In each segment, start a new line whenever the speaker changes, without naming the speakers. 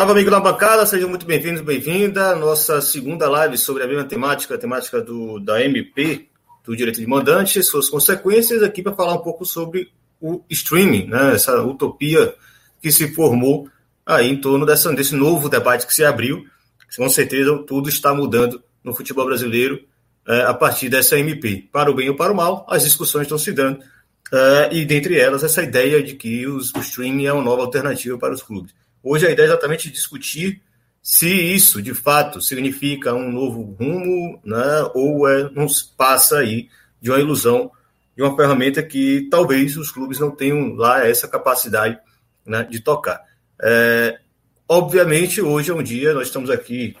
Salve, amigo da bancada, sejam muito bem-vindos, bem-vinda. Nossa segunda live sobre a mesma temática, a temática do, da MP, do direito de mandante, suas consequências, aqui para falar um pouco sobre o streaming, né? essa utopia que se formou aí em torno dessa, desse novo debate que se abriu. Com certeza tudo está mudando no futebol brasileiro é, a partir dessa MP. Para o bem ou para o mal, as discussões estão se dando. É, e dentre elas, essa ideia de que os, o streaming é uma nova alternativa para os clubes. Hoje a ideia é exatamente discutir se isso de fato significa um novo rumo, né, ou é, não passa aí de uma ilusão de uma ferramenta que talvez os clubes não tenham lá essa capacidade né, de tocar. É, obviamente, hoje é um dia, nós estamos aqui,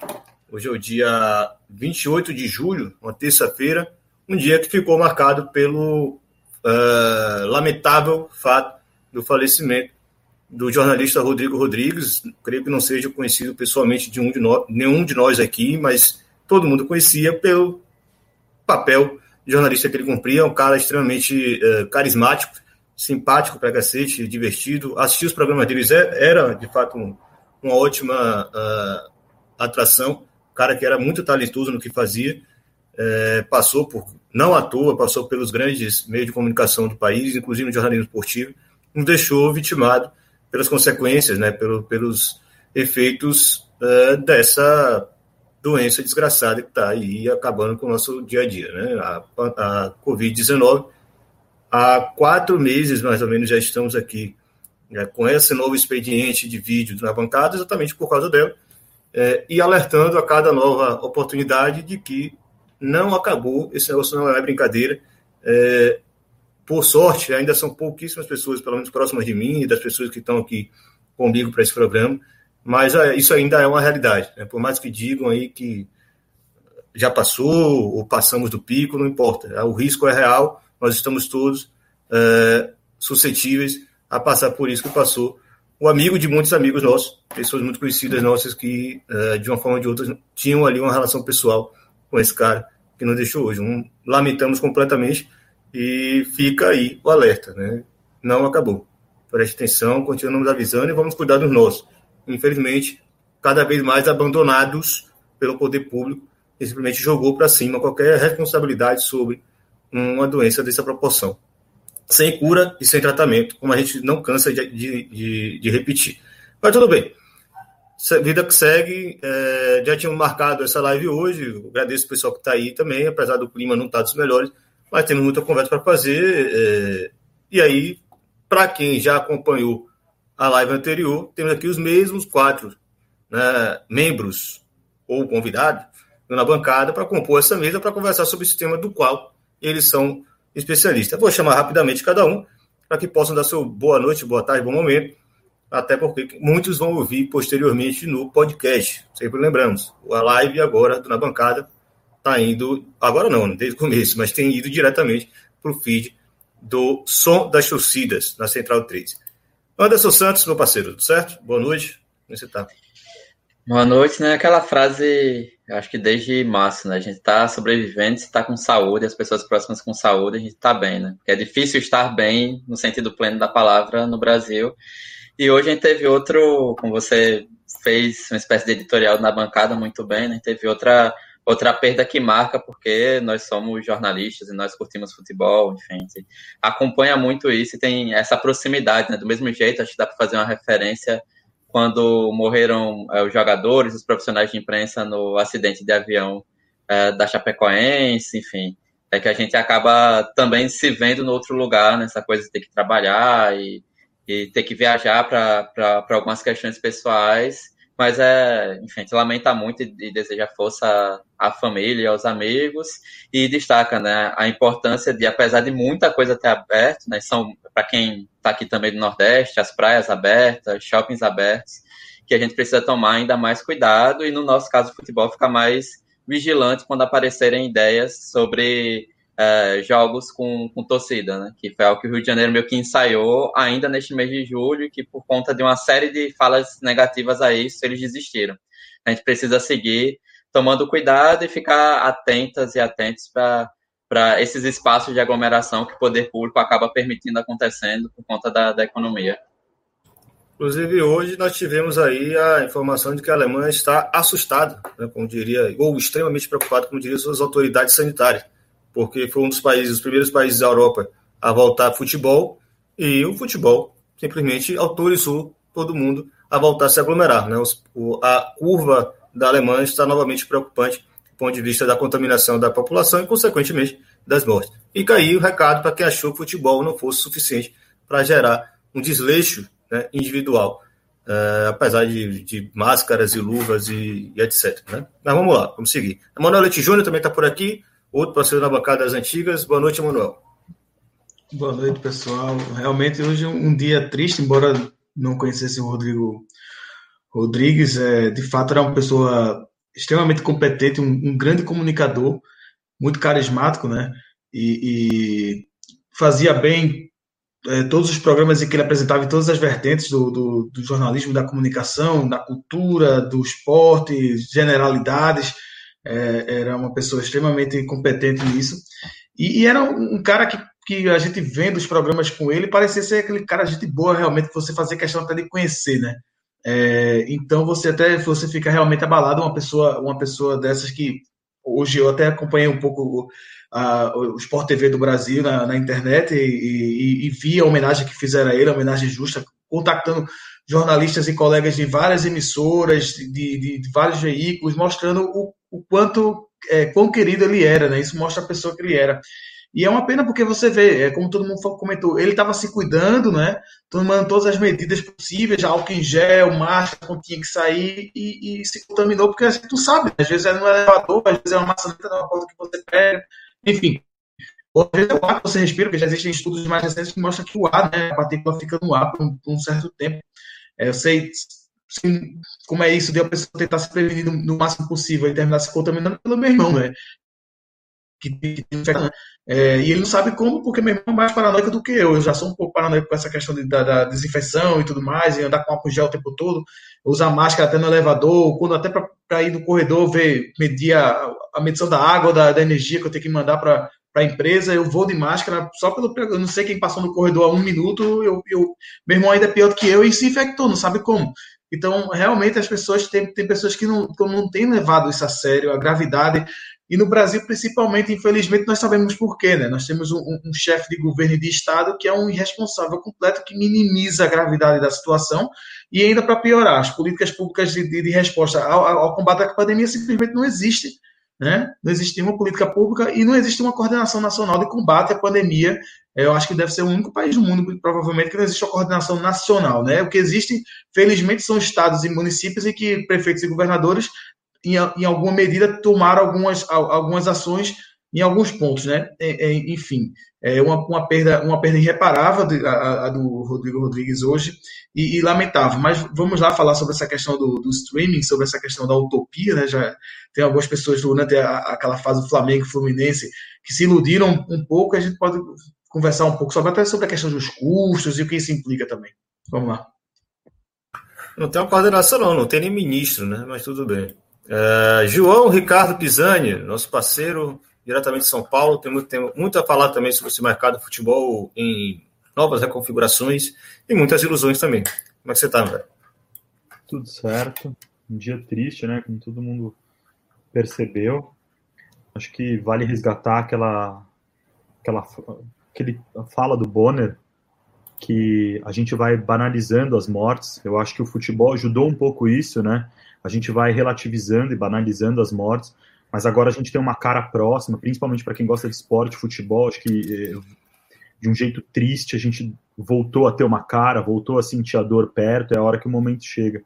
hoje é o dia 28 de julho, uma terça-feira, um dia que ficou marcado pelo uh, lamentável fato do falecimento do jornalista Rodrigo Rodrigues, creio que não seja conhecido pessoalmente de, um de nenhum de nós aqui, mas todo mundo conhecia pelo papel de jornalista que ele cumpria, um cara extremamente uh, carismático, simpático para cacete, divertido. Assistir os programas deles é, era, de fato, um, uma ótima uh, atração. Cara que era muito talentoso no que fazia, uh, passou por, não à toa, passou pelos grandes meios de comunicação do país, inclusive no jornalismo esportivo, nos deixou vitimado pelas consequências, né, pelo, pelos efeitos uh, dessa doença desgraçada que está aí acabando com o nosso dia a dia. Né? A, a Covid-19, há quatro meses mais ou menos já estamos aqui né, com esse novo expediente de vídeo na bancada, exatamente por causa dela, é, e alertando a cada nova oportunidade de que não acabou, esse negócio não é brincadeira. É, por sorte, ainda são pouquíssimas pessoas, pelo menos próximas de mim e das pessoas que estão aqui comigo para esse programa, mas é, isso ainda é uma realidade. Né? Por mais que digam aí que já passou ou passamos do pico, não importa. É, o risco é real, nós estamos todos é, suscetíveis a passar por isso que passou o amigo de muitos amigos nossos, pessoas muito conhecidas nossas que, é, de uma forma ou de outra, tinham ali uma relação pessoal com esse cara que nos deixou hoje. Um, lamentamos completamente, e fica aí o alerta, né? Não acabou. Preste atenção, continuamos avisando e vamos cuidar dos nossos. Infelizmente, cada vez mais abandonados pelo poder público, que simplesmente jogou para cima qualquer responsabilidade sobre uma doença dessa proporção. Sem cura e sem tratamento, como a gente não cansa de, de, de repetir. Mas tudo bem. Vida que segue, é, já tínhamos marcado essa live hoje. Agradeço o pessoal que está aí também, apesar do clima não estar tá dos melhores mas temos muita conversa para fazer. É, e aí, para quem já acompanhou a live anterior, temos aqui os mesmos quatro né, membros ou convidados na bancada para compor essa mesa para conversar sobre esse tema do qual eles são especialistas. vou chamar rapidamente cada um para que possam dar seu boa noite, boa tarde, bom momento, até porque muitos vão ouvir posteriormente no podcast. Sempre lembramos, a live agora na bancada está indo, agora não, desde o começo, mas tem ido diretamente para o feed do Som das Torcidas, na Central 3. Anderson Santos, meu parceiro, tudo certo? Boa noite, como você está?
Boa noite, né? Aquela frase, acho que desde março, né? A gente está sobrevivendo, está com saúde, as pessoas próximas com saúde, a gente está bem, né? Porque é difícil estar bem, no sentido pleno da palavra, no Brasil. E hoje a gente teve outro, como você fez uma espécie de editorial na bancada muito bem, né? Teve outra outra perda que marca, porque nós somos jornalistas e nós curtimos futebol, enfim, acompanha muito isso e tem essa proximidade, né? Do mesmo jeito, acho que dá para fazer uma referência quando morreram é, os jogadores, os profissionais de imprensa no acidente de avião é, da Chapecoense, enfim, é que a gente acaba também se vendo no outro lugar, nessa coisa de ter que trabalhar e, e ter que viajar para algumas questões pessoais mas é, enfim, gente lamenta muito e deseja força à família e aos amigos e destaca, né, a importância de, apesar de muita coisa ter aberto, né, são, para quem está aqui também do Nordeste, as praias abertas, shoppings abertos, que a gente precisa tomar ainda mais cuidado e, no nosso caso, o futebol ficar mais vigilante quando aparecerem ideias sobre é, jogos com, com torcida, né? Que foi algo que o Rio de Janeiro meio que ensaiou ainda neste mês de julho e que por conta de uma série de falas negativas a isso, eles desistiram. A gente precisa seguir tomando cuidado e ficar atentas e atentos para esses espaços de aglomeração que o poder público acaba permitindo acontecendo por conta da, da economia.
Inclusive, hoje nós tivemos aí a informação de que a Alemanha está assustada, né, como diria, ou extremamente preocupada, como diriam suas autoridades sanitárias, porque foi um dos países, os primeiros países da Europa a voltar futebol, e o futebol simplesmente autorizou todo mundo a voltar a se aglomerar. Né? a curva da Alemanha está novamente preocupante do ponto de vista da contaminação da população e, consequentemente, das mortes. E caiu o recado para quem achou que o futebol não fosse suficiente para gerar um desleixo né, individual, uh, apesar de, de, máscaras e luvas e, e, etc. Né? Mas vamos lá, vamos seguir. Emanuel Leite Júnior também está por aqui, outro parceiro da bancada das antigas. Boa noite, Emanuel.
Boa noite, pessoal. Realmente hoje é um dia triste, embora não conhecesse o Rodrigo Rodrigues, é, de fato era uma pessoa extremamente competente, um, um grande comunicador, muito carismático, né? E, e fazia bem é, todos os programas em que ele apresentava em todas as vertentes do, do, do, jornalismo, da comunicação, da cultura, do esporte, generalidades. É, era uma pessoa extremamente competente nisso. E, e era um, cara que, que a gente vendo os programas com ele parecia ser aquele cara gente boa realmente, que você fazia questão até de conhecer, né? É, então você até você fica realmente abalado uma pessoa uma pessoa dessas que hoje eu até acompanhei um pouco a, o Sport TV do Brasil na, na internet e, e, e, vi a homenagem que fizeram a ele, a homenagem justa, contactando jornalistas e colegas de várias emissoras, de, de, de vários veículos, mostrando o, o quanto, é, quão querido ele era, né? Isso mostra a pessoa que ele era. E é uma pena porque você vê, é, como todo mundo comentou, ele estava se cuidando, né? Tomando todas as medidas possíveis, álcool em gel, máscara, quando tinha que sair, e, e se contaminou, porque a gente não sabe, né? às vezes é no elevador, às vezes é uma maçaneta, uma coisa que você pega, enfim, às vezes é o ar que você respira, porque já existem estudos mais recentes que mostram que o ar, né, a partícula fica no ar por um, por um certo tempo. É, eu sei como é isso de a pessoa tentar se prevenir no, máximo possível e terminar se contaminando pelo meu irmão, né? Que, que, é, e ele não sabe como, porque meu irmão é mais paranoico do que eu. Eu já sou um pouco paranoico com essa questão de, da, da, desinfecção e tudo mais, e andar com álcool gel o tempo todo, usar máscara até no elevador, quando até para ir no corredor, ver, medir a, a medição da água, da, da energia que eu tenho que mandar para a empresa, eu vou de máscara só pelo. Eu não sei quem passou no corredor há um minuto, eu, eu, meu irmão ainda é pior do que eu e se infectou, não sabe como. Então, realmente, as pessoas, tem, tem pessoas que não, que não têm levado isso a sério, a gravidade. E no Brasil, principalmente, infelizmente, nós sabemos por quê, né? Nós temos um, um chefe de governo e de Estado que é um irresponsável completo, que minimiza a gravidade da situação e ainda para piorar, as políticas públicas de, de, de resposta ao, ao, combate à pandemia simplesmente não existem né? Não existe uma política pública e não existe uma coordenação nacional de combate à pandemia. Eu acho que deve ser o único país do mundo, provavelmente, que não existe uma coordenação nacional. Né? O que existe, felizmente, são estados e municípios em que prefeitos e governadores, em, em alguma medida, tomaram algumas, algumas ações em alguns pontos, né? Enfim, é uma, uma, perda, uma perda irreparável a, a do Rodrigo Rodrigues hoje e, e, lamentável. Mas vamos lá falar sobre essa questão do, do, streaming, sobre essa questão da utopia, né? Já tem algumas pessoas durante a, aquela fase do Flamengo Fluminense que se iludiram um pouco. A gente pode conversar um pouco sobre até sobre a questão dos custos e o que isso implica também. Vamos lá.
Não tem uma coordenação, não, não tem nem ministro, né? Mas tudo bem. É, João Ricardo Pisani, nosso parceiro diretamente de São Paulo. Tem muito, tem muito a falar também sobre esse mercado de futebol em novas reconfigurações e muitas ilusões também. Como é que você está, velho?
Tudo certo. Um dia triste, né? Como todo mundo percebeu. Acho que vale resgatar aquela, aquela aquele fala do Bonner que a gente vai banalizando as mortes. Eu acho que o futebol ajudou um pouco isso, né? A gente vai relativizando e banalizando as mortes mas agora a gente tem uma cara próxima, principalmente para quem gosta de esporte, futebol, acho que eh, de um jeito triste a gente voltou a ter uma cara, voltou a sentir a dor perto, é a hora que o momento chega.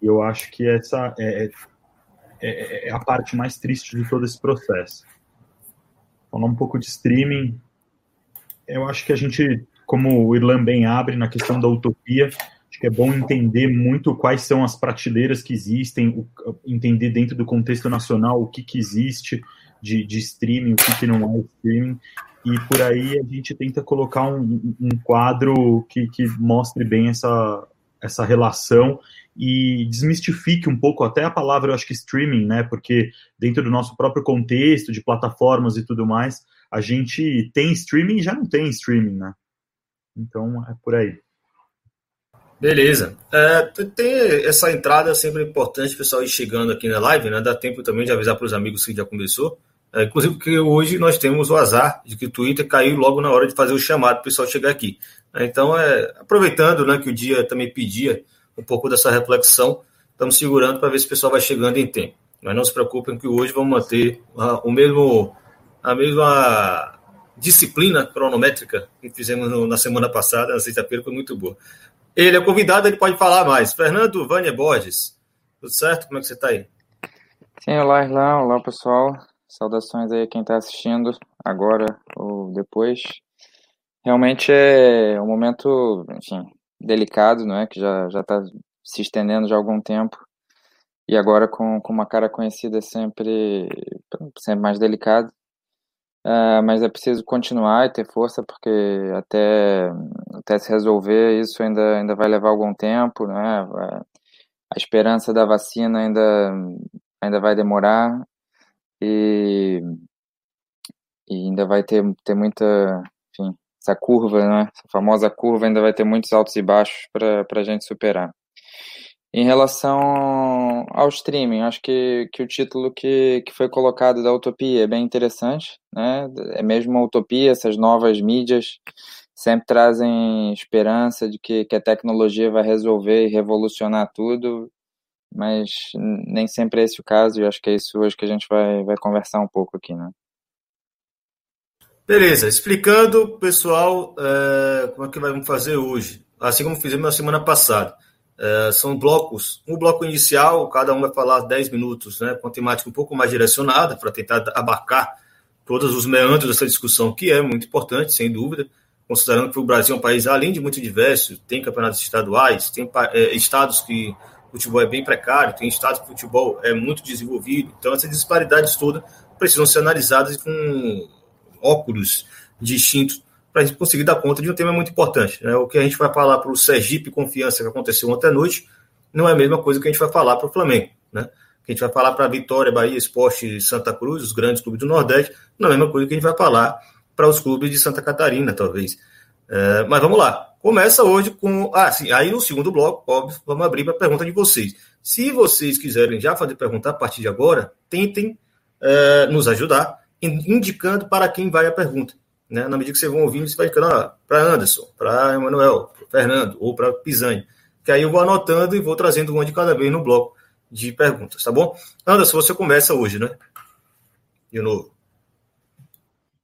E eu acho que essa é, é, é a parte mais triste de todo esse processo. Falar um pouco de streaming, eu acho que a gente, como o Irlan bem abre na questão da utopia, Acho que é bom entender muito quais são as prateleiras que existem, entender dentro do contexto nacional o que, que existe de, de streaming, o que, que não é streaming, e por aí a gente tenta colocar um, um quadro que, que mostre bem essa, essa relação e desmistifique um pouco até a palavra, eu acho que streaming, né? Porque dentro do nosso próprio contexto de plataformas e tudo mais, a gente tem streaming e já não tem streaming, né? Então é por aí.
Beleza. É, essa entrada sempre importante, pessoal ir chegando aqui na live, né? Dá tempo também de avisar para os amigos que já começou. É, inclusive porque hoje nós temos o azar de que o Twitter caiu logo na hora de fazer o chamado para o pessoal chegar aqui. É, então, é, aproveitando né, que o dia também pedia um pouco dessa reflexão, estamos segurando para ver se o pessoal vai chegando em tempo. Mas não se preocupem que hoje vamos manter o mesmo, a mesma disciplina cronométrica que fizemos no, na semana passada, na sexta-feira, foi muito boa. Ele é convidado, ele pode falar mais. Fernando Vânia Borges, tudo certo? Como é que você está aí?
Sim, olá, Irlã, olá pessoal. Saudações aí a quem está assistindo agora ou depois. Realmente é um momento, enfim, delicado, não é? Que já já está se estendendo já há algum tempo e agora com, com uma cara conhecida é sempre sempre mais delicado. Uh, mas é preciso continuar e ter força, porque até, até se resolver isso ainda, ainda vai levar algum tempo, né? A esperança da vacina ainda, ainda vai demorar e, e ainda vai ter, ter muita, enfim, essa curva, né? Essa famosa curva ainda vai ter muitos altos e baixos para a gente superar. Em relação ao streaming, acho que, que o título que, que foi colocado da Utopia é bem interessante, né? É mesmo uma utopia, essas novas mídias sempre trazem esperança de que, que a tecnologia vai resolver e revolucionar tudo, mas nem sempre é esse o caso, e acho que é isso hoje que a gente vai, vai conversar um pouco aqui, né?
Beleza, explicando, pessoal, é, como é que vamos fazer hoje, assim como fizemos na semana passada. É, são blocos, um bloco inicial, cada um vai falar 10 minutos, né, com temática um pouco mais direcionada, para tentar abarcar todos os meandros dessa discussão, que é muito importante, sem dúvida, considerando que o Brasil é um país, além de muito diverso, tem campeonatos estaduais, tem é, estados que o futebol é bem precário, tem estados que o futebol é muito desenvolvido, então essas disparidades todas precisam ser analisadas com óculos distintos para a gente conseguir dar conta de um tema muito importante. Né? O que a gente vai falar para o Sergipe Confiança, que aconteceu ontem à noite, não é a mesma coisa que a gente vai falar para o Flamengo. Né? Que a gente vai falar para Vitória, Bahia, Esporte Santa Cruz, os grandes clubes do Nordeste, não é a mesma coisa que a gente vai falar para os clubes de Santa Catarina, talvez. É, mas vamos lá. Começa hoje com. Ah, sim. Aí no segundo bloco, óbvio, vamos abrir para a pergunta de vocês. Se vocês quiserem já fazer pergunta a partir de agora, tentem é, nos ajudar, indicando para quem vai a pergunta. Né? Na medida que vocês vão ouvindo, você vai ficando ah, para Anderson, para Emanuel, para Fernando ou para Pisani. Que aí eu vou anotando e vou trazendo uma de cada vez no bloco de perguntas, tá bom? Anderson, você começa hoje, né? De novo.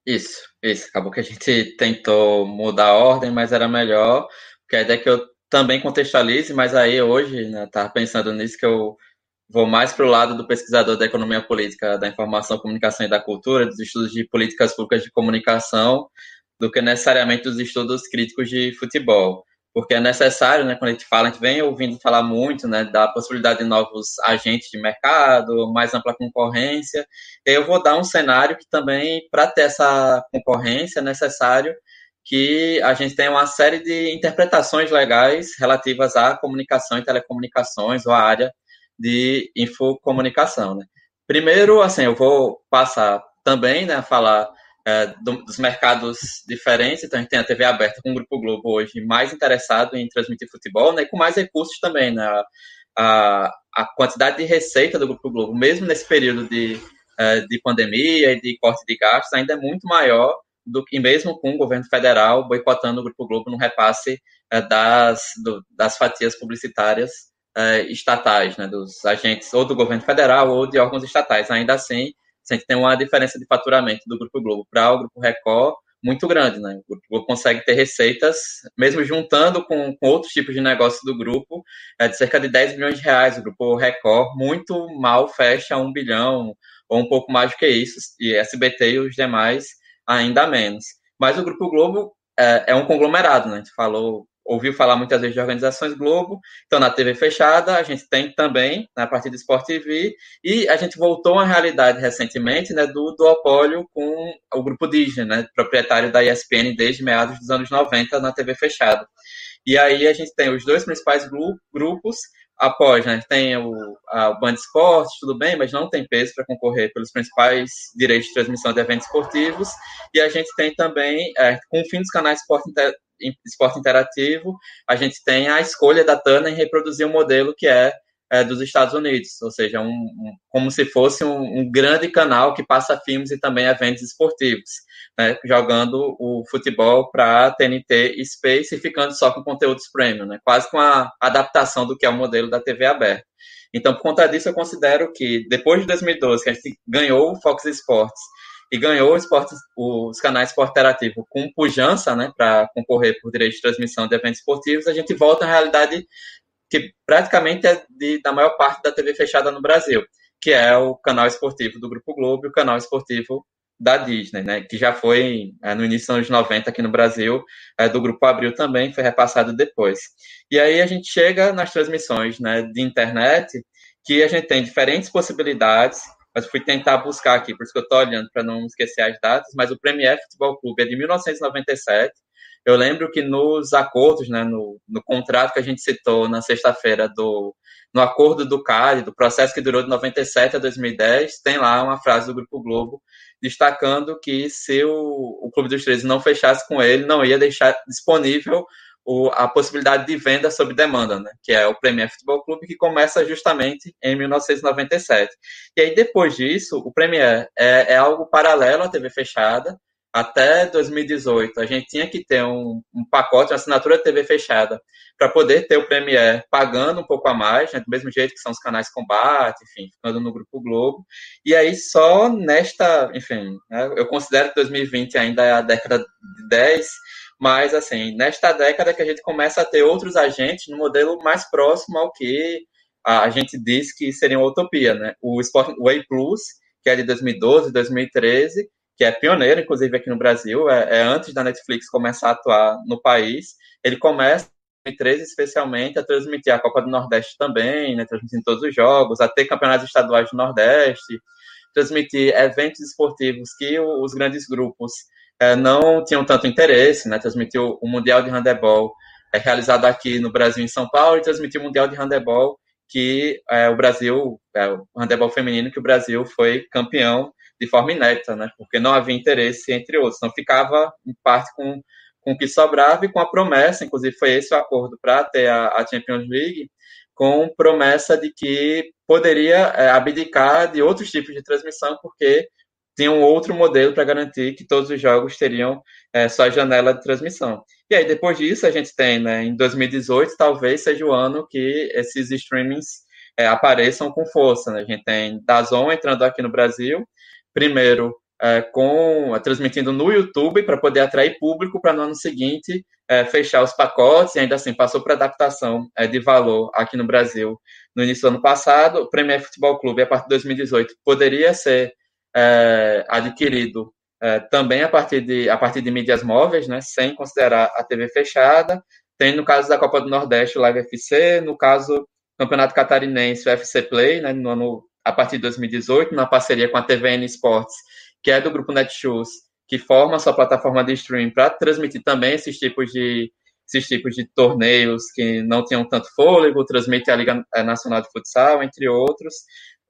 Isso, isso. Acabou que a gente tentou mudar a ordem, mas era melhor, porque a ideia é que eu também contextualize, mas aí hoje, né, tava pensando nisso que eu vou mais para o lado do pesquisador da economia política, da informação, comunicação e da cultura, dos estudos de políticas públicas de comunicação, do que necessariamente dos estudos críticos de futebol. Porque é necessário, né, quando a gente fala, a gente vem ouvindo falar muito né, da possibilidade de novos agentes de mercado, mais ampla concorrência. Eu vou dar um cenário que também, para ter essa concorrência, é necessário que a gente tenha uma série de interpretações legais relativas à comunicação e telecomunicações, ou à área de infocomunicação. Né? Primeiro, assim, eu vou passar também né, falar é, do, dos mercados diferentes. Então, a gente tem a TV aberta com o Grupo Globo hoje mais interessado em transmitir futebol né, e com mais recursos também. Né? A, a quantidade de receita do Grupo Globo, mesmo nesse período de, é, de pandemia e de corte de gastos, ainda é muito maior do que mesmo com o governo federal boicotando o Grupo Globo no repasse é, das, do, das fatias publicitárias uh, estatais, né, dos agentes ou do governo federal ou de órgãos estatais. Ainda assim, a gente tem uma diferença de faturamento do Grupo Globo para o Grupo Record muito grande. Né? O Grupo Globo consegue ter receitas, mesmo juntando com, com outros tipos de negócio do grupo, é de cerca de 10 bilhões de reais. O Grupo Record muito mal fecha um bilhão ou um pouco mais do que isso, e SBT e os demais ainda menos. Mas o Grupo Globo é, é um conglomerado, né? A gente falou ouviu falar muitas vezes de organizações Globo, então na TV fechada a gente tem também, na partir do Sport TV, e a gente voltou à realidade recentemente né, do duopólio com o Grupo Disney, né, proprietário da ESPN desde meados dos anos 90 na TV fechada. E aí a gente tem os dois principais grupos, após, né, tem o, a, o Band Esportes, tudo bem, mas não tem peso para concorrer pelos principais direitos de transmissão de eventos esportivos, e a gente tem também, é, com o fim dos canais Esporte esporte interativo, a gente tem a escolha da Tana em reproduzir um modelo que é, é dos Estados Unidos, ou seja, um, um como se fosse um, um, grande canal que passa filmes e também eventos esportivos, né, jogando o futebol para TNT e Space e ficando só com conteúdos premium, né, quase com a adaptação do que é o modelo da TV aberta. Então, por conta disso, eu considero que depois de 2012, que a gente ganhou o Fox Sports e ganhou os canais Esporte Interativo com pujança, né, para concorrer por direito de transmissão de eventos esportivos, a gente volta à realidade que praticamente é de, da maior parte da TV fechada no Brasil, que é o canal esportivo do Grupo Globo e o canal esportivo da Disney, né, que já foi é, no início dos anos 90 aqui no Brasil, é, do Grupo Abril também, foi repassado depois. E aí a gente chega nas transmissões né, de internet, que a gente tem diferentes possibilidades mas fui tentar buscar aqui, por isso que eu estou olhando para não esquecer as datas, mas o Premier Futebol Clube é de 1997. Eu lembro que nos acordos, né, no, no contrato que a gente citou na sexta-feira do no acordo do CAD, do processo que durou de 97 a 2010, tem lá uma frase do Grupo Globo destacando que se o, o Clube dos 13 não fechasse com ele, não ia deixar disponível o, a possibilidade de venda sob demanda, né, que é o Premier Futebol Clube, que começa justamente em 1997. E aí, depois disso, o Premier é, é algo paralelo à TV fechada. Até 2018, a gente tinha que ter um, um pacote, uma assinatura de TV fechada, para poder ter o Premier pagando um pouco a mais, né, do mesmo jeito que são os canais Combate, enfim, ficando no Grupo Globo. E aí, só nesta, enfim, né, eu considero que 2020 ainda é a década de 10, mas, assim, nesta década que a gente começa a ter outros agentes no modelo mais próximo ao que a gente diz que seria uma utopia, né? O Sport Way Plus, que é de 2012, 2013, que é pioneiro, inclusive, aqui no Brasil, é, é antes da Netflix começar a atuar no país. Ele começa em 2013, especialmente, a transmitir a Copa do Nordeste também, né, transmitindo todos os jogos, a ter campeonatos estaduais do Nordeste, transmitir eventos esportivos que os grandes grupos não tinham tanto interesse, né? Transmitiu o Mundial de Handebol é, realizado aqui no Brasil, em São Paulo, e transmitiu o Mundial de Handebol que é, o Brasil, é, o handebol feminino, que o Brasil foi campeão de forma inédita, né? Porque não havia interesse entre outros. Não ficava, em parte, com, com o que sobrava e com a promessa, inclusive foi esse o acordo para ter a, a, Champions League, com promessa de que poderia é, abdicar de outros tipos de transmissão, porque tinha um outro modelo para garantir que todos os jogos teriam é, só janela de transmissão. E aí, depois disso, a gente tem, né, em 2018, talvez seja o ano que esses streamings é, apareçam com força. Né? A gente tem Dazon entrando aqui no Brasil, primeiro é, com é, transmitindo no YouTube para poder atrair público para no ano seguinte é, fechar os pacotes e ainda assim passou para adaptação é, de valor aqui no Brasil no início do ano passado. O Premier Futebol Clube, a partir de 2018, poderia ser é, adquirido é, também a partir, de, a partir de mídias móveis, né, sem considerar a TV fechada. Tem no caso da Copa do Nordeste o Live FC, no caso Campeonato Catarinense o FC Play, né, no ano, a partir de 2018, na parceria com a TVN Esportes, que é do grupo Netshoes, que forma sua plataforma de streaming para transmitir também esses tipos de esses tipos de torneios que não tinham tanto fôlego, transmite a Liga Nacional de Futsal, entre outros.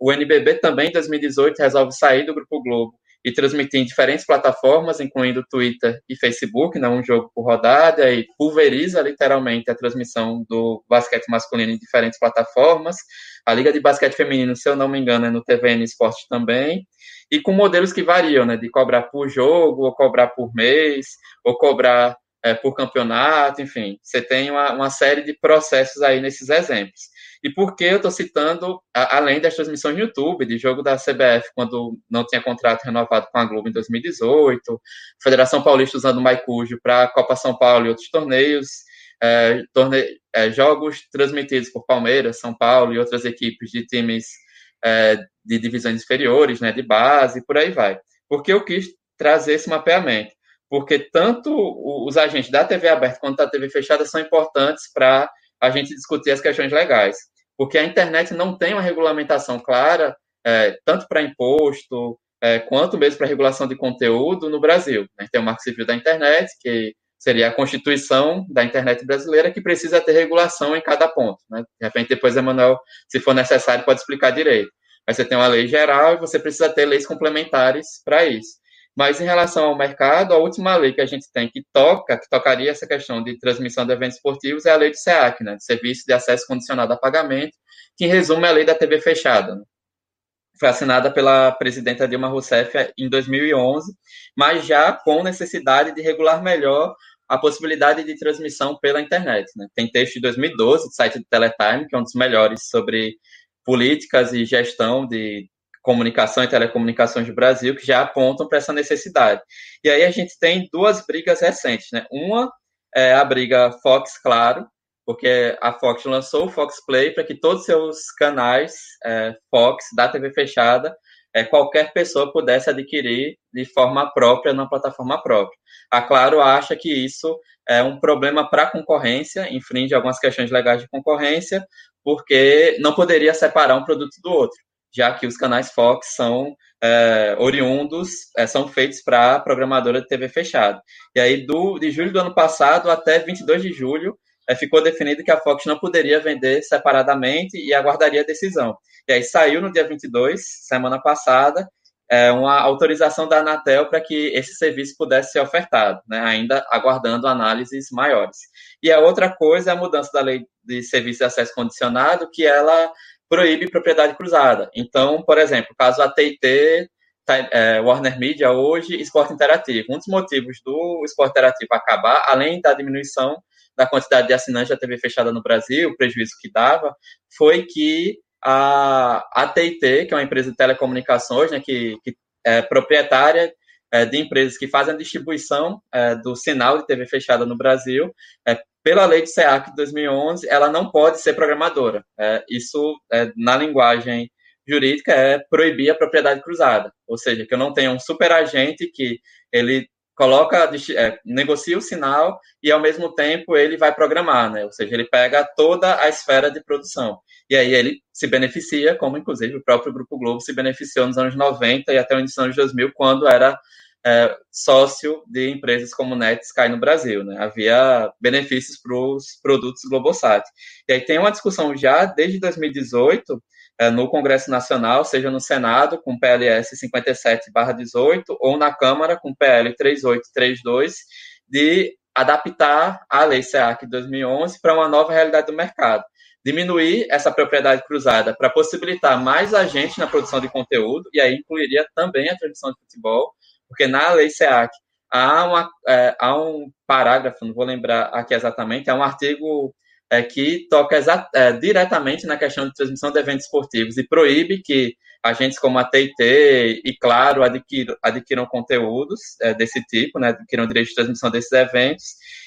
O NBB também, em 2018, resolve sair do Grupo Globo e transmitir em diferentes plataformas, incluindo Twitter e Facebook, né, um jogo por rodada, e pulveriza literalmente a transmissão do basquete masculino em diferentes plataformas. A Liga de Basquete Feminino, se eu não me engano, é no TVN Esporte também, e com modelos que variam, né, de cobrar por jogo, ou cobrar por mês, ou cobrar é, por campeonato, enfim, você tem uma, uma série de processos aí nesses exemplos. E por que eu estou citando, a, além das transmissões no YouTube, de jogo da CBF, quando não tinha contrato renovado com a Globo em 2018, Federação Paulista usando o Maicujo para Copa São Paulo e outros torneios, é, torne, é, jogos transmitidos por Palmeiras, São Paulo e outras equipes de times é, de divisões inferiores, né, de base, por aí vai. Porque eu quis trazer esse mapeamento? Porque tanto os agentes da TV aberta quanto da TV fechada são importantes para a gente discutir as questões legais porque a internet não tem uma regulamentação clara, é, tanto para imposto, é, quanto mesmo para regulação de conteúdo no Brasil. Né? Tem o Marco Civil da Internet, que seria a Constituição da internet brasileira, que precisa ter regulação em cada ponto. Né? De repente, depois, Emanuel, se for necessário, pode explicar direito. Mas você tem uma lei geral e você precisa ter leis complementares para isso. Mas em relação ao mercado, a última lei que a gente tem que toca, que tocaria essa questão de transmissão de eventos esportivos, é a lei de SEAC, né, de Serviço de Acesso Condicionado a Pagamento, que em resumo é a lei da TV fechada. Né? Foi assinada pela presidenta Dilma Rousseff em 2011, mas já com necessidade de regular melhor a possibilidade de transmissão pela internet. Né? Tem texto de 2012 do site do Teletime, que é um dos melhores sobre políticas e gestão de comunicação e telecomunicações do Brasil, que já apontam para essa necessidade. E aí a gente tem duas brigas recentes. Né? Uma é a briga Fox Claro, porque a Fox lançou o Fox Play para que todos os seus canais é, Fox da TV fechada é, qualquer pessoa pudesse adquirir de forma própria na plataforma própria. A Claro acha que isso é um problema para a concorrência, infringe algumas questões legais de concorrência, porque não poderia separar um produto do outro, já que os canais Fox são é, oriundos, é, são feitos para programadora de TV fechada. E aí, do, de julho do ano passado até 22 de julho, é, ficou definido que a Fox não poderia vender separadamente e aguardaria a decisão. E aí saiu no dia 22, semana passada, uma autorização da Anatel para que esse serviço pudesse ser ofertado, né, ainda aguardando análises maiores. E a outra coisa é a mudança da lei de serviço de acesso condicionado, que ela proíbe propriedade cruzada. Então, por exemplo, caso a TIT, é, Warner Media hoje, esporte interativo. Um dos motivos do esporte interativo acabar, além da diminuição da quantidade de assinantes da TV fechada no Brasil, o prejuízo que dava, foi que a AT&T, que é uma empresa de telecomunicações, né, que, que é proprietária é, de empresas que fazem a distribuição é, do sinal de TV fechada no Brasil, é, pela lei de SEAC de 2011, ela não pode ser programadora. É, isso, é, na linguagem jurídica, é proibir a propriedade cruzada. Ou seja, que eu não tenha um superagente que ele coloca, é, negocia o sinal e ao mesmo tempo ele vai programar, né? Ou seja, ele pega toda a esfera de produção. E aí ele se beneficia, como inclusive o próprio Grupo Globo se beneficiou nos anos 90 e até o início dos anos 2000, quando era é, sócio de empresas como Netsky no Brasil, né? Havia benefícios para os produtos Globosat. E aí tem uma discussão já desde 2018 é, no Congresso Nacional, seja no Senado, com PLS 57-18, ou na Câmara, com PL 3832, de adaptar a Lei SEAC 2011 para uma nova realidade do mercado. Diminuir essa propriedade cruzada para possibilitar mais agentes na produção de conteúdo, e aí incluiria também a transmissão de futebol, porque na Lei SEAC há, uma, é, há um parágrafo, não vou lembrar aqui exatamente, é um artigo é, que toca é, diretamente na questão de transmissão de eventos esportivos e proíbe que agentes como a TIT e, claro, adquiram, adquiram conteúdos é, desse tipo, né, adquiram direito de transmissão desses eventos.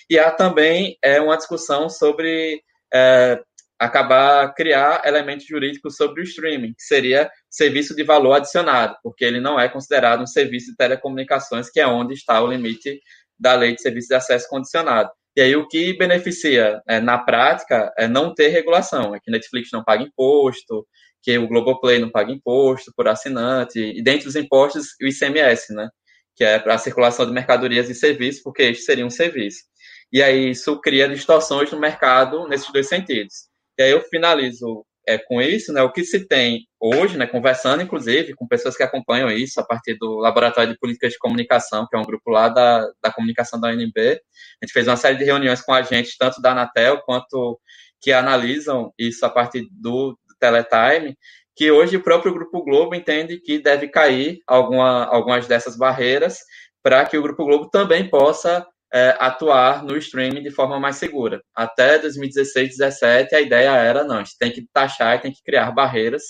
E há também é, uma discussão sobre é, acabar criar elementos jurídicos sobre o streaming, que seria serviço de valor adicionado, porque ele não é considerado um serviço de telecomunicações, que é onde está o limite da lei de serviço de acesso condicionado. E aí o que beneficia é, na prática é não ter regulação, é que Netflix não paga imposto, que o Globoplay não paga imposto por assinante, e dentre os impostos o ICMS, né? Que é para a circulação de mercadorias e serviços, porque este seria um serviço. E aí isso cria distorções no mercado nesses dois sentidos. E aí eu finalizo é, com isso, né, o que se tem hoje, né, conversando inclusive com pessoas que acompanham isso a partir do Laboratório de Políticas de Comunicação, que é um grupo lá da, da comunicação da UNB, a gente fez uma série de reuniões com agentes, tanto da Anatel quanto que analisam isso a partir do, do Teletime, que hoje o próprio Grupo Globo entende que deve cair alguma, algumas dessas barreiras para que o Grupo Globo também possa é, atuar no streaming de forma mais segura. Até 2016, 2017, a ideia era, não, a gente tem que taxar e tem que criar barreiras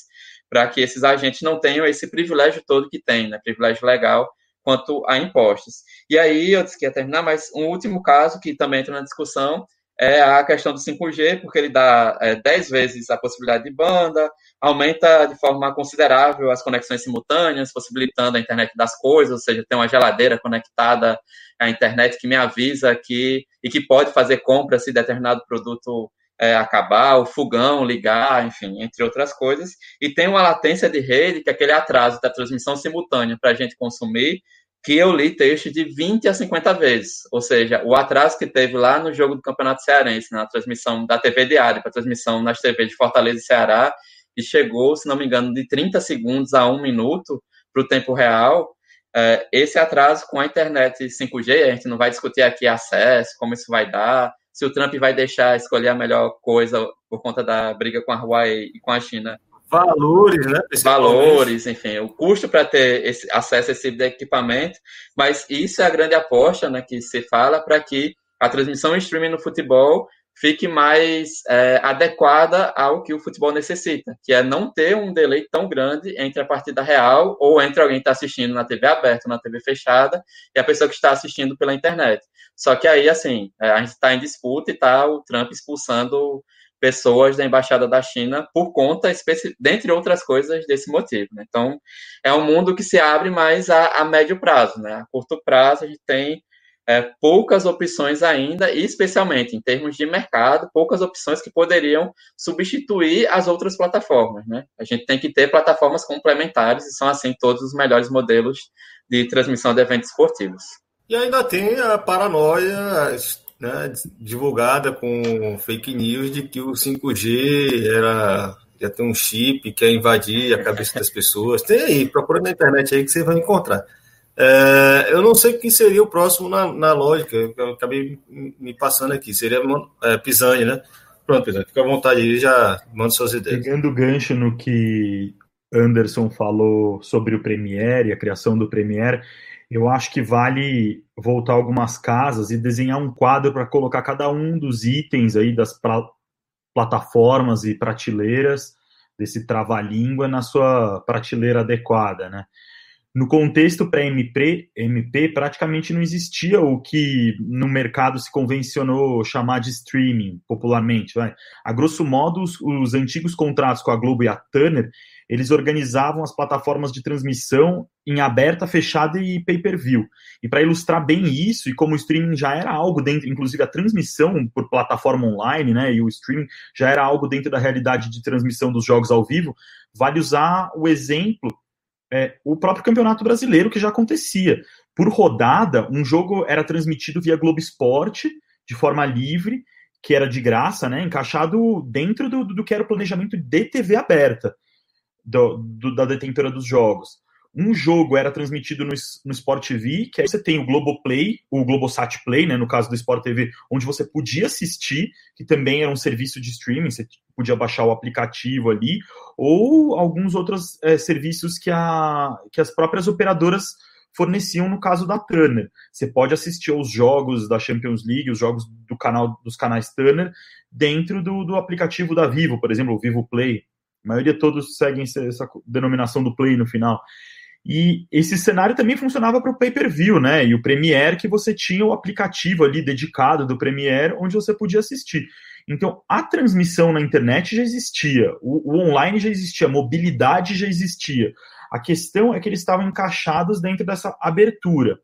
para que esses agentes não tenham esse privilégio todo que tem, né, privilégio legal quanto a impostos. E aí, eu disse que ia terminar, mas um último caso que também entra na discussão é a questão do 5G, porque ele dá é, 10 vezes a possibilidade de banda, aumenta de forma considerável as conexões simultâneas, possibilitando a internet das coisas, ou seja, tem uma geladeira conectada à internet que me avisa que e que pode fazer compra se determinado produto é, acabar, o fogão ligar, enfim, entre outras coisas. E tem uma latência de rede, que é aquele atraso da transmissão simultânea para a gente consumir, que eu li texto de 20 a 50 vezes. Ou seja, o atraso que teve lá no jogo do Campeonato Cearense, na transmissão da TV diária, para transmissão nas TV de Fortaleza e Ceará, e chegou, se não me engano, de 30 segundos a um minuto para o tempo real. é, esse atraso com a internet 5G, a gente não vai discutir aqui acesso, como isso vai dar, se o Trump vai deixar escolher a melhor coisa por conta da briga com a Huawei e com a China.
Valores, né?
Valores, enfim, o custo para ter esse, acesso a esse tipo equipamento, mas isso é a grande aposta né, que se fala para que a transmissão em streaming no futebol fique mais é, adequada ao que o futebol necessita, que é não ter um delay tão grande entre a partida real ou entre alguém que está assistindo na TV aberta na TV fechada e a pessoa que está assistindo pela internet. Só que aí, assim, é, a gente está em disputa e está o Trump expulsando pessoas da embaixada da China por conta, dentre outras coisas, desse motivo. Né? Então, é um mundo que se abre mais a, a médio prazo. Né? A curto prazo, a gente tem é, poucas opções ainda, e especialmente em termos de mercado, poucas opções que poderiam substituir as outras plataformas. Né? A gente tem que ter plataformas complementares, e são assim todos os melhores modelos de transmissão de eventos esportivos.
E ainda tem a paranoia né, divulgada com fake news de que o 5G era ia ter um chip que ia invadir a cabeça das pessoas. Tem aí, procura na internet aí que você vai encontrar. É, eu não sei o que seria o próximo na, na lógica, eu acabei me passando aqui, seria é, Pisani, né? Pronto, Pisani, fica à vontade aí, já manda suas ideias.
Pegando o gancho no que Anderson falou sobre o Premiere, a criação do Premiere, eu acho que vale voltar algumas casas e desenhar um quadro para colocar cada um dos itens aí das plataformas e prateleiras desse trava-língua na sua prateleira adequada, né? No contexto pré-MP, MP, praticamente não existia o que no mercado se convencionou chamar de streaming, popularmente. Vai. A grosso modo, os, os antigos contratos com a Globo e a Turner, eles organizavam as plataformas de transmissão em aberta, fechada e pay-per-view. E para ilustrar bem isso, e como o streaming já era algo dentro, inclusive a transmissão por plataforma online, né, e o streaming já era algo dentro da realidade de transmissão dos jogos ao vivo, vale usar o exemplo é, o próprio Campeonato Brasileiro, que já acontecia. Por rodada, um jogo era transmitido via Globo Esporte, de forma livre, que era de graça, né, encaixado dentro do, do que era o planejamento de TV aberta do, do, da detentora dos jogos. Um jogo era transmitido no, no Sport TV, que aí você tem o Globoplay, o Globosat Play, né, no caso do Sport TV, onde você podia assistir, que também era um serviço de streaming, você podia baixar o aplicativo ali, ou alguns outros é, serviços que, a, que as próprias operadoras forneciam no caso da Turner. Você pode assistir aos jogos da Champions League, os jogos do canal dos canais Turner, dentro do, do aplicativo da Vivo, por exemplo, o Vivo Play. A maioria todos seguem essa denominação do Play no final. E esse cenário também funcionava para o pay-per-view, né? E o Premiere, que você tinha o aplicativo ali dedicado do Premiere, onde você podia assistir. Então, a transmissão na internet já existia, o, o online já existia, a mobilidade já existia. A questão é que eles estavam encaixados dentro dessa abertura.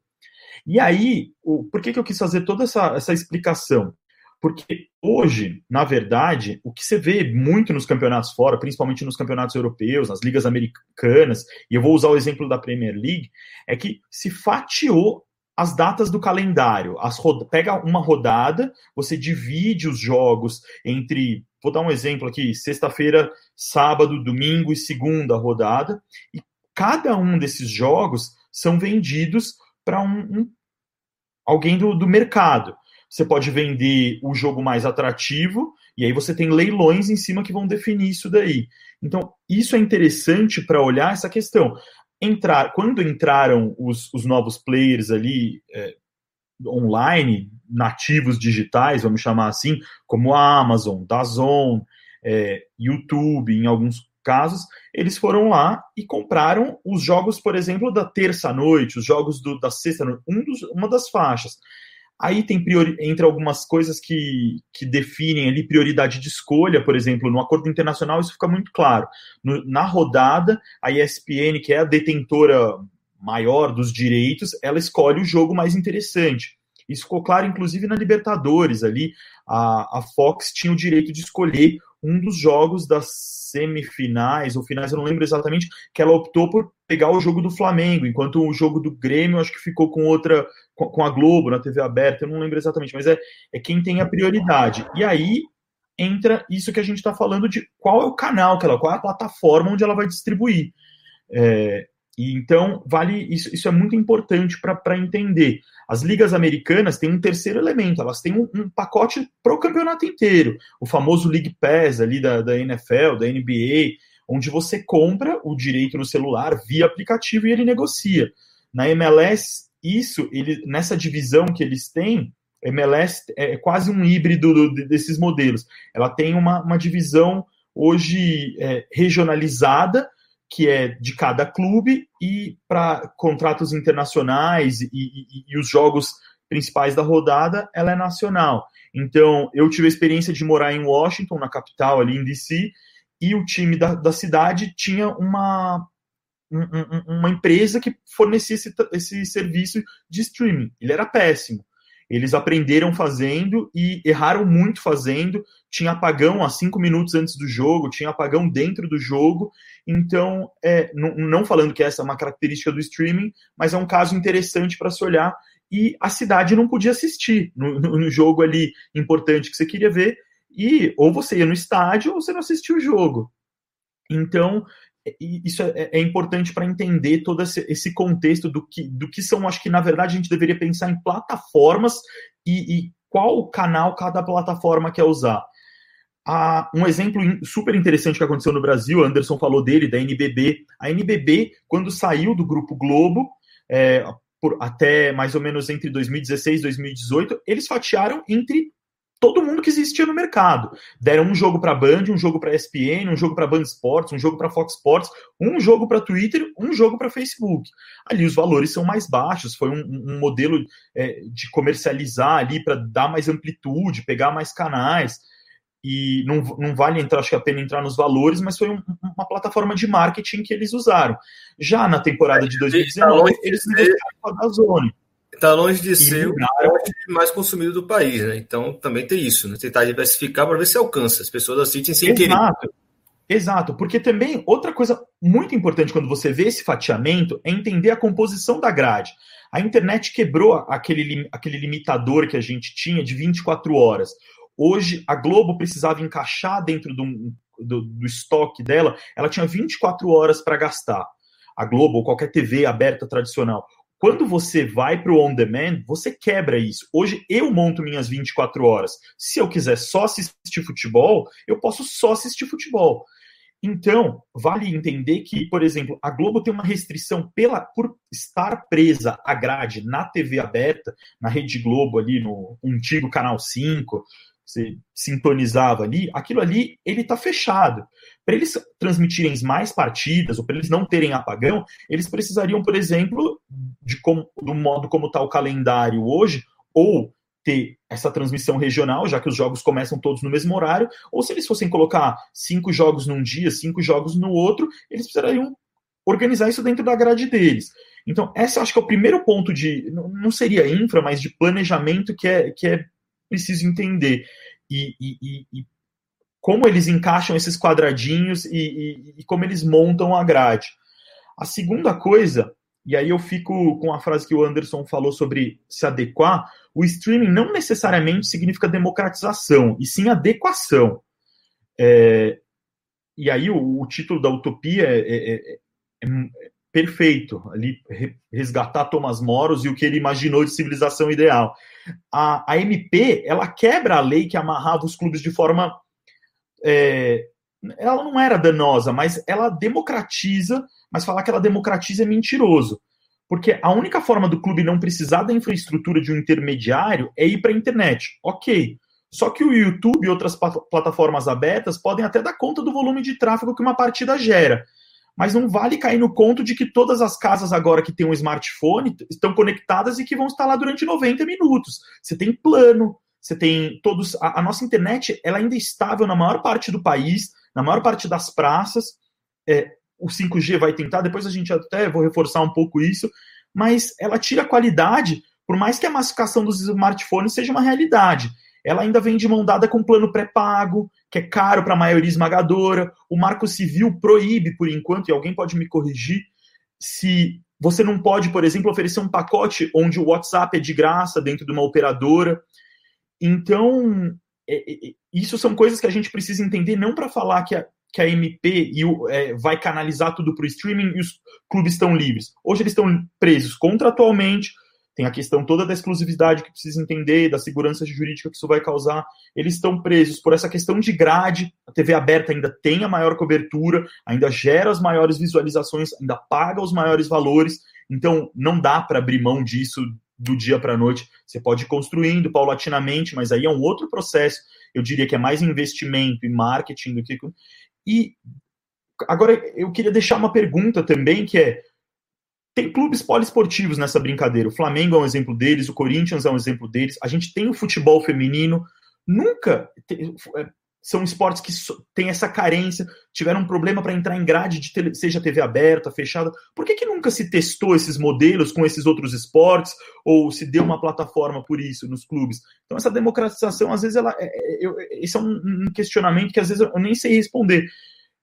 E aí, o, por que, que eu quis fazer toda essa, essa explicação? Porque hoje, na verdade, o que você vê muito nos campeonatos fora, principalmente nos campeonatos europeus, nas ligas americanas, e eu vou usar o exemplo da Premier League, é que se fatiou as datas do calendário. As Pega uma rodada, você divide os jogos entre. Vou dar um exemplo aqui: sexta-feira, sábado, domingo e segunda rodada. E cada um desses jogos são vendidos para um, um, alguém do, do mercado você pode vender o jogo mais atrativo, e aí você tem leilões em cima que vão definir isso daí. Então, isso é interessante para olhar essa questão. Entrar, quando entraram os, os novos players ali é, online, nativos digitais, vamos chamar assim, como a Amazon, Dazon, é, YouTube, em alguns casos, eles foram lá e compraram os jogos, por exemplo, da terça-noite, os jogos do, da sexta-noite, um uma das faixas. Aí tem priori, entre algumas coisas que, que definem ali prioridade de escolha, por exemplo, no acordo internacional isso fica muito claro. No, na rodada, a ESPN, que é a detentora maior dos direitos, ela escolhe o jogo mais interessante. Isso ficou claro, inclusive, na Libertadores ali. A, a Fox tinha o direito de escolher um dos jogos das semifinais ou finais, eu não lembro exatamente, que ela optou por pegar o jogo do Flamengo, enquanto o jogo do Grêmio acho que ficou com outra, com a Globo na TV aberta, eu não lembro exatamente, mas é, é quem tem a prioridade. E aí entra isso que a gente está falando de qual é o canal que ela, qual é a plataforma onde ela vai distribuir. É, E então, vale isso, isso é muito importante para entender. As ligas americanas têm um terceiro elemento, elas têm um, um pacote para o campeonato inteiro, o famoso League Pass ali da, da NFL, da NBA, onde você compra o direito no celular via aplicativo e ele negocia. Na MLS, isso, ele, nessa divisão que eles têm, MLS é quase um híbrido do, desses modelos. Ela tem uma, uma divisão hoje é, regionalizada, que é de cada clube, e para contratos internacionais e, e, e, os jogos principais da rodada, ela é nacional. Então, eu tive a experiência de morar em Washington, na capital, ali em DC, e o time da, da cidade tinha uma, um, uma empresa que fornecia esse, esse serviço de streaming. Ele era péssimo. Eles aprenderam fazendo e erraram muito fazendo. Tinha apagão a cinco minutos antes do jogo, tinha apagão dentro do jogo. Então, é, não, não falando que essa é uma característica do streaming, mas é um caso interessante para se olhar. E a cidade não podia assistir no, no, no jogo ali importante que você queria ver. E ou você ia no estádio ou você não assistia o jogo. Então, isso é, é importante para entender todo esse, esse, contexto do que, do que são, acho que na verdade a gente deveria pensar em plataformas e, e qual canal cada plataforma quer usar. Ah, um exemplo super interessante que aconteceu no Brasil, Anderson falou dele, da NBB. A NBB, quando saiu do Grupo Globo, é, por, até mais ou menos entre 2016 e 2018, eles fatiaram entre todo mundo que existia no mercado. Deram um jogo para Band, um jogo para ESPN, um jogo para Band Sports, um jogo para Fox Sports, um jogo para Twitter, um jogo para Facebook. Ali os valores são mais baixos, foi um, um modelo é, de comercializar ali para dar mais amplitude, pegar mais canais. E não, não vale entrar, acho que é a pena entrar nos valores, mas foi um, uma plataforma de marketing que eles usaram. Já na temporada de 2019, eles negociaram com a Dazone
Está longe de ser o mais consumido do país, né? Então também tem isso, né? Tentar diversificar para ver se alcança. As pessoas assistem sem
Exato. querer. Exato, porque também outra coisa muito importante quando você vê esse fatiamento é entender a composição da grade. A internet quebrou aquele, aquele limitador que a gente tinha de 24 horas. Hoje, a Globo precisava encaixar dentro do, do, do estoque dela, ela tinha 24 horas para gastar. A Globo ou qualquer TV aberta tradicional. Quando você vai para o on demand, você quebra isso. Hoje eu monto minhas 24 horas. Se eu quiser só assistir futebol, eu posso só assistir futebol. Então, vale entender que, por exemplo, a Globo tem uma restrição pela, por estar presa à grade na TV aberta, na Rede Globo ali, no antigo Canal 5, você sintonizava ali, aquilo ali, ele está fechado. Para eles transmitirem mais partidas, ou para eles não terem apagão, eles precisariam, por exemplo, de como, do modo como está o calendário hoje, ou ter essa transmissão regional, já que os jogos começam todos no mesmo horário, ou se eles fossem colocar cinco jogos num dia, cinco jogos no outro, eles precisariam organizar isso dentro da grade deles. Então, essa acho que é o primeiro ponto de. Não seria infra, mas de planejamento que é, que é preciso entender. E, e, e como eles encaixam esses quadradinhos e, e, como eles montam a grade. A segunda coisa, e aí eu fico com a frase que o Anderson falou sobre se adequar, o streaming não necessariamente significa democratização, e sim adequação. É, e aí o, o, título da utopia é, é, é, é perfeito, ali resgatar Thomas Moros e o que ele imaginou de civilização ideal. A, a MP, ela quebra a lei que amarrava os clubes de forma... É, ela não era danosa, mas ela democratiza, mas falar que ela democratiza é mentiroso. Porque a única forma do clube não precisar da infraestrutura de um intermediário é ir para a internet. Ok. Só que o YouTube e outras plataformas abertas podem até dar conta do volume de tráfego que uma partida gera mas não vale cair no conto de que todas as casas agora que têm um smartphone estão conectadas e que vão estar lá durante 90 minutos. Você tem plano, você tem todos. A, a nossa internet ela ainda é estável na maior parte do país, na maior parte das praças. É, o 5G vai tentar, depois a gente até vou reforçar um pouco isso, mas ela tira qualidade, por mais que a massificação dos smartphones seja uma realidade. Ela ainda vem de mão dada com plano pré-pago, que é caro para a maioria esmagadora. O Marco Civil proíbe, por enquanto, e alguém pode me corrigir, se você não pode, por exemplo, oferecer um pacote onde o WhatsApp é de graça dentro de uma operadora. Então, é, é, é isso são coisas que a gente precisa entender, não para falar que a, que a MP e o, é, vai canalizar tudo para o streaming e os clubes estão livres. Hoje eles estão presos contratualmente, tem a questão toda da exclusividade que precisa entender, da segurança jurídica que isso vai causar. Eles estão presos por essa questão de grade. A TV aberta ainda tem a maior cobertura, ainda gera as maiores visualizações, ainda paga os maiores valores. Então, não dá para abrir mão disso do dia para a noite. Você pode ir construindo paulatinamente, mas aí é um outro processo. Eu diria que é mais investimento e marketing do que. E agora eu queria deixar uma pergunta também, que é tem clubes poliesportivos nessa brincadeira. O Flamengo é um exemplo deles, o Corinthians é um exemplo deles. A gente tem o futebol feminino. Nunca é, são esportes que têm essa carência, tiveram um problema para entrar em grade de tele, seja TV aberta, fechada. Por que, que nunca se testou esses modelos com esses outros esportes ou se deu uma plataforma por isso nos clubes? Então essa democratização, às vezes, ela, é, é, esse é um, um questionamento que às vezes eu nem sei responder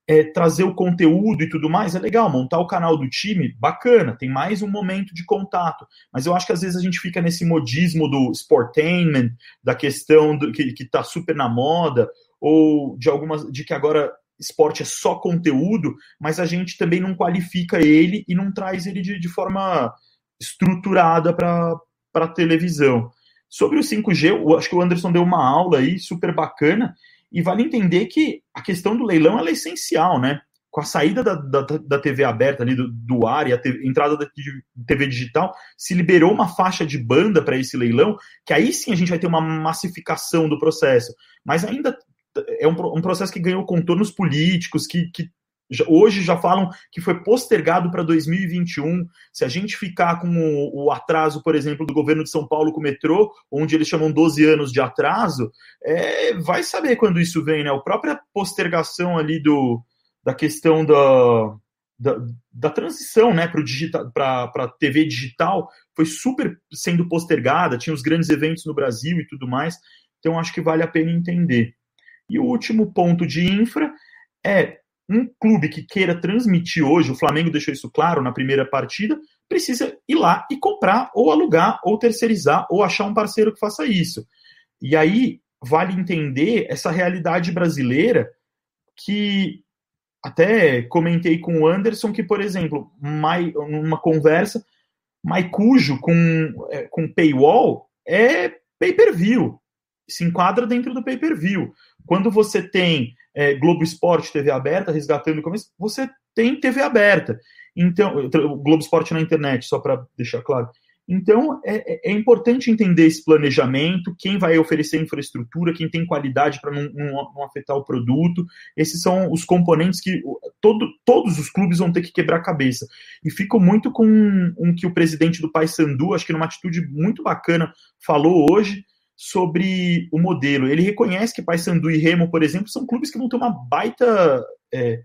é, trazer o conteúdo e tudo mais, é legal, montar o canal do time, bacana, tem mais um momento de contato. Mas eu acho que às vezes a gente fica nesse modismo do sportainment, da questão do, que, que tá super na moda, ou de algumas. de que agora esporte é só conteúdo, mas a gente também não qualifica ele e não traz ele de, de forma estruturada para a televisão. Sobre o 5G, eu acho que o Anderson deu uma aula aí super bacana, e vale entender que a questão do leilão é essencial, né? Com a saída da, da, da TV aberta ali do, do ar e a entrada da TV digital, se liberou uma faixa de banda para esse leilão, que aí sim a gente vai ter uma massificação do processo. Mas ainda é um, um processo que ganhou contornos políticos, que, que Hoje já falam que foi postergado para 2021. Se a gente ficar com o, o, atraso, por exemplo, do governo de São Paulo com o metrô, onde eles chamam 12 anos de atraso, é, vai saber quando isso vem, né? A própria postergação ali do, da questão da, da, da transição né, para a TV digital foi super sendo postergada, tinha os grandes eventos no Brasil e tudo mais. Então, acho que vale a pena entender. E o último ponto de infra é um clube que queira transmitir hoje, o Flamengo deixou isso claro na primeira partida, precisa ir lá e comprar, ou alugar, ou terceirizar, ou achar um parceiro que faça isso. E aí vale entender essa realidade brasileira que até comentei com o Anderson que, por exemplo, numa conversa, Maicujo com, é, com paywall é pay-per-view, se enquadra dentro do pay-per-view. Quando você tem é, Globo Esporte, TV aberta, resgatando começo, você tem TV aberta. Então, Globo Esporte na internet, só para deixar claro. Então, é, é, importante entender esse planejamento, quem vai oferecer infraestrutura, quem tem qualidade para não, não, não, afetar o produto. Esses são os componentes que todo, todos os clubes vão ter que quebrar a cabeça. E fico muito com um, um que o presidente do Paysandu, acho que numa atitude muito bacana, falou hoje, sobre o modelo. Ele reconhece que Paysandu e Remo, por exemplo, são clubes que vão ter uma baita é,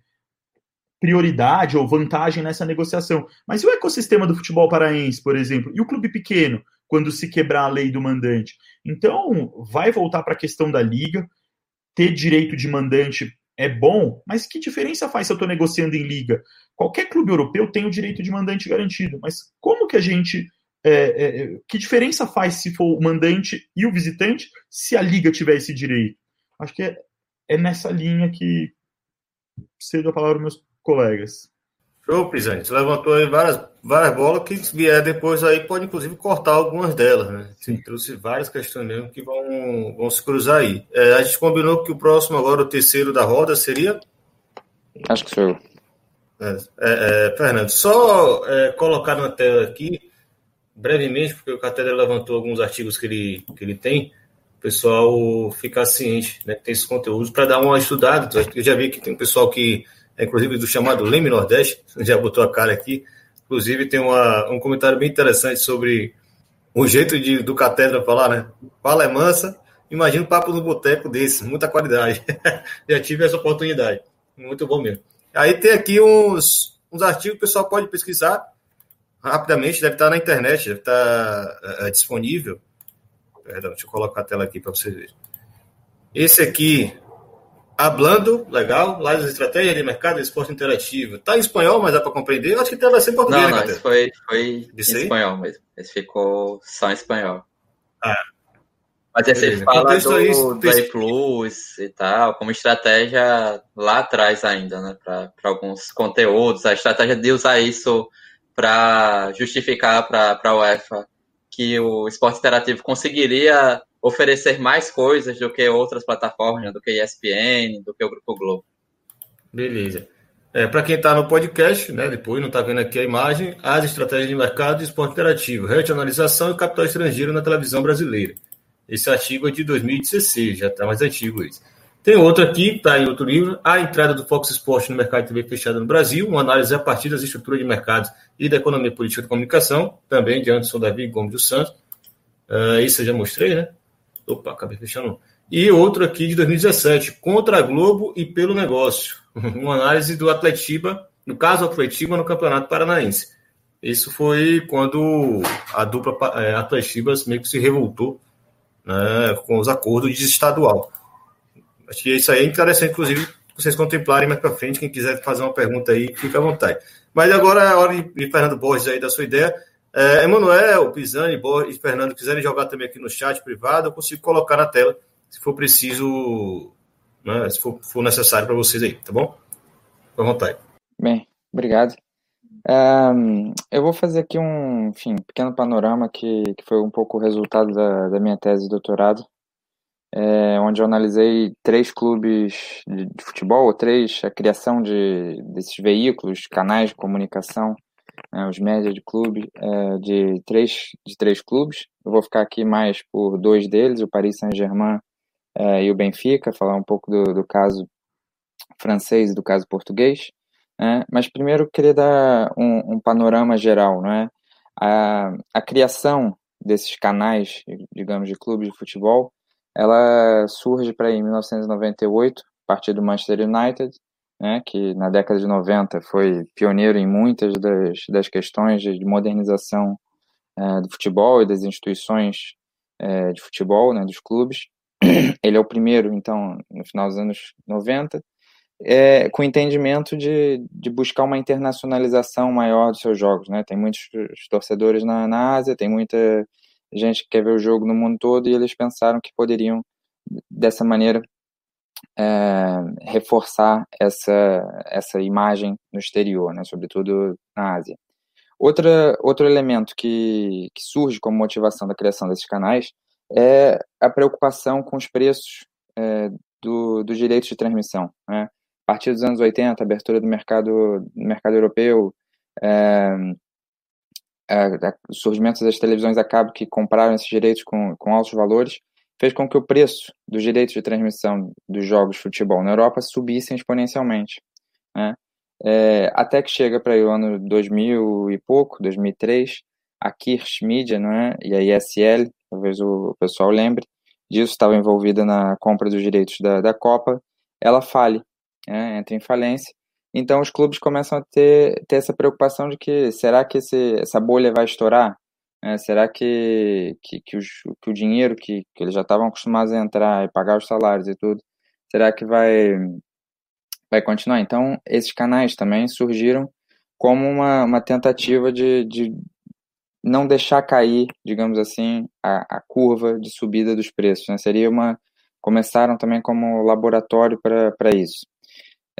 prioridade ou vantagem nessa negociação. Mas e o ecossistema do futebol paraense, por exemplo? E o clube pequeno, quando se quebrar a lei do mandante? Então, vai voltar para a questão da liga. Ter direito de mandante é bom, mas que diferença faz se eu estou negociando em liga? Qualquer clube europeu tem o direito de mandante garantido, mas como que a gente é, é, que diferença faz se for o mandante e o visitante se a liga tiver esse direito? Acho que é, é nessa linha que cedo a palavra meus colegas.
Show, Pisani. Você levantou aí várias, várias bolas que vier depois aí pode inclusive cortar algumas delas, né? Você trouxe várias questões mesmo que vão, vão se cruzar aí. É, a gente combinou que o próximo agora, o terceiro da roda, seria?
Acho que sou eu.
É, é, é Fernando, só é, colocar na tela aqui brevemente, porque o Catedra levantou alguns artigos que ele, que ele tem, o pessoal ficar ciente, né, que tem esses conteúdos, para dar uma estudada. Eu já vi que tem um pessoal que, é, inclusive do chamado Leme Nordeste, já botou a cara aqui, inclusive tem uma, um comentário bem interessante sobre o jeito de, do Catedra falar, né? Fala é mansa, imagina um papo no boteco desse, muita qualidade. já tive essa oportunidade, muito bom mesmo. Aí tem aqui uns, uns artigos que o pessoal pode pesquisar, rapidamente, deve estar na internet, deve estar é, disponível. Perdão, deixa eu colocar a tela aqui para vocês verem. Esse aqui, Hablando, legal, lá das estratégias de mercado e esporte interativo. Está em espanhol, mas dá para compreender. Eu acho que vai ser em português,
Não, né, não, esse foi, foi em espanhol mesmo. Esse ficou só em espanhol.
Ah,
Mas aí você fala do, aí, do Plus e tal, como estratégia lá atrás ainda, né? Para alguns conteúdos, a estratégia de usar isso para justificar para a UEFA que o esporte interativo conseguiria oferecer mais coisas do que outras plataformas, do que ESPN, do que o Grupo Globo.
Beleza. É, para quem está no podcast, né, depois não está vendo aqui a imagem, as estratégias de mercado de esporte interativo, regionalização e capital estrangeiro na televisão brasileira. Esse artigo é de 2016, já está mais antigo isso. Tem outro aqui, está em outro livro, A Entrada do Fox Sport no Mercado de TV Fechado no Brasil, uma análise a partir das estruturas de mercados e da economia política de comunicação, também de Anderson Davi Gomes dos Santos. Uh, isso eu já mostrei, né? Opa, acabei fechando. E outro aqui de 2017, Contra a Globo e pelo Negócio, uma análise do Atletiba, no caso Atletiba no Campeonato Paranaense. Isso foi quando a dupla é, meio que se revoltou né, com os acordos de estadual. Acho que isso aí é interessante, inclusive, vocês contemplarem mais para frente. Quem quiser fazer uma pergunta aí, fica à vontade. Mas agora é a hora de Fernando Borges aí da sua ideia. É, Emanuel, Pisani, Borges e Fernando quiserem jogar também aqui no chat privado, eu consigo colocar na tela, se for preciso, né, se for, for necessário para vocês aí, tá bom? Fica à vontade.
Bem, obrigado. Um, eu vou fazer aqui um enfim, pequeno panorama que, que foi um pouco o resultado da, da minha tese de doutorado é, onde eu analisei três clubes de, de, futebol, três, a criação de, desses veículos, canais de comunicação, né, os médias de clube, é, de, três, de três clubes. Eu vou ficar aqui mais por dois deles, o Paris Saint-Germain é, e o Benfica, falar um pouco do, do caso francês e do caso português. Né. Mas primeiro eu queria dar um, um panorama geral, não é? A, a criação desses canais, digamos, de clubes de futebol, ela surge para em 1998, a partir do Manchester United, né, que na década de 90 foi pioneiro em muitas das, das questões de modernização é, do futebol e das instituições é, de futebol, né, dos clubes. Ele é o primeiro, então, no final dos anos 90, é, com o entendimento de, de buscar uma internacionalização maior dos seus jogos. Né? Tem muitos torcedores na, na Ásia, tem muita gente que quer ver o jogo no mundo todo e eles pensaram que poderiam, dessa maneira, é, reforçar essa, essa imagem no exterior, né, sobretudo na Ásia. Outra, outro elemento que, que surge como motivação da criação desses canais é a preocupação com os preços é, do, dos direitos de transmissão. Né? A partir dos anos 80, a abertura do mercado, do mercado europeu, é, o surgimento das televisões a cabo que compraram esses direitos com, com altos valores fez com que o preço dos direitos de transmissão dos jogos de futebol na Europa subissem exponencialmente. Né? É, até que chega para o ano 2000 e pouco, 2003, a Kirsch Media é? e a ISL, talvez o pessoal lembre disso, estava envolvida na compra dos direitos da, da Copa, ela fale, né? entra em falência, então os clubes começam a ter, ter essa preocupação de que será que esse, essa bolha vai estourar? É, será que, que, que, os, que, o dinheiro que, que eles já estavam acostumados a entrar e pagar os salários e tudo, será que vai, vai continuar? Então esses canais também surgiram como uma, uma tentativa de, de não deixar cair, digamos assim, a, a curva de subida dos preços. Né? Seria uma começaram também como laboratório para isso.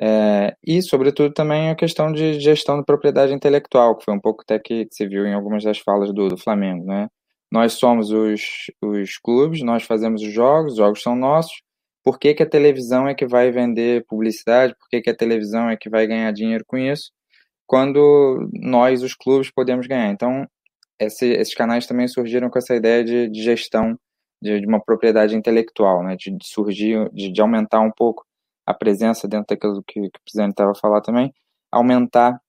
É, e, sobretudo, também a questão de gestão de propriedade intelectual, que foi um pouco até que se viu em algumas das falas do, do Flamengo. Né? Nós somos os, os clubes, nós fazemos os jogos, os jogos são nossos. Por que, que a televisão é que vai vender publicidade? Por que, que a televisão é que vai ganhar dinheiro com isso? Quando nós, os clubes, podemos ganhar. Então, esse, esses canais também surgiram com essa ideia de, de gestão de, de, uma propriedade intelectual, né? de, de surgir, de, de aumentar um pouco a presença dentro daquilo que, que o presidente estava falar também, aumentar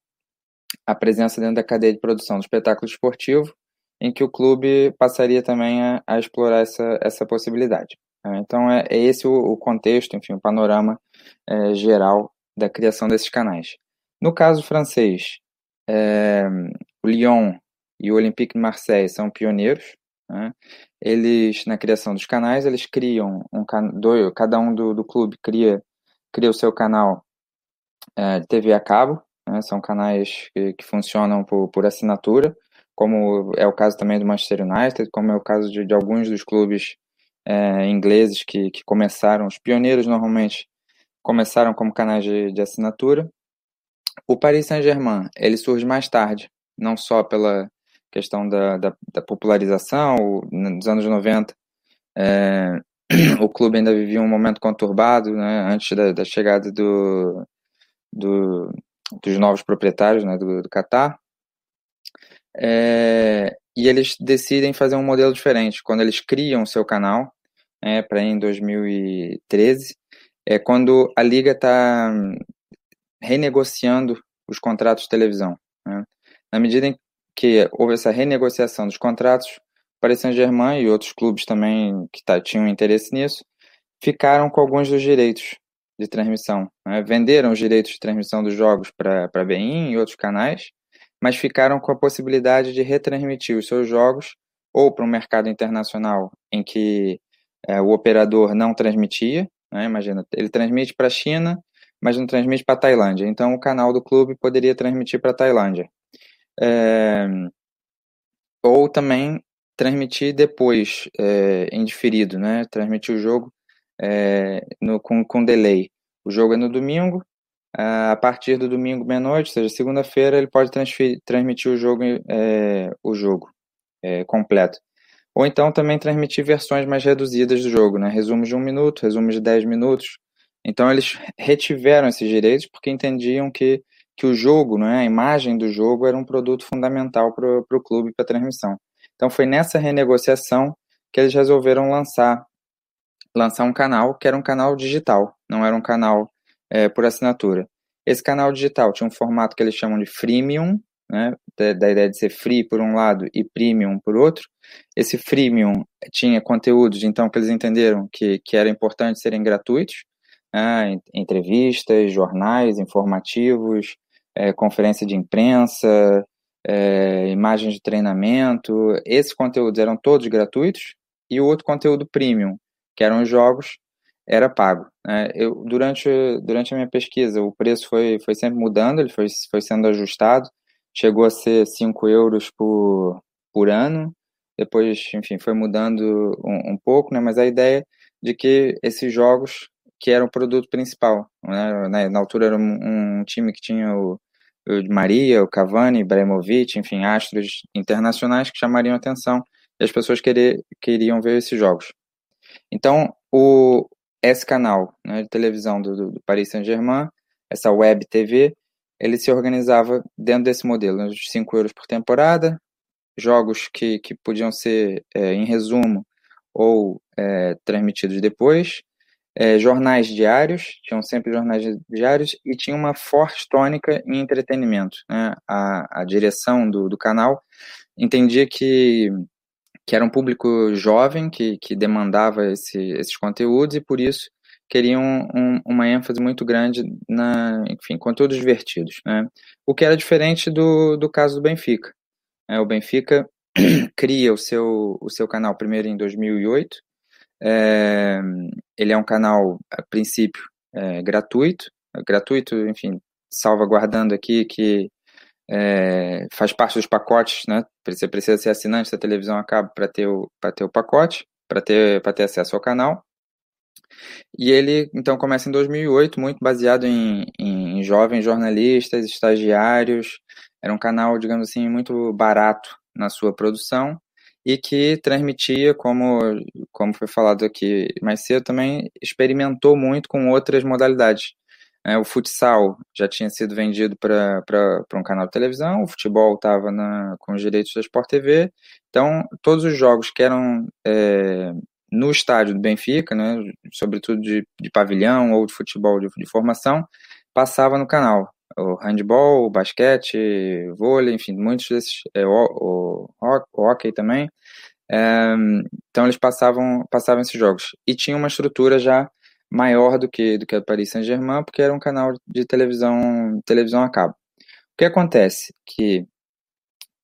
a presença dentro da cadeia de produção do espetáculo esportivo, em que o clube passaria também a, a explorar essa, essa possibilidade. Né? Então, é, é esse o, o, contexto, enfim, o panorama é, geral da criação desses canais. No caso francês, é, o Lyon e o Olympique de Marseille são pioneiros. Né? Eles, na criação dos canais, eles criam, um, dois, cada um do, do clube cria cria o seu canal é, de TV a cabo, né, são canais que, que funcionam por, por, assinatura, como é o caso também do Manchester United, como é o caso de, de alguns dos clubes é, ingleses que, que começaram, os pioneiros normalmente começaram como canais de, de assinatura. O Paris Saint-Germain, ele surge mais tarde, não só pela questão da, da, da popularização, nos anos 90, é, o clube ainda vivia um momento conturbado, né, antes da, da chegada do, do, dos novos proprietários né, do, do Qatar. É, e eles decidem fazer um modelo diferente. Quando eles criam o seu canal, é, para em 2013, é quando a liga está renegociando os contratos de televisão. Né? Na medida em que houve essa renegociação dos contratos, Paris Saint-Germain e outros clubes também que tá, tinham interesse nisso, ficaram com alguns dos direitos de transmissão. Né? Venderam os direitos de transmissão dos jogos para a BEIN e outros canais, mas ficaram com a possibilidade de retransmitir os seus jogos ou para um mercado internacional em que é, o operador não transmitia, né? imagina, ele transmite para a China, mas não transmite para a Tailândia. Então, o canal do clube poderia transmitir para a Tailândia. É, ou também transmitir depois, é, em diferido, né? transmitir o jogo é, no, com, com delay. O jogo é no domingo, a partir do domingo meia-noite, ou seja, segunda-feira, ele pode transmitir o jogo, é, o jogo é, completo. Ou então também transmitir versões mais reduzidas do jogo, né? resumos de um minuto, resumos de dez minutos. Então eles retiveram esses direitos porque entendiam que, que o jogo, né, a imagem do jogo era um produto fundamental para o clube para a transmissão. Então foi nessa renegociação que eles resolveram lançar lançar um canal que era um canal digital, não era um canal é, por assinatura. Esse canal digital tinha um formato que eles chamam de freemium, né, da, da, ideia de ser free por um lado e premium por outro. Esse freemium tinha conteúdos, então, que eles entenderam que, que era importante serem gratuitos, né, entrevistas, jornais informativos, é, conferência de imprensa, é, imagens de treinamento. Esses conteúdos eram todos gratuitos e o outro conteúdo premium, que eram os jogos, era pago. Né? Eu, durante, durante a minha pesquisa, o preço foi, foi sempre mudando, ele foi, foi sendo ajustado, chegou a ser 5 euros por, por ano, depois, enfim, foi mudando um, um, pouco, né? mas a ideia de que esses jogos, que eram o produto principal, né? na altura era um, um time que tinha o, o Maria, o Cavani, Ibrahimovic, enfim, astros internacionais que chamariam atenção e as pessoas querer, queriam ver esses jogos. Então, o, esse canal né, de televisão do, do Paris Saint-Germain, essa web TV, ele se organizava dentro desse modelo, né, de 5 euros por temporada, jogos que, que podiam ser é, em resumo ou é, transmitidos depois, é, jornais diários, tinham sempre jornais diários e tinha uma forte tônica em entretenimento. Né? A, a direção do, do canal entendia que que era um público jovem que, que demandava esse, esses conteúdos e por isso queriam um, uma ênfase muito grande na, enfim, conteúdos divertidos, né? O que era diferente do, do caso do Benfica. É, o Benfica cria o seu, o seu canal primeiro em 2008. É, ele é um canal, a princípio, é, gratuito, gratuito, enfim, salvaguardando aqui que é, faz parte dos pacotes, né? Você precisa ser assinante da televisão a cabo para ter, o, ter o pacote, para ter, ter acesso ao canal. E ele, então, começa em 2008, muito baseado em, em jovens jornalistas, estagiários. Era um canal, digamos assim, muito barato na sua produção e que transmitia, como, como foi falado aqui mais cedo, também experimentou muito com outras modalidades. É, o futsal já tinha sido vendido para um canal de televisão, o futebol estava com os direitos da Sport TV. Então, todos os jogos que eram é, no estádio do Benfica, né, sobretudo de, de pavilhão ou de futebol de, de formação, passava no canal. O handball, o basquete, vôlei, enfim, muitos desses, é, o, o, o hockey também. É, então eles passavam, passavam esses jogos. E tinha uma estrutura já maior do que do que a Paris Saint-Germain, porque era um canal de televisão, televisão a cabo. O que acontece? Que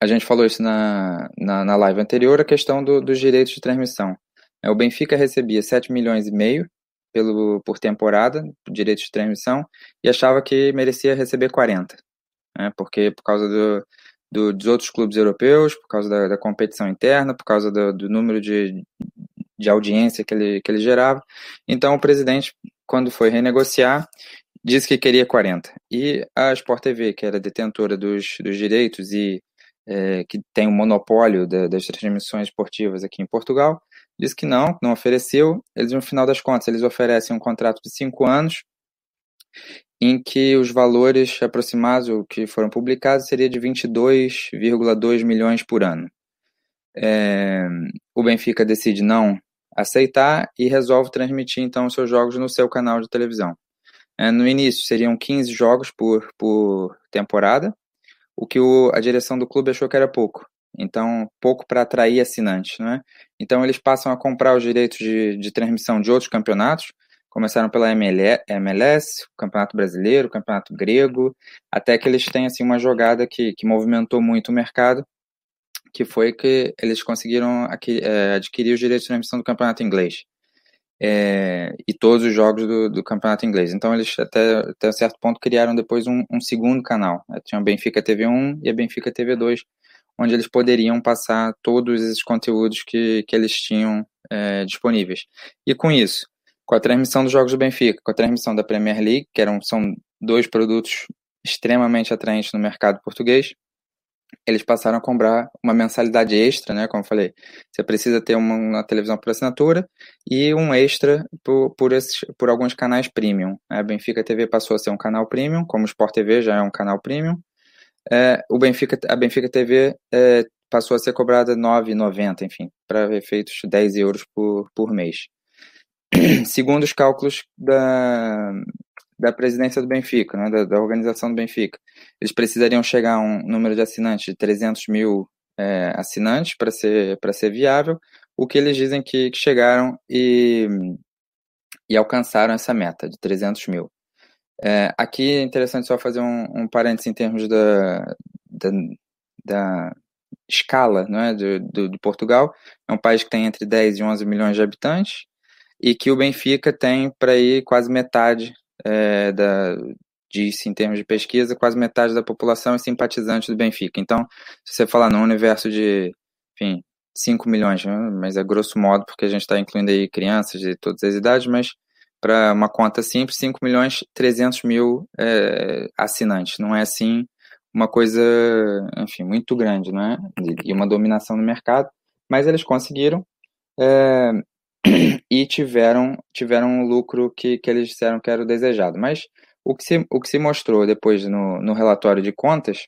a gente falou isso na, na, na live anterior, a questão do, dos direitos de transmissão. É, o Benfica recebia 7 milhões e meio pelo, por temporada, direitos de transmissão, e achava que merecia receber 40. Né, porque por causa do, do, dos outros clubes europeus, por causa da, da competição interna, por causa do, do número de, de audiência que ele, que ele gerava. Então, o presidente, quando foi renegociar, disse que queria 40. E a Sport TV, que era detentora dos, dos direitos e é, que tem o um monopólio da, das transmissões esportivas aqui em Portugal, disse que não, não ofereceu. Eles, no final das contas, eles oferecem um contrato de cinco anos, em que os valores aproximados que foram publicados seria de 22,2 milhões por ano. É, o Benfica decide não aceitar e resolve transmitir então os seus jogos no seu canal de televisão. É, no início seriam 15 jogos por, por temporada, o que o, a direção do clube achou que era pouco. Então, pouco para atrair assinantes. Né? Então, eles passam a comprar os direitos de, de transmissão de outros campeonatos. Começaram pela MLS, o Campeonato Brasileiro, o Campeonato Grego, até que eles têm assim, uma jogada que, que movimentou muito o mercado, que foi que eles conseguiram é, adquirir os direitos de transmissão do campeonato inglês. É, e todos os jogos do, do, campeonato inglês. Então eles até, até um certo ponto criaram depois um, um segundo canal. Né? Tinha a Benfica TV 1 e a Benfica TV 2, onde eles poderiam passar todos esses conteúdos que, que eles tinham é, disponíveis. E com isso, com a transmissão dos jogos do Benfica, com a transmissão da Premier League, que eram, são dois produtos extremamente atraentes no mercado português, eles passaram a cobrar uma mensalidade extra, né? Como eu falei, você precisa ter uma, uma televisão por assinatura e um extra por, por, esses, por alguns canais premium. Né? A Benfica TV passou a ser um canal premium, como o Sport TV já é um canal premium. É, o Benfica, a Benfica TV é, passou a ser cobrada R$ 9,90, enfim, para efeitos 10 euros por, por mês. Segundo os cálculos da, da presidência do Benfica, né, da, da, organização do Benfica. Eles precisariam chegar a um número de assinantes de 300 mil é, assinantes para ser, ser viável, o que eles dizem que, que chegaram e, e alcançaram essa meta de 300 mil. É, aqui é interessante só fazer um, um parênteses em termos da, da, da escala né, do, do, do, Portugal. É um país que tem entre 10 e 11 milhões de habitantes e que o Benfica tem para ir quase metade é, da, disse em termos de pesquisa, quase metade da população é simpatizante do Benfica. Então, se você falar num universo de, enfim, 5 milhões, né, mas é grosso modo, porque a gente está incluindo aí crianças de todas as idades, mas para uma conta simples, 5 milhões 300 mil é, assinantes. Não é assim uma coisa, enfim, muito grande, né? E uma dominação no mercado, mas eles conseguiram. É, e tiveram, tiveram um lucro que, que eles disseram que era o desejado. Mas o que se, o que se mostrou depois no, no relatório de contas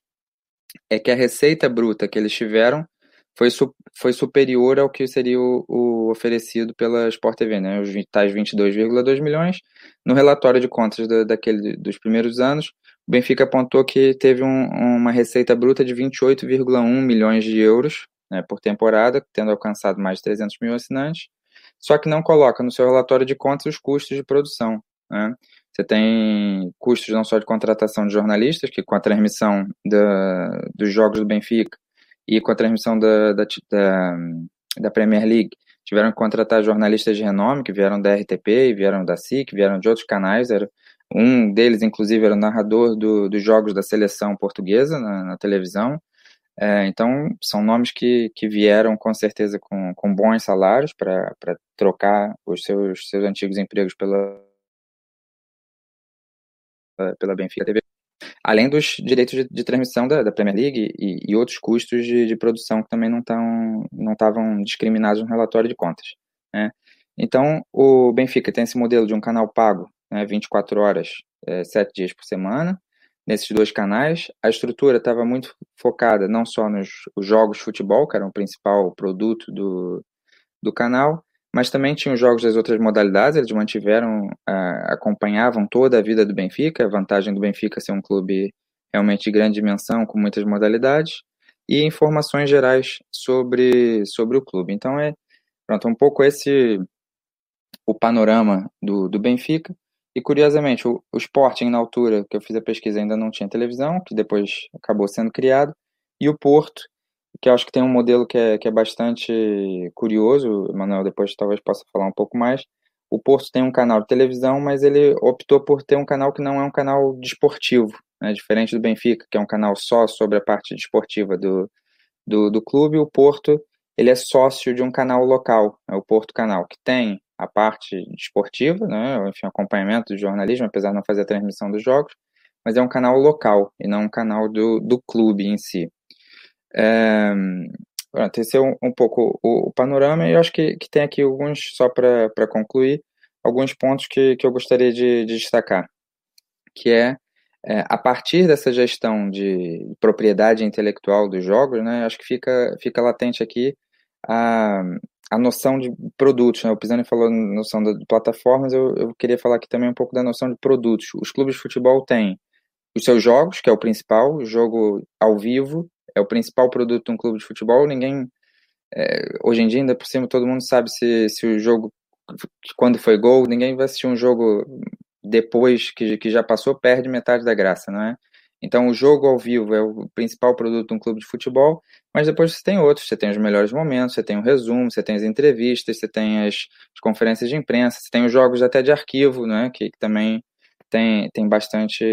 é que a receita bruta que eles tiveram foi, foi superior ao que seria o, o oferecido pela Sport TV, né? os tais 22,2 milhões. No relatório de contas da, daquele, dos primeiros anos, o Benfica apontou que teve um, uma receita bruta de 28,1 milhões de euros né, por temporada, tendo alcançado mais de 300 mil assinantes, só que não coloca no seu relatório de contas os custos de produção. Né? Você tem custos não só de contratação de jornalistas, que com a transmissão da, dos jogos do Benfica e com a transmissão da, da, da, da Premier League, tiveram que contratar jornalistas de renome, que vieram da RTP, vieram da SIC, vieram de outros canais. Era, um deles, inclusive, era o narrador do, dos jogos da seleção portuguesa na, na televisão. É, então, são nomes que, que vieram com certeza com, com bons salários para trocar os seus, seus antigos empregos pela, pela Benfica TV, além dos direitos de, de transmissão da, da, Premier League e, e outros custos de, de, produção que também não estavam não discriminados no relatório de contas. Né? Então, o Benfica tem esse modelo de um canal pago, né, 24 horas, é, 7 dias por semana, nesses dois canais. A estrutura estava muito focada não só nos jogos de futebol, que era o principal produto do, do canal, mas também tinha os jogos das outras modalidades, eles mantiveram, uh, acompanhavam toda a vida do Benfica, a vantagem do Benfica ser um clube realmente de grande dimensão, com muitas modalidades, e informações gerais sobre, sobre o clube. Então é pronto, um pouco esse o panorama do, do Benfica. E curiosamente, o, o Sporting, na altura que eu fiz a pesquisa, ainda não tinha televisão, que depois acabou sendo criado, e o Porto, que eu acho que tem um modelo que é, que é bastante curioso, Manuel depois talvez possa falar um pouco mais. O Porto tem um canal de televisão, mas ele optou por ter um canal que não é um canal desportivo, né? diferente do Benfica, que é um canal só sobre a parte desportiva do, do, do clube. O Porto ele é sócio de um canal local, é o Porto Canal, que tem a parte esportiva, né, enfim, acompanhamento do jornalismo, apesar de não fazer a transmissão dos jogos, mas é um canal local e não um canal do, do clube em si. É, pronto, esse é um, um pouco o, o, panorama e eu acho que, que tem aqui alguns, só para concluir, alguns pontos que, que eu gostaria de, de destacar, que é, é, a partir dessa gestão de propriedade intelectual dos jogos, né, acho que fica, fica latente aqui a, a noção de produtos. Né? O Pisani falou noção de plataformas, eu, eu queria falar aqui também um pouco da noção de produtos. Os clubes de futebol têm os seus jogos, que é o principal, jogo ao vivo é o principal produto de um clube de futebol. Ninguém, é, hoje em dia, ainda por cima, todo mundo sabe se, se o jogo, quando foi gol, ninguém vai assistir um jogo depois que, que já passou, perde metade da graça, não é? Então, o jogo ao vivo é o principal produto de um clube de futebol, mas depois você tem outros. Você tem os melhores momentos, você tem o resumo, você tem as entrevistas, você tem as, as conferências de imprensa, você tem os jogos até de arquivo, né, que, que também tem, tem bastante,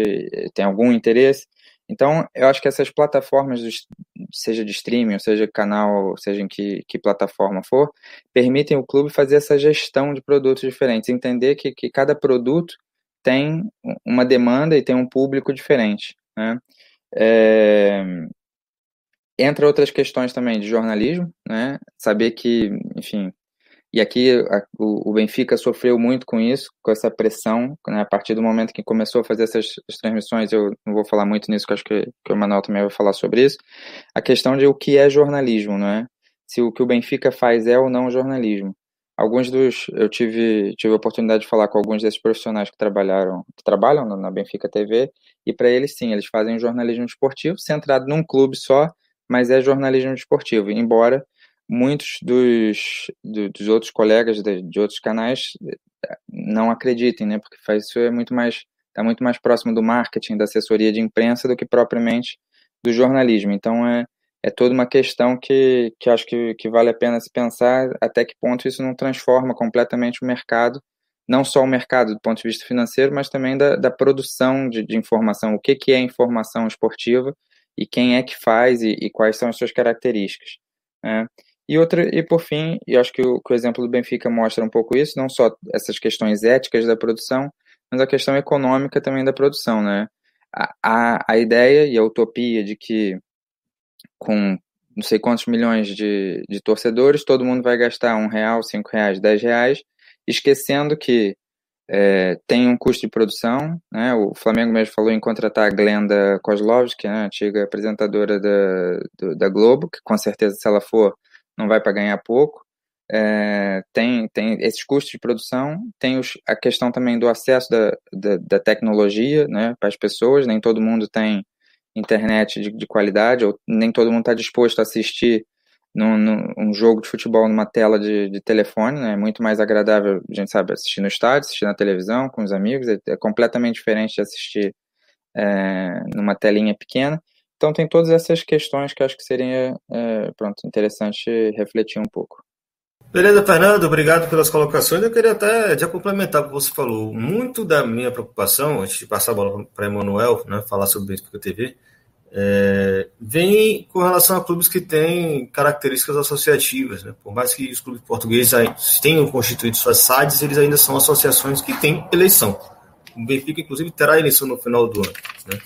tem algum interesse. Então, eu acho que essas plataformas, seja de streaming, seja canal, seja em que, que plataforma for, permitem o clube fazer essa gestão de produtos diferentes, entender que, que cada produto tem uma demanda e tem um público diferente. Né? É, entra outras questões também de jornalismo, né? saber que, enfim, e aqui a, o, o, Benfica sofreu muito com isso, com essa pressão, né? a partir do momento que começou a fazer essas transmissões, eu não vou falar muito nisso, que acho que, que o Manuel também vai falar sobre isso, a questão de o que é jornalismo, não é? Se o que o Benfica faz é ou não jornalismo. Alguns dos, eu tive, tive a oportunidade de falar com alguns desses profissionais que trabalharam, que trabalham na Benfica TV, e para eles sim, eles fazem jornalismo esportivo, centrado num clube só, mas é jornalismo esportivo, embora muitos dos, dos outros colegas de, de, outros canais eh, não acreditem, né? Porque faz isso é muito mais está muito mais próximo do marketing, da assessoria de imprensa do que propriamente do jornalismo. Então é é toda uma questão que, que acho que, que vale a pena se pensar até que ponto isso não transforma completamente o mercado, não só o mercado do ponto de vista financeiro, mas também da, da produção de, de informação, o que, que é informação esportiva e quem é que faz e, e quais são as suas características. Né? E outra, e por fim, e acho que o, que o exemplo do Benfica mostra um pouco isso, não só essas questões éticas da produção, mas a questão econômica também da produção, né? A, a, a ideia e a utopia de que com não sei quantos milhões de, de torcedores, todo mundo vai gastar um real, cinco reais, dez reais, esquecendo que é, tem um custo de produção, né? O Flamengo mesmo falou em contratar a Glenda Kozlovski, né? antiga apresentadora da, do, da Globo, que com certeza se ela for não vai para ganhar pouco. É, tem, tem esses custos de produção, tem os, a questão também do acesso da, da, da tecnologia né, para as pessoas, nem todo mundo tem internet de, de qualidade, ou nem todo mundo está disposto a assistir um jogo de futebol numa tela de, de telefone, né, é muito mais agradável, a gente sabe, assistir no estádio, assistir na televisão, com os amigos, é, é completamente diferente de assistir é, numa telinha pequena. Então tem todas essas questões que acho que seria é, pronto, interessante refletir um pouco.
Beleza, Fernando, obrigado pelas colocações. Eu queria até já complementar o que você falou. Muito da minha preocupação, antes de passar a bola para Emanuel, né, falar sobre o TV, é, vem com relação a clubes que têm características associativas. Né? Por mais que os clubes portugueses tenham constituído suas SADs, eles ainda são associações que têm eleição. O Benfica, inclusive, terá eleição no final do ano. Né?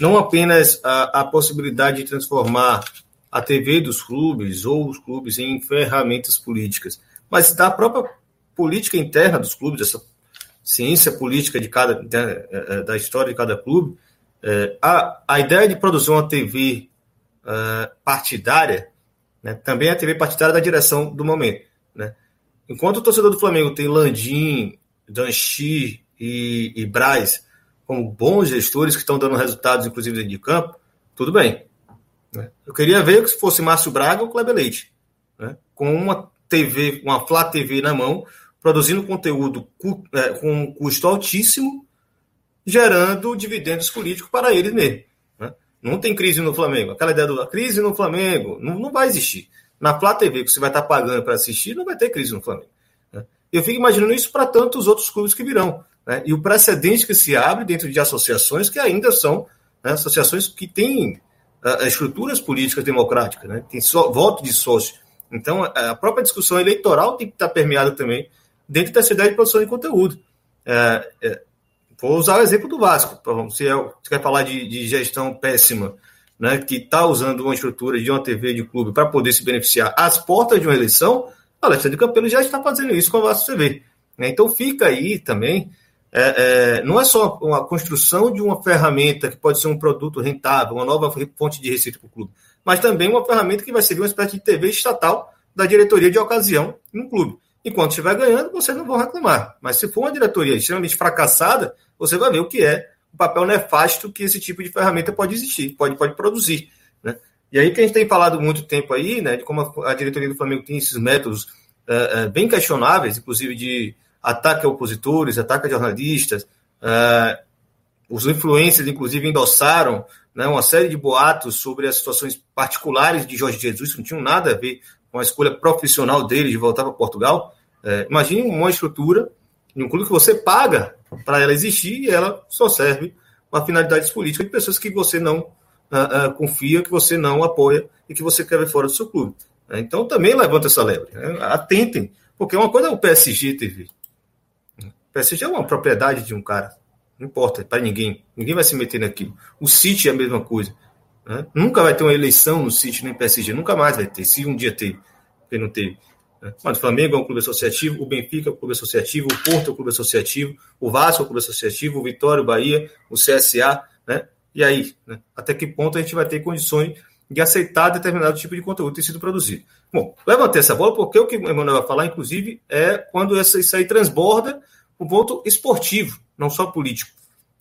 Não apenas a, a possibilidade de transformar a TV dos clubes ou os clubes em ferramentas políticas, mas da própria política interna dos clubes, essa ciência política de cada da história de cada clube, é, a, a ideia de produzir uma TV partidária, né, também é a TV partidária da direção do momento. Né? Enquanto o torcedor do Flamengo tem Landim, Danchi e, e Braz como bons gestores que estão dando resultados, inclusive dentro de campo, tudo bem. Né? Eu queria ver se fosse Márcio Braga ou Kleber Leite, né? com uma TV, uma Flá TV na mão, produzindo conteúdo é, com um custo altíssimo, gerando dividendos políticos para eles mesmos. Né? Não tem crise no Flamengo. Aquela ideia da crise no Flamengo não, não vai existir. Na Flá TV, que você vai estar pagando para assistir, não vai ter crise no Flamengo. Né? Eu fico imaginando isso para tantos outros clubes que virão. Né? E o precedente que se abre dentro de associações que ainda são né, associações que têm uh, estruturas políticas democráticas, né? tem voto de sócio. Então, a própria discussão eleitoral tem que estar permeada também dentro dessa ideia de produção de conteúdo. É, é, vou usar o exemplo do Vasco. Se, é, se quer falar de, de, gestão péssima, né, que está usando uma estrutura de uma TV de clube para poder se beneficiar às portas de uma eleição, Alexandre Campelo já está fazendo isso com a Vasco TV. Né? Então fica aí também. É, é, não é só uma construção de uma ferramenta que pode ser um produto rentável, uma nova fonte de receita para o clube, mas também uma ferramenta que vai servir uma espécie de TV estatal da diretoria de ocasião no clube. Enquanto estiver ganhando, vocês não vão reclamar. Mas se for uma diretoria extremamente fracassada, você vai ver o que é o papel nefasto que esse tipo de ferramenta pode existir, pode, pode produzir. Né? E aí que a gente tem falado muito tempo aí, né, de como a, diretoria do Flamengo tem esses métodos uh, uh, bem questionáveis, inclusive de ataque a opositores, ataque a jornalistas. Uh, os influencers, inclusive, endossaram né, uma série de boatos sobre as situações particulares de Jorge Jesus, que não tinham nada a ver com a escolha profissional dele de voltar para Portugal. É, imagine uma estrutura de um clube que você paga para ela existir e ela só serve para finalidades políticas de pessoas que você não uh, confia, que você não apoia e que você quer ver fora do seu clube. É, então também levanta essa lebre. Né? Atentem, porque uma coisa é o PSG TV. PSG é uma propriedade de um cara. Não importa, para ninguém. Ninguém vai se meter naquilo. O City é a mesma coisa. Né? Nunca vai ter uma eleição no City nem PSG. Nunca mais vai ter, se um dia teve. Porque não teve. Né? Mas o Flamengo é um clube associativo, o Benfica é um clube associativo, o Porto é um clube associativo, o Vasco é um clube associativo, o Vitória, o Bahia, o CSA. Né? E aí? Né? Até que ponto a gente vai ter condições de aceitar determinado tipo de conteúdo tem sido produzido? Bom, levantei essa bola porque o que o Emanuel vai falar, inclusive, é quando isso aí transborda o ponto esportivo, não só político.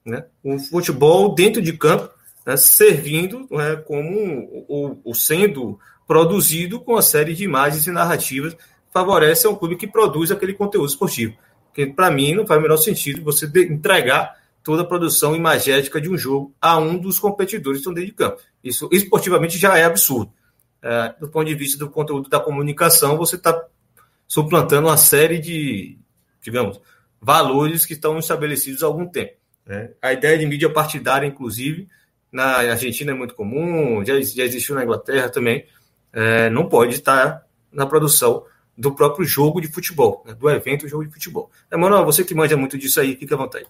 Né? O futebol dentro de campo né, servindo né, como o, o, sendo produzido com uma série de imagens e narrativas favorece a um clube que produz aquele conteúdo esportivo. Porque, para mim, não faz o menor sentido você entregar toda a produção imagética de um jogo a um dos competidores que estão dentro de campo. Isso esportivamente já é absurdo. É, do ponto de vista do conteúdo da comunicação, você está suplantando uma série de, digamos, valores que estão estabelecidos há algum tempo. Né? A ideia de mídia partidária, inclusive, na Argentina é muito comum, já, já existiu na Inglaterra também, é, não pode estar na produção do próprio jogo de futebol, né? do evento jogo de futebol. Emanuel, você que manja muito disso aí, fica à vontade.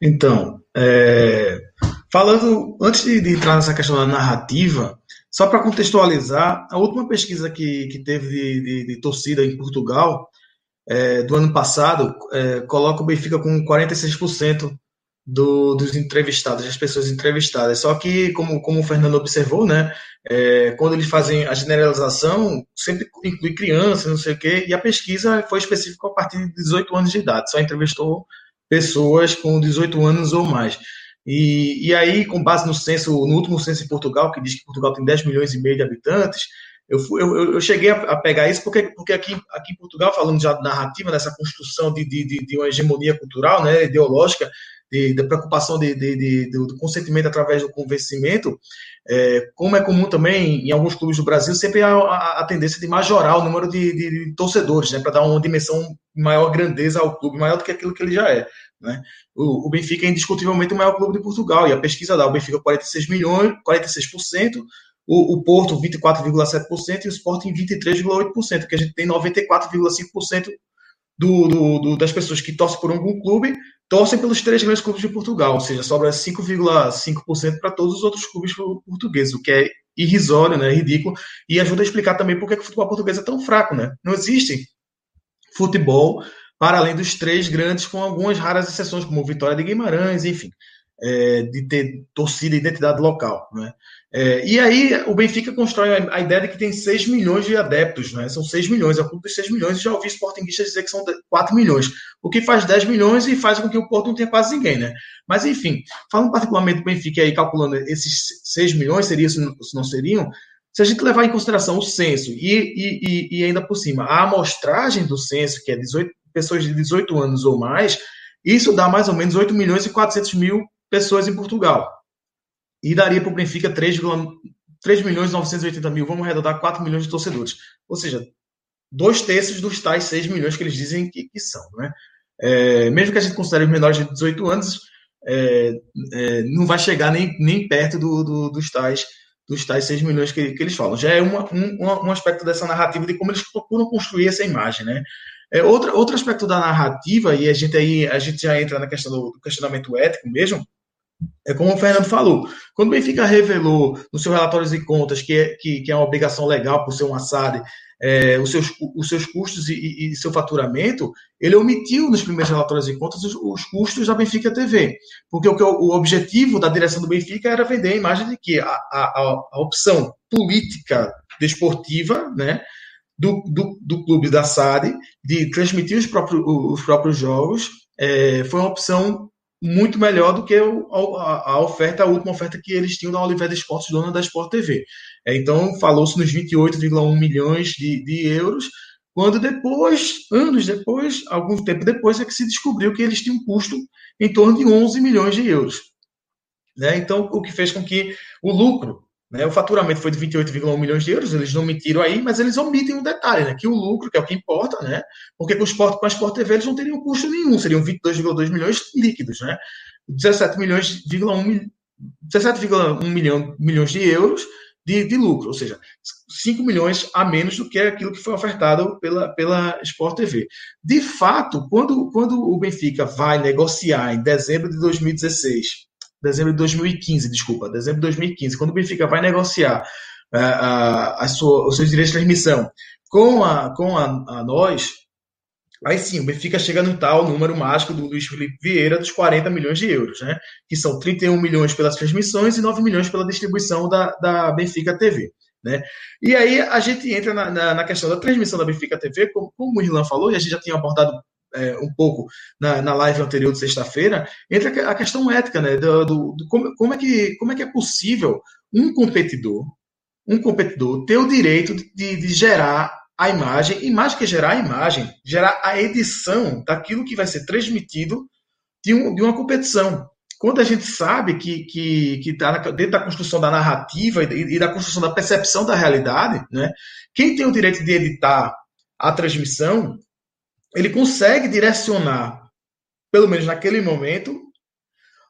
Então, é, falando, antes de, de, entrar nessa questão da narrativa, só para contextualizar, a última pesquisa que, que teve de, de, de torcida em Portugal, é, do ano passado, é, coloca o Benfica com 46% do, dos entrevistados, das pessoas entrevistadas. Só que, como, como o Fernando observou, né, é, quando eles fazem a generalização, sempre inclui crianças, não sei o quê, e a pesquisa foi específica a partir de 18 anos de idade, só entrevistou pessoas com 18 anos ou mais. E, e aí, com base no censo, no último censo em Portugal, que diz que Portugal tem 10 milhões e meio de habitantes, eu, fui, eu, eu, cheguei a, pegar isso porque, porque aqui, aqui em Portugal, falando já de narrativa, nessa construção de, de, de, uma hegemonia cultural, né, ideológica, de, da preocupação de, de, de, do consentimento através do convencimento, é, como é comum também em alguns clubes do Brasil, sempre há a, a tendência de majorar o número de, de torcedores, né, para dar uma dimensão maior grandeza ao clube, maior do que aquilo que ele já é. Né? O, o, Benfica é indiscutivelmente o maior clube de Portugal, e a pesquisa dá o Benfica 46 milhões, 46%, o, o Porto 24,7% e o Sporting 23,8%, que a gente tem 94,5% do, do, do, das pessoas que torcem por algum clube torcem pelos três grandes clubes de Portugal, ou seja, sobra 5,5% para todos os outros clubes portugueses, o que é irrisório, né, ridículo, e ajuda a explicar também por que o futebol português é tão fraco. Né? Não existe futebol para além dos três grandes, com algumas raras exceções, como Vitória de Guimarães, enfim, é, de ter torcida e identidade local. Né? É, e aí o Benfica constrói a, a, ideia de que tem 6 milhões de adeptos, né? São 6 milhões, é o clube dos 6 milhões, e já ouvi sportinguistas dizer que são 4 milhões, o que faz 10 milhões e faz com que o Porto não tenha quase ninguém, né? Mas enfim, falando particularmente do Benfica aí, calculando esses 6 milhões, seria se não seriam, se a gente levar em consideração o censo e, e, e ainda por cima a amostragem do censo, que é 18, pessoas de 18 anos ou mais, isso dá mais ou menos 8 milhões e 400 mil pessoas em Portugal e daria para o Benfica 3, 3 milhões e 980 mil, vamos arredondar 4 milhões de torcedores. Ou seja, dois terços dos tais 6 milhões que eles dizem que, que são. Né? É, mesmo que a gente considere os menores de 18 anos, é, é, não vai chegar nem, nem perto do, do, dos tais dos tais 6 milhões que, que eles falam. Já é uma, um, um aspecto dessa narrativa de como eles procuram construir essa imagem, né? É, outra, outro aspecto da narrativa, e a gente aí a gente já entra na questão do, do questionamento ético mesmo, é como o Fernando falou, quando o Benfica revelou nos seus relatórios e contas que é, que, que é uma obrigação legal por ser um assad é, os, seus, os seus custos e, e, seu faturamento, ele omitiu nos primeiros relatórios e contas os, os custos da Benfica TV. Porque o, o objetivo da direção do Benfica era vender a imagem de que a, a, a opção política desportiva, né, do, do, do clube da SAD, de transmitir os próprios, os próprios jogos, é, foi uma opção muito melhor do que a, oferta, a última oferta que eles tinham da Oliveira Esportes, dona da Sport TV. É, então, falou-se nos 28,1 milhões de, de euros, quando depois, anos depois, algum tempo depois, é que se descobriu que eles tinham um custo em torno de 11 milhões de euros. Né? Então, o que fez com que o lucro né? O faturamento foi de 28,1 milhões de euros, eles não mentiram aí, mas eles omitem um detalhe, né? que o lucro, que é o que importa, né? porque com, Sport, com a Sport TV eles não teriam custo nenhum, seriam 22,2 milhões líquidos. Né? 17 milhões, 17,1 milhão, milhões de euros de, de, lucro, ou seja, 5 milhões a menos do que aquilo que foi ofertado pela, pela Sport TV. De fato, quando, quando o Benfica vai negociar em dezembro de 2016 dezembro de 2015, desculpa, dezembro de 2015, quando o Benfica vai negociar uh, a, a sua, os seus direitos de transmissão com a, com a, a nós, aí sim, o Benfica chega no tal número mágico do Luiz Felipe Vieira dos 40 milhões de euros, né? Que são 31 milhões pelas transmissões e 9 milhões pela distribuição da, da Benfica TV. Né? E aí a gente entra na, na, na questão da transmissão da Benfica TV, como, como o Irlan falou, e a gente já tinha abordado é, um pouco na, na live anterior de sexta-feira, entra a questão ética, né? Do, do, do como, como, é que, como é que é possível um competidor, um competidor ter o direito de, de gerar a imagem, e mais que gerar a imagem, gerar a edição daquilo que vai ser transmitido de, um, de uma competição. Quando a gente sabe que está que, que tá dentro da construção da narrativa e, e, da construção da percepção da realidade, né, quem tem o direito de editar a transmissão ele consegue direcionar, pelo menos naquele momento,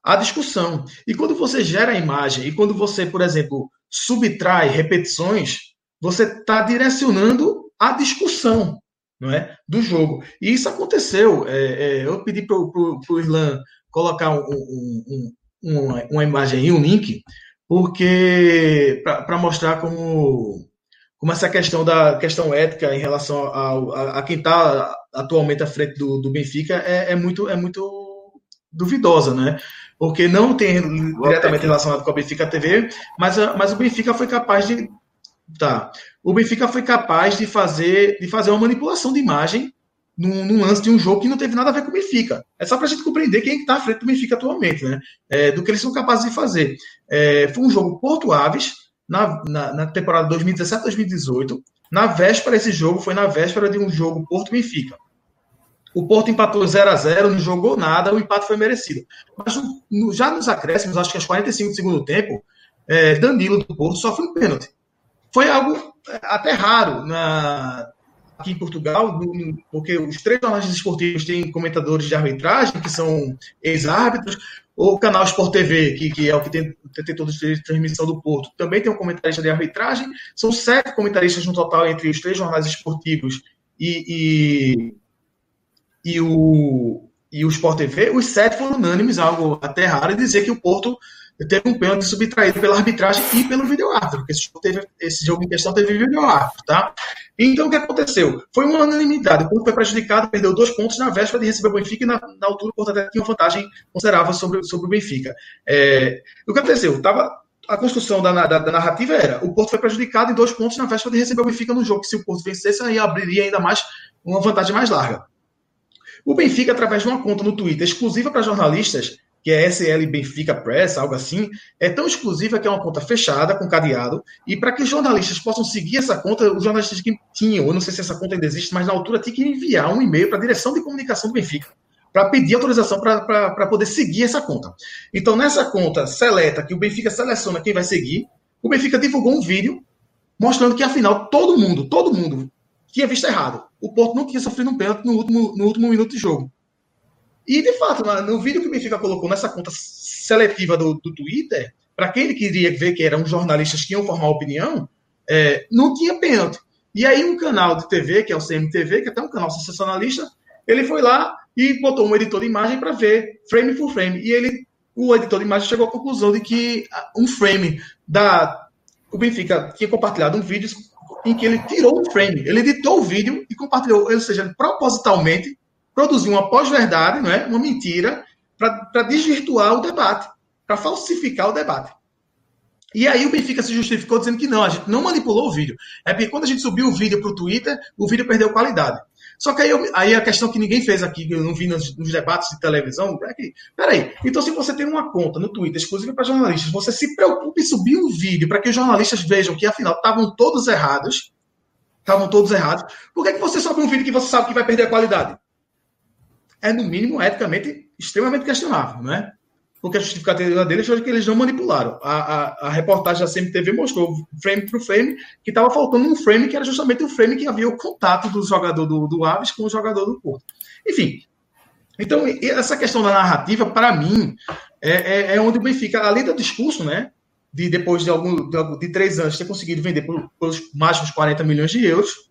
a discussão. E quando você gera a imagem, e quando você, por exemplo, subtrai repetições, você está direcionando a discussão não é, do jogo. E isso aconteceu. É, é, eu pedi para o Irlan colocar um, um, um, uma, uma imagem aí, um link, porque para mostrar como como essa questão da questão ética em relação ao, a, a quem está atualmente à frente do, do Benfica é, é, muito é muito duvidosa, né? Porque não tem diretamente relacionado com a Benfica TV, mas, mas o Benfica foi capaz de tá. O Benfica foi capaz de fazer de fazer uma manipulação de imagem num, num, lance de um jogo que não teve nada a ver com o Benfica. É só para a gente compreender quem está à frente do Benfica atualmente, né? É, do que eles são capazes de fazer. É, foi um jogo Porto Aves na, na, na temporada 2017-2018. Na véspera, esse jogo foi na véspera de um jogo Porto-Benfica. O Porto empatou 0 a 0 não jogou nada, o empate foi merecido. Mas no, já nos acréscimos, acho que aos 45 do segundo tempo, é, Danilo do Porto sofre um pênalti. Foi algo é, até raro na, aqui em Portugal, porque os três jornais esportivos têm comentadores de arbitragem, que são ex-árbitros, o canal Sport TV, que, que é o que tem, tem todos os direitos de transmissão do Porto, também tem um comentarista de arbitragem. São sete comentaristas no total entre os três jornais esportivos e, e, e o, e o Sport TV. Os sete foram unânimes, algo até raro, e dizer que o Porto teve um pênalti subtraído pela arbitragem e pelo vídeo-árbitro, porque esse jogo, teve, esse jogo em questão teve vídeo-árbitro, tá? Então, o que aconteceu? Foi uma unanimidade. O Porto foi prejudicado, perdeu dois pontos na véspera de receber o Benfica e na, na altura o Porto até tinha uma vantagem considerável sobre, sobre o Benfica. É, o que aconteceu? Tava, a construção da, da, da, narrativa era o Porto foi prejudicado em dois pontos na véspera de receber o Benfica no jogo, que se o Porto vencesse, aí abriria ainda mais uma vantagem mais larga. O Benfica, através de uma conta no Twitter exclusiva para jornalistas, que é SL Benfica Press, algo assim, é tão exclusiva que é uma conta fechada, com cadeado, e para que os jornalistas possam seguir essa conta, os jornalistas que tinham, eu não sei se essa conta ainda existe, mas na altura tinha que enviar um e-mail para a direção de comunicação do Benfica, para pedir autorização para poder seguir essa conta. Então, nessa conta seleta, que o Benfica seleciona quem vai seguir, o Benfica divulgou um vídeo mostrando que, afinal, todo mundo, todo mundo tinha visto errado. O Porto não tinha sofrido um pênalti no último, no último minuto de jogo. E, de fato, no vídeo que o Benfica colocou nessa conta seletiva do, do Twitter, para quem ele queria ver que eram jornalistas que iam formar opinião, é, não tinha pênalti. E aí um canal de TV, que é o CMTV, que é até um canal sensacionalista, ele foi lá e botou um editor de imagem para ver frame por frame. E ele, o editor de imagem chegou à conclusão de que um frame da o Benfica tinha compartilhado um vídeo em que ele tirou um frame, ele editou o vídeo e compartilhou, ou seja, propositalmente produziu uma pós-verdade, não é? uma mentira, para desvirtuar o debate, para falsificar o debate. E aí o Benfica se justificou dizendo que não, a gente não manipulou o vídeo. É porque quando a gente subiu o vídeo para o Twitter, o vídeo perdeu qualidade. Só que aí, eu, aí a questão que ninguém fez aqui, que eu não vi nos, nos, debates de televisão, é que, peraí, então se você tem uma conta no Twitter exclusiva para jornalistas, você se preocupa em subir um vídeo para que os jornalistas vejam que afinal estavam todos errados, estavam todos errados, por que, que você sobe um vídeo que você sabe que vai perder a qualidade? É, no mínimo, eticamente, extremamente questionável, não é? porque a justificativa deles foi que eles não manipularam. A, a, a reportagem da CMTV mostrou frame por frame que estava faltando um frame que era justamente o frame que havia o contato do jogador do, do Aves com o jogador do Porto. Enfim, então essa questão da narrativa, para mim, é, é, é, onde o Benfica, além do discurso, né, de depois de, algum, de, três anos ter conseguido vender por, pelos máximos 40 milhões de euros,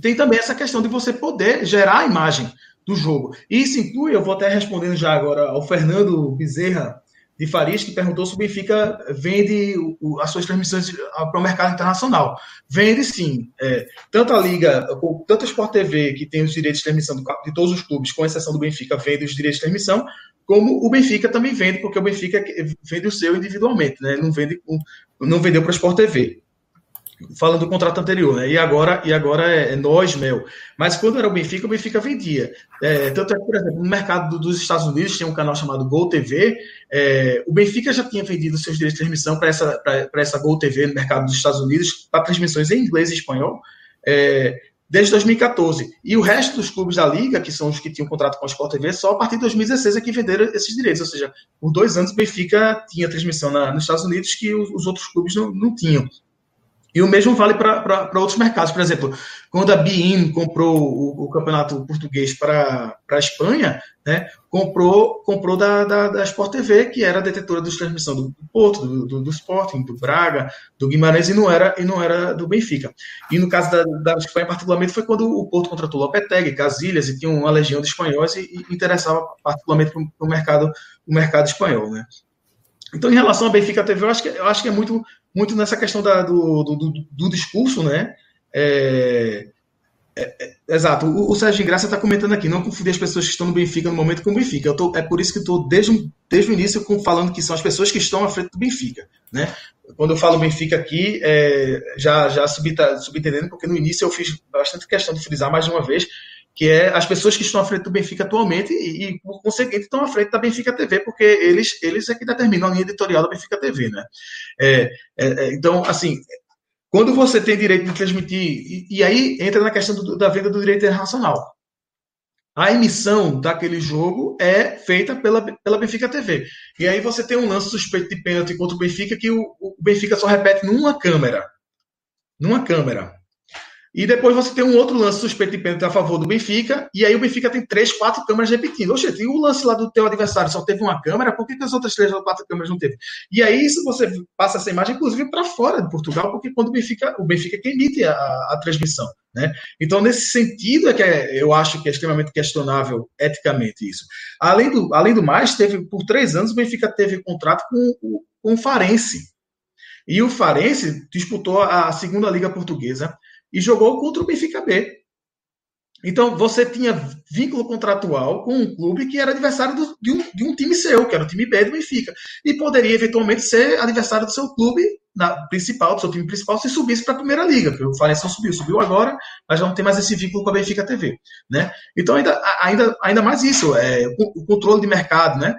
tem também essa questão de você poder gerar a imagem do jogo. Isso inclui, eu vou até respondendo já agora ao Fernando Bezerra de Farias, que perguntou se o Benfica vende o, as suas transmissões para o mercado internacional. Vende sim. É, tanto a Liga, tanto a Sport TV, que tem os direitos de transmissão de todos os clubes, com exceção do Benfica, vende os direitos de transmissão, como o Benfica também vende, porque o Benfica vende o seu individualmente, né? não, vende, não vendeu para a Sport TV falando do contrato anterior, né? E agora, e agora é, é nós, Mel. Mas quando era o Benfica, o Benfica vendia. É, tanto é que, por exemplo, no mercado dos Estados Unidos tem um canal chamado Gol TV. É, o Benfica já tinha vendido seus direitos de transmissão para essa, essa Gol TV no mercado dos Estados Unidos, para transmissões em inglês e espanhol. É, desde 2014. E o resto dos clubes da liga, que são os que tinham contrato com a Sport TV, só a partir de 2016 é que venderam esses direitos. Ou seja, por dois anos o Benfica tinha transmissão na, nos Estados Unidos que os, os outros clubes não, não tinham. E o mesmo vale para outros mercados. Por exemplo, quando a BIM comprou o, o campeonato português para a Espanha, né, comprou, comprou da, da, da Sport TV, que era detetora de transmissão do Porto, do, do, do, Sporting, do Braga, do Guimarães, e não era, e não era do Benfica. E no caso da, da Espanha, particularmente, foi quando o Porto contratou Lopetegui, Casilhas, e tinha uma legião de espanhóis e, e interessava particularmente para o mercado, o mercado espanhol. Né? Então, em relação à Benfica TV, eu acho que, eu acho que é muito muito nessa questão da, do, do, do, discurso, né? É, é, é, exato, o, o Sérgio Graça está comentando aqui, não confundir as pessoas que estão no Benfica no momento com o Benfica. Eu tô, é por isso que estou desde, desde o início falando que são as pessoas que estão à frente do Benfica. Né? Quando eu falo Benfica aqui, é, já, já subentendendo, porque no início eu fiz bastante questão de frisar mais de uma vez que é as pessoas que estão à frente do Benfica atualmente e, e, por conseguinte, estão à frente da Benfica TV, porque eles, eles é que determinam a linha editorial da Benfica TV, né? É, é, é, então, assim, quando você tem direito de transmitir, e, e aí entra na questão do, da venda do direito internacional. A emissão daquele jogo é feita pela, pela Benfica TV. E aí você tem um lance suspeito de pênalti contra o Benfica que o, o Benfica só repete numa câmera. Numa câmera. E depois você tem um outro lance suspeito de pênalti a favor do Benfica, e aí o Benfica tem três, quatro câmeras repetindo. Oxe, e o lance lá do teu adversário só teve uma câmera, por que, que as outras três ou quatro câmeras não teve? E aí isso você passa essa imagem, inclusive, para fora de Portugal, porque quando o Benfica, o Benfica é que emite a, a transmissão. Né? Então, nesse sentido, é que é, eu acho que é extremamente questionável eticamente isso. Além do, além do mais, teve por três anos o Benfica teve contrato com, com o Farense. E o Farense disputou a segunda Liga Portuguesa e jogou contra o Benfica B. Então, você tinha vínculo contratual com um clube que era adversário do, de, um, de, um, time seu, que era o time B do Benfica. E poderia, eventualmente, ser adversário do seu clube na, principal, do seu time principal, se subisse para a Primeira Liga. Porque o Farense subiu, subiu agora, mas já não tem mais esse vínculo com a Benfica TV. Né? Então, ainda, ainda, ainda mais isso, é, o controle de mercado, né?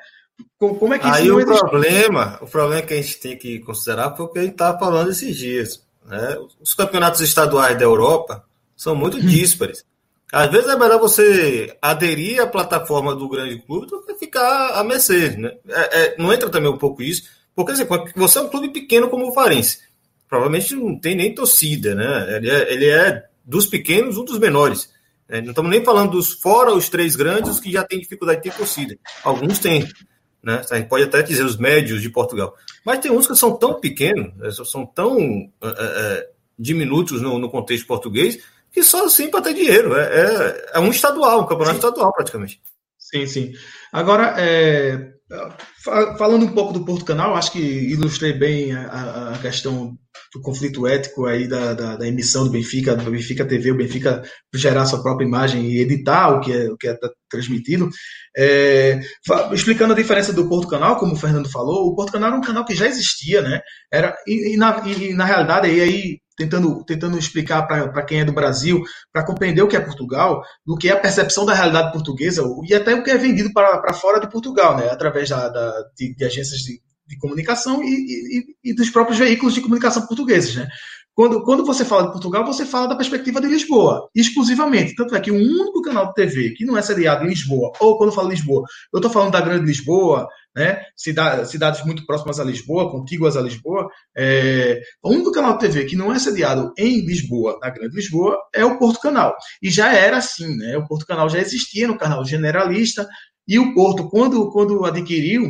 Como é que Aí o problema, o problema que a gente tem que considerar foi o que a gente estava falando esses dias né? Os campeonatos estaduais da Europa são muito hum. díspares. Às vezes é melhor você aderir à plataforma do grande clube do que ficar à mercê. Né? É, é, não entra também um pouco isso, porque assim, você é um clube pequeno como o Farense. Provavelmente não tem nem torcida, né? Ele é, ele é dos pequenos, um dos menores. Né? Não estamos nem falando dos fora os três grandes que já têm dificuldade de ter torcida. Alguns têm. Né? A gente pode até dizer os médios de Portugal. Mas tem uns que são tão pequenos, né? são tão é, é, diminutos no, no, contexto português, que só assim para ter dinheiro. É, é, é, um estadual, um campeonato sim. estadual praticamente.
Sim, sim. Agora, é, falando um pouco do Porto Canal, acho que ilustrei bem a, a questão do conflito ético aí da, da, da, emissão do Benfica, do Benfica TV, o Benfica gerar sua própria imagem e editar o que é, o que é transmitido. É, explicando a diferença do Porto Canal, como o Fernando falou, o Porto Canal era um canal que já existia, né? Era, e, e, na, e na realidade, aí, aí tentando, tentando explicar para quem é do Brasil, para compreender o que é Portugal, do que é a percepção da realidade portuguesa e até o que é vendido para fora de Portugal, né? através da, da de, de, agências de, de comunicação e, e, e, dos próprios veículos de comunicação portugueses. Né? Quando, quando você fala de Portugal, você fala da perspectiva de Lisboa, exclusivamente. Tanto é que o único canal de TV que não é sediado em Lisboa, ou quando eu falo Lisboa, eu estou falando da Grande Lisboa, né? Cidades, muito próximas a Lisboa, contíguas a Lisboa. É, o único canal de TV que não é sediado em Lisboa, na Grande Lisboa, é o Porto Canal. E já era assim, né? O Porto Canal já existia no canal generalista, e o Porto, quando, quando adquiriu,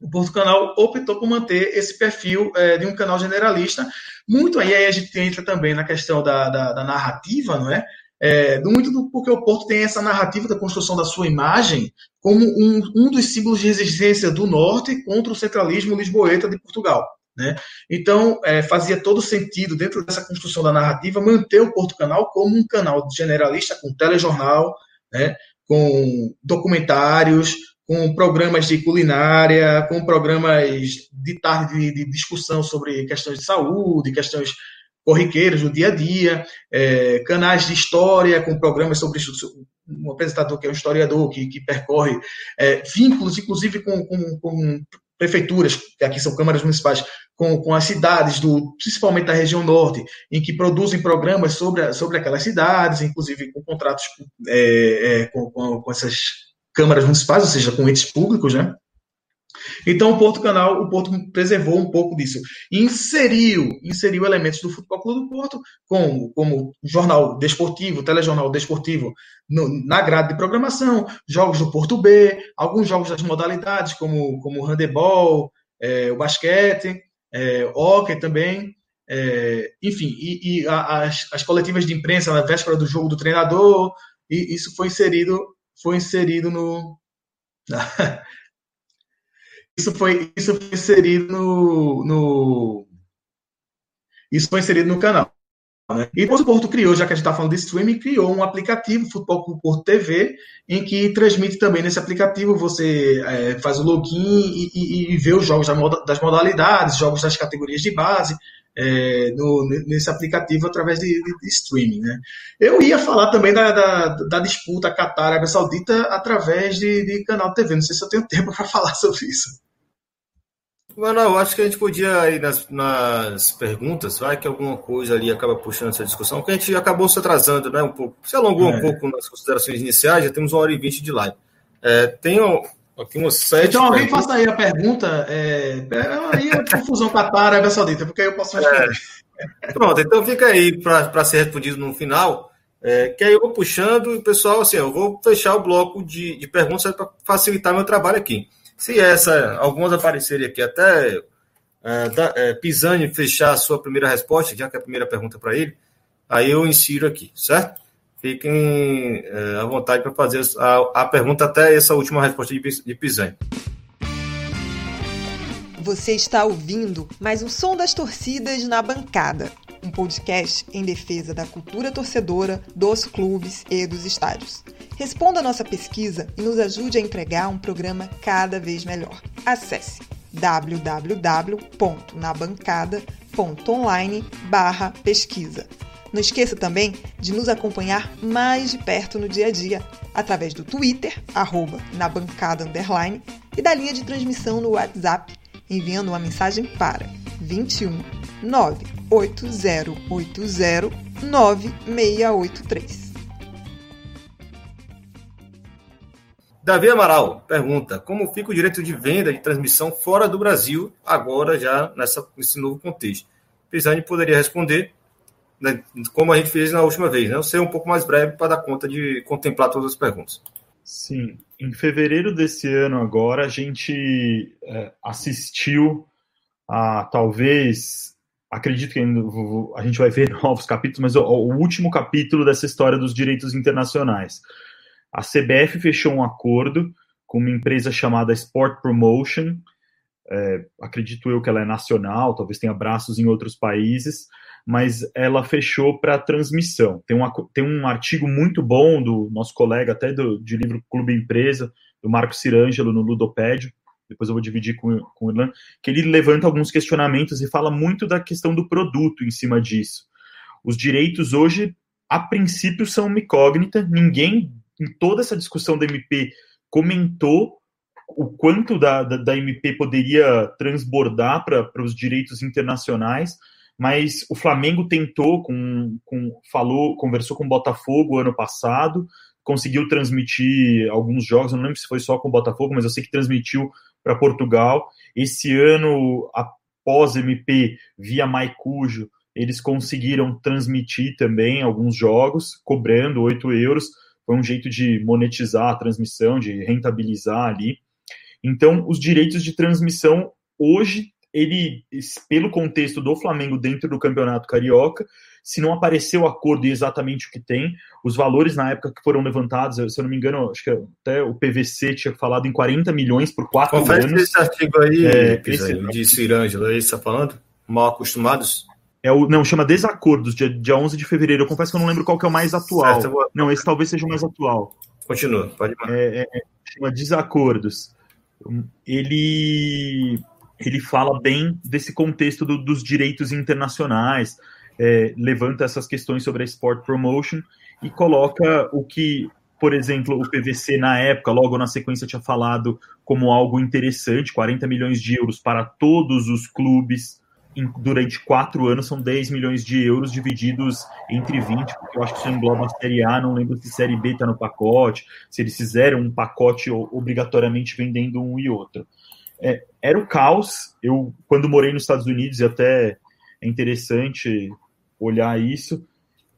o Porto Canal optou por manter esse perfil é, de um canal generalista. Muito aí, aí a gente entra também na questão da, da, da narrativa, não é? É? muito do, porque o Porto tem essa narrativa da construção da sua imagem como um, um dos símbolos de resistência do Norte contra o centralismo lisboeta de Portugal. Né? Então, é, fazia todo sentido, dentro dessa construção da narrativa, manter o Porto Canal como um canal generalista, com telejornal, né? com documentários, com programas de culinária, com programas de tarde de, de discussão sobre questões de saúde, questões corriqueiras do dia a dia, é, canais de história com programas sobre um apresentador que é um historiador que, que percorre é, vínculos, inclusive com, com, com, prefeituras, que aqui são câmaras municipais, com, com as cidades, do, principalmente da região norte, em que produzem programas sobre, sobre aquelas cidades, inclusive com contratos é, é com, com, com essas câmaras municipais, ou seja, com entes públicos, né? Então o Porto Canal, o Porto preservou um pouco disso. Inseriu, inseriu elementos do Futebol Clube do Porto, como, como jornal desportivo, telejornal desportivo no, na grade de programação, jogos do Porto B, alguns jogos das modalidades, como, como o handebol, é, o basquete, é, hockey também. É, enfim, e, e as, as coletivas de imprensa na véspera do jogo do treinador, e isso foi inserido foi inserido no. isso, foi, isso foi inserido no, no. Isso foi inserido no canal. Né? E depois o Porto criou, já que a gente está falando de streaming, criou um aplicativo, Futebol com Porto TV, em que transmite também nesse aplicativo, você é, faz o login e, e, e, vê os jogos das modalidades, jogos das categorias de base, é, no, nesse aplicativo através de, de, de, streaming. Né? Eu ia falar também da, da, da disputa Qatar-Arábia Saudita através de, de canal TV. Não sei se eu tenho tempo para falar sobre isso.
Mano, eu acho que a gente podia ir nas, nas perguntas, vai que alguma coisa ali acaba puxando essa discussão, porque a gente acabou se atrasando, né, um pouco. Se alongou é. um pouco nas considerações iniciais, já temos uma hora e vinte de live. É, tenho aqui umas sete.
Então alguém perguntas. faça aí a pergunta, é, é aí é confusão Qatar, Arábia Saudita, porque aí eu posso responder.
É. Pronto, então fica aí para ser respondido no final. É, que aí eu vou puxando e o pessoal, assim, eu vou fechar o bloco de, de perguntas para facilitar meu trabalho aqui. Se essa, algumas aparecerem aqui, até é, da, é, Pisani fechar a sua primeira resposta, já que é a primeira pergunta para ele, aí eu insiro aqui, certo? Fiquem é, à vontade para fazer a, a, pergunta até essa última resposta de, de Pisani.
Você está ouvindo mais um som das torcidas na bancada, um podcast em defesa da cultura torcedora, dos clubes e dos estádios. Responda a nossa pesquisa e nos ajude a entregar um programa cada vez melhor. Acesse www.nabancada.online/pesquisa. Não esqueça também de nos acompanhar mais de perto no dia a dia, através do Twitter, arroba, na bancada underline, e da linha de transmissão no WhatsApp, enviando uma mensagem para 21 98080 9683.
Davi Amaral pergunta: como fica o direito de venda de transmissão fora do Brasil, agora já nessa, nesse novo contexto? Pisani poderia responder, né, como a gente fez na última vez, né? Eu ser um pouco mais breve para dar conta de contemplar todas as perguntas.
Sim, em fevereiro desse ano agora a gente é, assistiu a talvez, acredito que a gente vai ver novos capítulos, mas o, o último capítulo dessa história dos direitos internacionais. A CBF fechou um acordo com uma empresa chamada Sport Promotion, é, acredito eu que ela é nacional, talvez tenha braços em outros países, mas ela fechou para transmissão. Tem, tem um artigo muito bom do nosso colega, até do, de livro Clube Empresa, do Marco Cirângelo, no Ludopédio, depois eu vou dividir com, com o Irlan, que ele levanta alguns questionamentos e fala muito da questão do produto em cima disso. Os direitos hoje, a princípio, são uma incógnita, ninguém, em toda essa discussão da MP, comentou o quanto da, da, da MP poderia transbordar para os direitos internacionais, mas o Flamengo tentou, com, com, falou, conversou com o Botafogo ano passado, conseguiu transmitir alguns jogos, não lembro se foi só com o Botafogo, mas eu sei que transmitiu para Portugal. Esse ano, após MP, via Maicujo, eles conseguiram transmitir também alguns jogos, cobrando 8 euros. Foi um jeito de monetizar a transmissão, de rentabilizar ali. Então, os direitos de transmissão hoje ele, pelo contexto do Flamengo dentro do Campeonato Carioca, se não apareceu o acordo e exatamente o que tem, os valores na época que foram levantados, se eu não me engano, acho que até o PVC tinha falado em 40 milhões por quatro Confere anos.
esse artigo aí, é, esse, de Cirângela, aí você está falando? Mal acostumados?
É o, não, chama Desacordos, dia, dia 11 de fevereiro. Eu confesso que eu não lembro qual que é o mais atual. Certo, vou... Não, esse talvez seja o mais atual.
Continua, pode ir.
É, é, chama Desacordos. Ele ele fala bem desse contexto do, dos direitos internacionais, é, levanta essas questões sobre a sport promotion e coloca o que, por exemplo, o PVC na época, logo na sequência, tinha falado como algo interessante: 40 milhões de euros para todos os clubes. Em, durante quatro anos são 10 milhões de euros divididos entre 20, porque eu acho que isso engloba a Série A, não lembro se Série B está no pacote, se eles fizeram um pacote obrigatoriamente vendendo um e outro é, era o caos. Eu, quando morei nos Estados Unidos, e até é interessante olhar isso,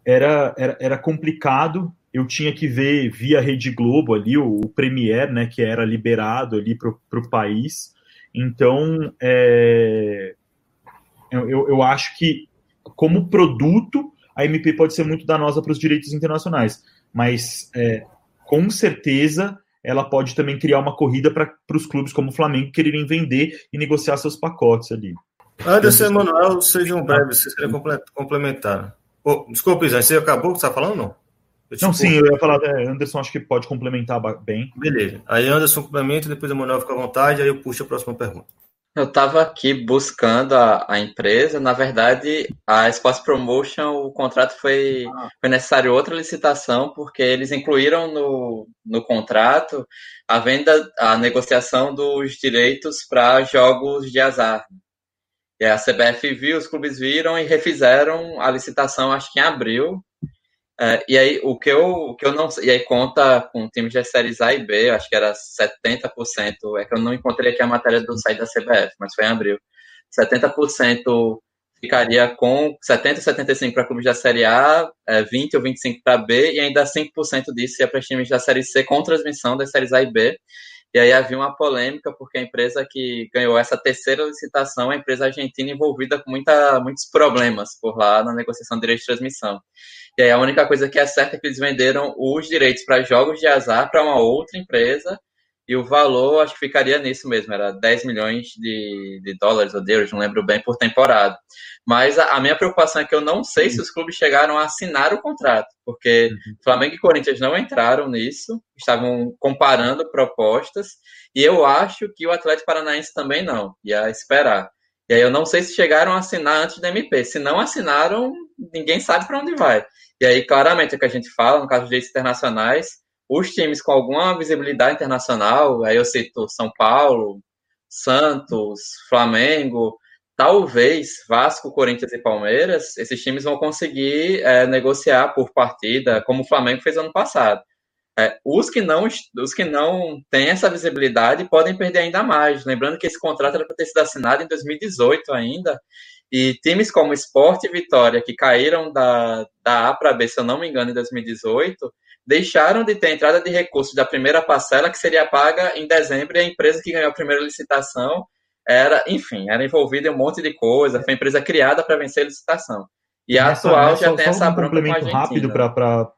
era, era, era complicado. Eu tinha que ver via Rede Globo ali, o, o Premier, né, que era liberado ali para o país. Então, é, eu, eu acho que, como produto, a MP pode ser muito danosa para os direitos internacionais, mas é, com certeza ela pode também criar uma corrida para os clubes como o Flamengo quererem vender e negociar seus pacotes ali.
Anderson e Manuel, sejam breves, vocês querem complementar. Oh, desculpa, Isaac, você acabou que você está falando não?
Eu não, sim, eu ia falar, é, Anderson acho que pode complementar bem.
Beleza. Aí Anderson complementa, depois o Manuel fica à vontade, aí eu puxo a próxima pergunta.
Eu estava aqui buscando a, a, empresa. Na verdade, a Sports Promotion, o contrato foi, ah. foi necessário outra licitação, porque eles incluíram no, no contrato a venda, a negociação dos direitos para jogos de azar. E a CBF viu, os clubes viram e refizeram a licitação, acho que em abril, é, e aí, o que, eu, o que eu não E aí, conta com times de séries A e B, acho que era 70%. É que eu não encontrei aqui a matéria do site da CBF, mas foi em abril. 70% ficaria com 70 75 para clubes da Série A, é, 20 ou 25 para B, e ainda 5% disso ia para times da Série C com transmissão das séries A e B. E aí havia uma polêmica, porque a empresa que ganhou essa terceira licitação é a empresa argentina envolvida com muita, muitos problemas por lá na negociação de direito de transmissão. E aí a única coisa que é certa é que eles venderam os direitos para jogos de azar para uma outra empresa, e o valor acho que ficaria nisso mesmo, era 10 milhões de, de dólares ou de euros, não lembro bem, por temporada. Mas a, a, minha preocupação é que eu não sei se os clubes chegaram a assinar o contrato, porque uhum. Flamengo e Corinthians não entraram nisso, estavam comparando propostas, e eu acho que o Atlético Paranaense também não, ia esperar. E aí eu não sei se chegaram a assinar antes da MP. Se não assinaram, ninguém sabe para onde vai. E aí, claramente, é o que a gente fala, no caso de direitos internacionais, os times com alguma visibilidade internacional, aí eu cito São Paulo, Santos, Flamengo, talvez Vasco, Corinthians e Palmeiras, esses times vão conseguir é, negociar por partida, como o Flamengo fez ano passado. É, os, que não, os que não têm essa visibilidade podem perder ainda mais. Lembrando que esse contrato era para ter sido assinado em 2018 ainda, E times como Sport e Vitória, que caíram da, da A para B, se eu não me engano, em 2018, deixaram de ter entrada de recursos da primeira parcela, que seria paga em dezembro, e a empresa que ganhou a primeira licitação era, enfim, era envolvida em um monte de coisa, foi empresa criada para vencer a licitação. E a atual já tem essa
um complemento rápido para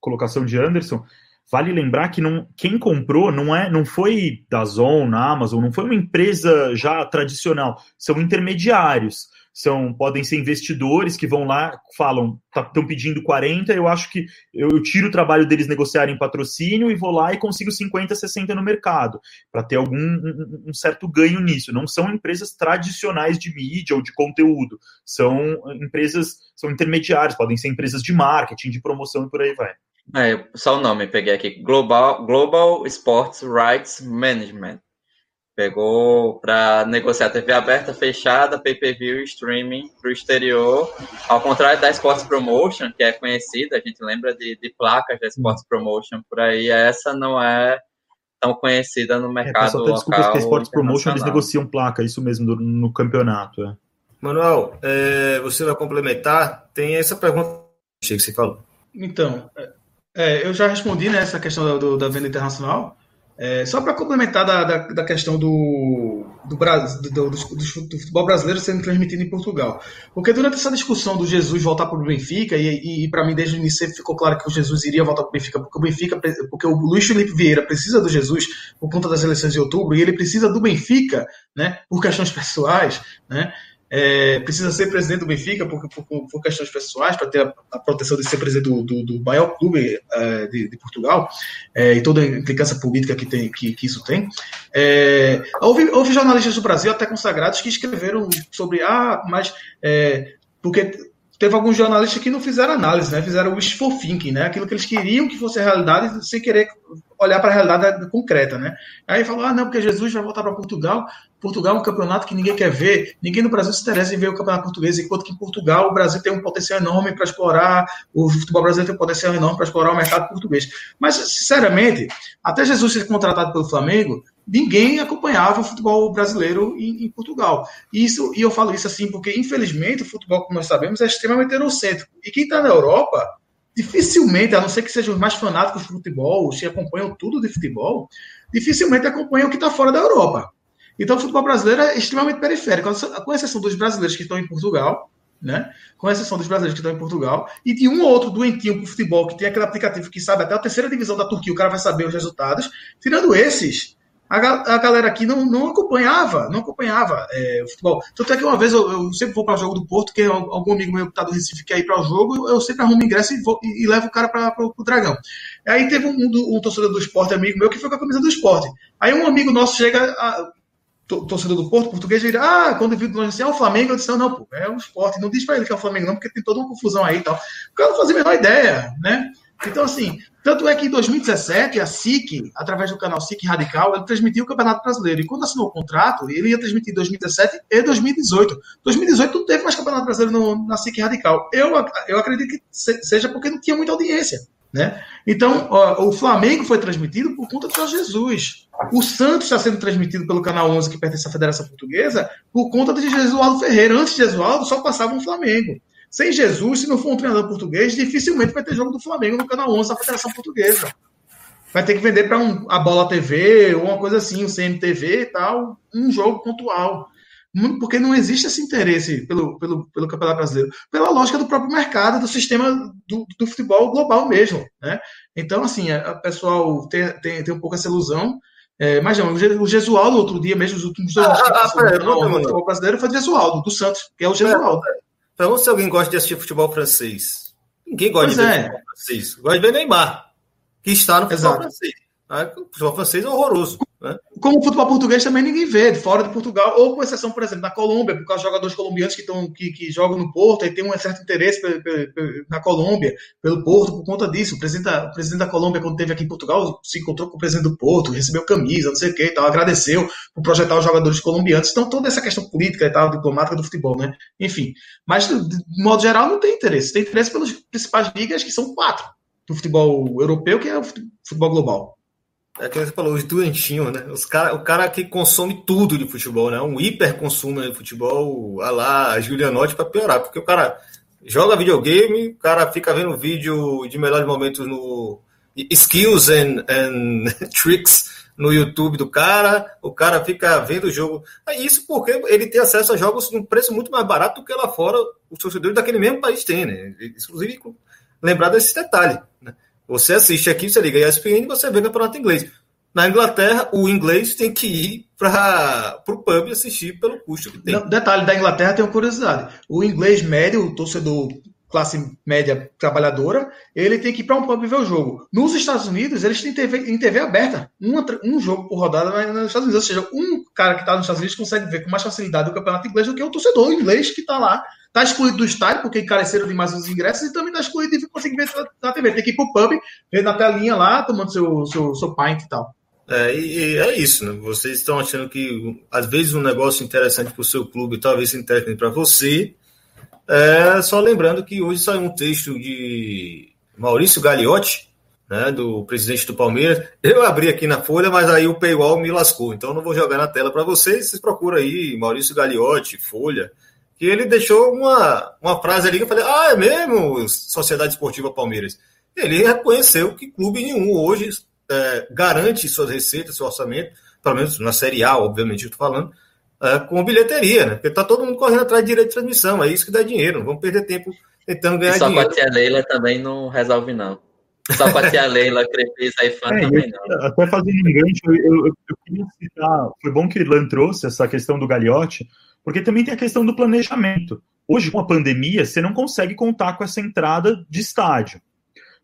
colocação de Anderson. Vale lembrar que não, quem comprou não é, não foi da Zon, na Amazon, não foi uma empresa já tradicional, são intermediários são podem ser investidores que vão lá, falam, estão tá, pedindo 40, eu acho que eu, eu, tiro o trabalho deles negociarem patrocínio e vou lá e consigo 50, 60 no mercado, para ter algum um, um, certo ganho nisso. Não são empresas tradicionais de mídia ou de conteúdo, são empresas, são intermediários, podem ser empresas de marketing, de promoção e por aí vai.
É, só o nome, peguei aqui, Global, Global Sports Rights Management. Pegou para negociar TV aberta, fechada, pay-per-view e streaming para o exterior. Ao contrário da Sports Promotion, que é conhecida, a gente lembra de, de placas da Sports Promotion por aí, essa não é tão conhecida no mercado é, local. Desculpa, que a
Sports Promotion eles negociam placa, isso mesmo, no, no campeonato. É.
Manuel, é, você vai complementar? Tem essa pergunta que você falou.
Então, é, eu já respondi né, questão do, da venda internacional. É, só para complementar da, da, da, questão do, do, do, do, futebol brasileiro sendo transmitido em Portugal. Porque durante essa discussão do Jesus voltar para o Benfica, e, e, e para mim desde o início ficou claro que o Jesus iria voltar para o Benfica, porque o Benfica, porque o Luiz Felipe Vieira precisa do Jesus por conta das eleições de outubro, e ele precisa do Benfica, né, por questões pessoais, né, é, precisa ser presidente do Benfica por, por, por questões pessoais, para ter a, a, proteção de ser presidente do, do, do maior clube é, de, de, Portugal é, e toda a implicância política que, tem, que, que isso tem. É, houve, houve, jornalistas do Brasil, até consagrados, que escreveram sobre, ah, mas é, porque teve alguns jornalistas que não fizeram análise, né? Fizeram o wishful thinking, né? Aquilo que eles queriam que fosse a realidade sem querer olhar para a realidade concreta, né? Aí falou, ah, não, porque Jesus vai voltar para Portugal. Portugal é um campeonato que ninguém quer ver. Ninguém no Brasil se interessa em ver o campeonato português, enquanto que em Portugal o Brasil tem um potencial enorme para explorar, o futebol brasileiro tem um potencial enorme para explorar o mercado português. Mas, sinceramente, até Jesus ser contratado pelo Flamengo, ninguém acompanhava o futebol brasileiro em, em, Portugal. Isso, e eu falo isso assim porque, infelizmente, o futebol, como nós sabemos, é extremamente eurocêntrico. E quem está na Europa, dificilmente, a não ser que sejam os mais fanáticos de futebol, se acompanham tudo de futebol, dificilmente acompanham o que está fora da Europa. Então, o futebol brasileiro é extremamente periférico, com exceção dos brasileiros que estão em Portugal, né? Com exceção dos brasileiros que estão em Portugal, e de um ou outro doentinho pro futebol que tem aquele aplicativo que sabe até a terceira divisão da Turquia, o cara vai saber os resultados. Tirando esses, a, a galera aqui não, não acompanhava, não acompanhava é, o futebol. Tanto é que uma vez eu, eu sempre vou para o jogo do Porto, que algum amigo meu que está do Recife quer ir para o jogo, eu sempre arrumo ingresso e, vou, e, e levo o cara para o Dragão. Aí teve um, um, um, torcedor do esporte, amigo meu, que foi com a camisa do esporte. Aí um amigo nosso chega, a, torcedor do Porto, português, ele ah, quando viu longe assim, é o Flamengo, eu disse, não, pô, é o esporte. Não diz para ele que é o Flamengo, não, porque tem toda uma confusão aí e tal. O cara não fazia a menor ideia, né? Então, assim, tanto é que em 2017, a SIC, através do canal SIC Radical, ele transmitiu o Campeonato Brasileiro. E quando assinou o contrato, ele ia transmitir 2017 e 2018. 2018 não teve mais Campeonato Brasileiro no, na SIC Radical. Eu, eu acredito que seja porque não tinha muita audiência. Né? Então, ó, o Flamengo foi transmitido por conta de Jesus. O Santos está sendo transmitido pelo Canal 11, que pertence à Federação Portuguesa, por conta de Jesualdo Ferreira. Antes de Jesualdo, só passava um Flamengo. Sem Jesus, se não for um treinador português, dificilmente vai ter jogo do Flamengo no canal 11 da Federação Portuguesa. Vai ter que vender para um, a Bola TV ou uma coisa assim, o CMTV e tal, um jogo pontual. Porque não existe esse interesse pelo, pelo, pelo Campeonato Brasileiro, pela lógica do próprio mercado, do sistema do, do futebol global mesmo. Né? Então, assim, o pessoal tem, tem, tem um pouco essa ilusão. É, mas não, o Gesualdo, outro dia mesmo, os últimos dois ah, ah, ah, no futebol brasileiro foi o Gesualdo, do Santos, que é o Gesualdo.
Pergunta se alguém gosta de assistir futebol francês. Ninguém gosta pois de ver é. futebol francês. Gosta de ver Neymar, que está no futebol Exato. francês. O futebol francês é horroroso. Né?
Como o futebol português também ninguém vê, fora de Portugal, ou com exceção, por exemplo, da Colômbia, por causa dos jogadores colombianos que, tão, que, que jogam no Porto e tem um certo interesse na Colômbia, pelo Porto, por conta disso. O presidente, o presidente da Colômbia, quando esteve aqui em Portugal, se encontrou com o presidente do Porto, recebeu camisa, não sei o que e tal, agradeceu por projetar os jogadores colombianos. Então, toda essa questão política e tal, diplomática do futebol, né? Enfim. Mas, de modo geral, não tem interesse. Tem interesse pelas principais ligas, que são quatro do futebol europeu, que é o futebol global.
É que você falou, os doentinhos, né? Os cara, o cara que consome tudo de futebol, né? Um hiper consumo de futebol, a lá, Julianotti para piorar, porque o cara joga videogame, o cara fica vendo vídeo de melhores momentos no skills and, and tricks no YouTube do cara, o cara fica vendo o jogo. É isso porque ele tem acesso a jogos num preço muito mais barato do que lá fora os torcedores daquele mesmo país têm, né? Inclusive, lembrar desse detalhe. Né? Você assiste aqui, você liga a ESPN e você vê o campeonato inglês. Na Inglaterra, o inglês tem que ir para o pub assistir pelo custo que tem.
Não, detalhe, da Inglaterra tem uma curiosidade. O inglês médio, o torcedor classe média trabalhadora, ele tem que ir para um pub ver o jogo. Nos Estados Unidos, eles têm TV, em TV aberta, um, um jogo por rodada nos Estados Unidos. Ou seja, um cara que está nos Estados Unidos consegue ver com mais facilidade o campeonato inglês do que o torcedor inglês que está lá. Está excluído do estádio, porque encareceram demais os ingressos, e também está excluído e consegue ver na TV. Tem que ir para o pub, ver na telinha lá, tomando seu, seu, seu pint e tal.
É, e, é isso, né? Vocês estão achando que às vezes um negócio interessante para o seu clube talvez seja interessante para você, é, só lembrando que hoje saiu um texto de Maurício Gagliotti, né, do presidente do Palmeiras. Eu abri aqui na Folha, mas aí o paywall me lascou, então não vou jogar na tela para vocês. Vocês procuram aí Maurício Gagliotti, Folha, que ele deixou uma, uma frase ali que eu falei: ah, é mesmo, Sociedade Esportiva Palmeiras. Ele reconheceu que clube nenhum hoje é, garante suas receitas, seu orçamento, pelo menos na Série A, obviamente, eu estou falando, é, com bilheteria, né? Porque tá todo mundo correndo atrás de direito de transmissão, é isso que dá dinheiro, não vamos perder tempo tentando ganhar
e só
dinheiro.
Só com a tia Leila também não resolve, não. Só com a tia Leila, Crefisa e fã é, também não.
Até fazendo um gancho, eu, eu, eu, queria citar, foi bom que Ilan trouxe essa questão do Gagliotti, porque também tem a questão do planejamento. Hoje, com a pandemia, você não consegue contar com essa entrada de estádio.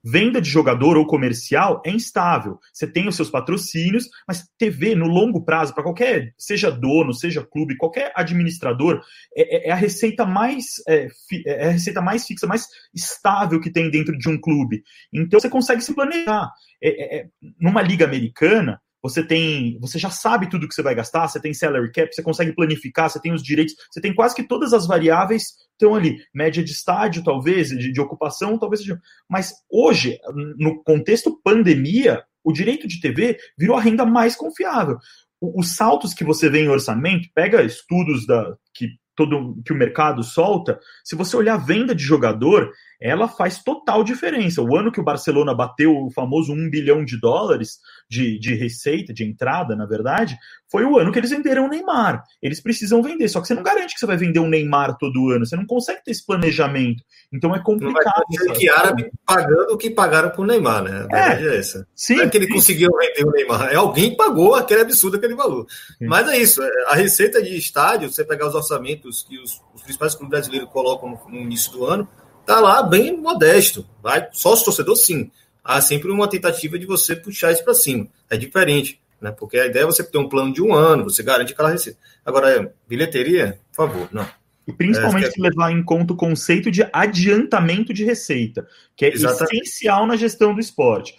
Venda de jogador ou comercial é instável. Você tem os seus patrocínios, mas TV no longo prazo, para qualquer, seja dono, seja clube, qualquer administrador, é, é, é a receita mais é, é, a receita mais fixa, mais estável que tem dentro de um clube. Então você consegue se planejar. É, é, numa liga americana, você tem, você já sabe tudo que você vai gastar, você tem salary cap, você consegue planificar, você tem os direitos, você tem quase que todas as variáveis estão ali, média de estádio talvez, de, de ocupação talvez mas hoje, no contexto pandemia, o direito de TV virou a renda mais confiável. os saltos que você vê em orçamento, pega estudos da que todo que o mercado solta, se você olhar a venda de jogador, ela faz total diferença. O ano que o Barcelona bateu o famoso 1 bilhão de dólares de, de receita, de entrada, na verdade, foi o ano que eles venderam o Neymar. Eles precisam vender, só que você não garante que você vai vender um Neymar todo ano, você não consegue ter esse planejamento. Então é complicado.
Não vai que árabe pagando o que pagaram pro Neymar, né? A verdade é, é essa. Sim, não é que ele sim. conseguiu vender o Neymar, é alguém pagou aquele absurdo, aquele valor. Sim. Mas é isso, a receita de estádio, você pegar os orçamentos que os, os principais clubes brasileiros colocam no, no início do ano, tá lá bem modesto. Vai sócio torcedor, sim. Há sempre uma tentativa de você puxar isso para cima. É diferente, né? Porque a ideia é você ter um plano de um ano, você garante aquela receita. Agora, bilheteria, por favor, não.
E principalmente é, é... levar em conta o conceito de adiantamento de receita, que é Exatamente. essencial na gestão do esporte.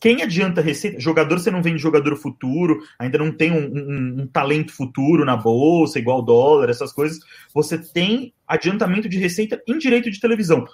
Quem adianta receita? Jogador, você não vende jogador futuro, ainda não tem um, um, um, talento futuro na bolsa, igual dólar, essas coisas. Você tem adiantamento de receita em direito de televisão.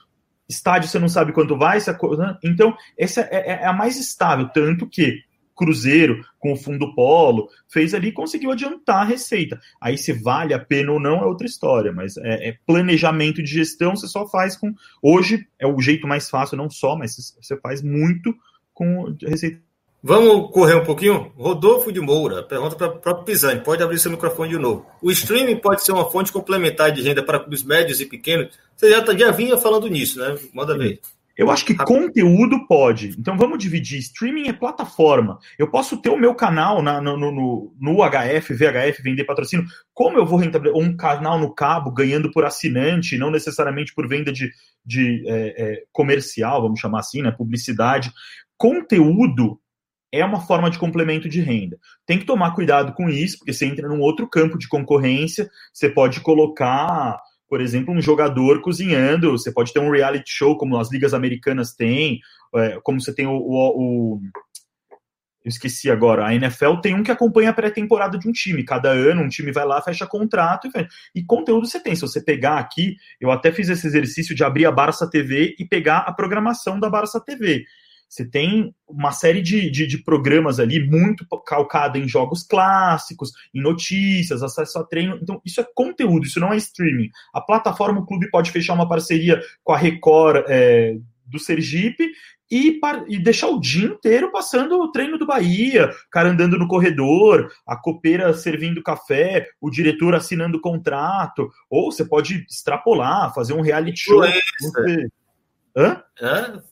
Estádio, você não sabe quanto vai, né? então essa é, é, é a mais estável. Tanto que Cruzeiro, com o fundo Polo, fez ali conseguiu adiantar a receita. Aí se vale a pena ou não é outra história, mas é, é, planejamento de gestão você só faz com. Hoje é o jeito mais fácil, não só, mas você faz muito com receita.
Vamos correr um pouquinho? Rodolfo de Moura, pergunta para o próprio Pisani, pode abrir seu microfone de novo. O streaming pode ser uma fonte complementar de renda para clubes médios e pequenos? Você já, tá, já vinha falando nisso, né? Manda ver.
Eu acho que conteúdo pode. Então vamos dividir. Streaming é plataforma. Eu posso ter o meu canal na, no, no, no, HF, VHF, vender patrocínio. Como eu vou rentabilizar? Um canal no cabo ganhando por assinante, não necessariamente por venda de, de é, é, comercial, vamos chamar assim, né? Publicidade. Conteúdo é uma forma de complemento de renda. Tem que tomar cuidado com isso, porque você entra num outro campo de concorrência, você pode colocar por exemplo, um jogador cozinhando, você pode ter um reality show, como as ligas americanas têm, é, como você tem o, o, o eu esqueci agora, a NFL tem um que acompanha a pré-temporada de um time. Cada ano um time vai lá, fecha contrato e, e conteúdo você tem. Se você pegar aqui, eu até fiz esse exercício de abrir a Barça TV e pegar a programação da Barça TV. Você tem uma série de, de, de, programas ali muito calcado em jogos clássicos, em notícias, acesso a treino. Então, isso é conteúdo, isso não é streaming. A plataforma, o clube pode fechar uma parceria com a Record é, do Sergipe e, e, deixar o dia inteiro passando o treino do Bahia, o cara andando no corredor, a copeira servindo café, o diretor assinando contrato, ou você pode extrapolar, fazer um reality show.
Hã? Hã?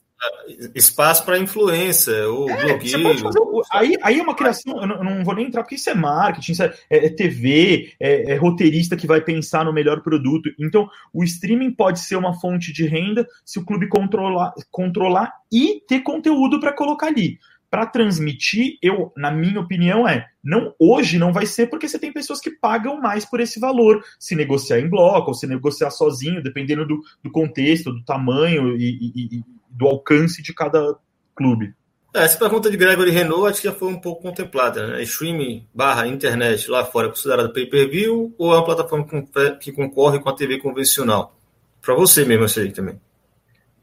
Espaço para influência, ou é, blogueiro.
Fazer, aí, aí é uma criação, eu não, eu não, vou nem entrar, porque isso é marketing, isso é, é, é TV, é, é, roteirista que vai pensar no melhor produto. Então, o streaming pode ser uma fonte de renda se o clube controlar, controlar e ter conteúdo para colocar ali. Para transmitir, eu, na minha opinião, é não hoje não vai ser porque você tem pessoas que pagam mais por esse valor, se negociar em bloco ou se negociar sozinho, dependendo do, do contexto, do tamanho e, e, e do alcance de cada clube.
É, essa pergunta de Gregory Renault acho que já foi um pouco contemplada. Né? Streaming barra internet lá fora é considerada pay-per-view ou é uma plataforma que concorre com a TV convencional? Para você mesmo, isso aí também.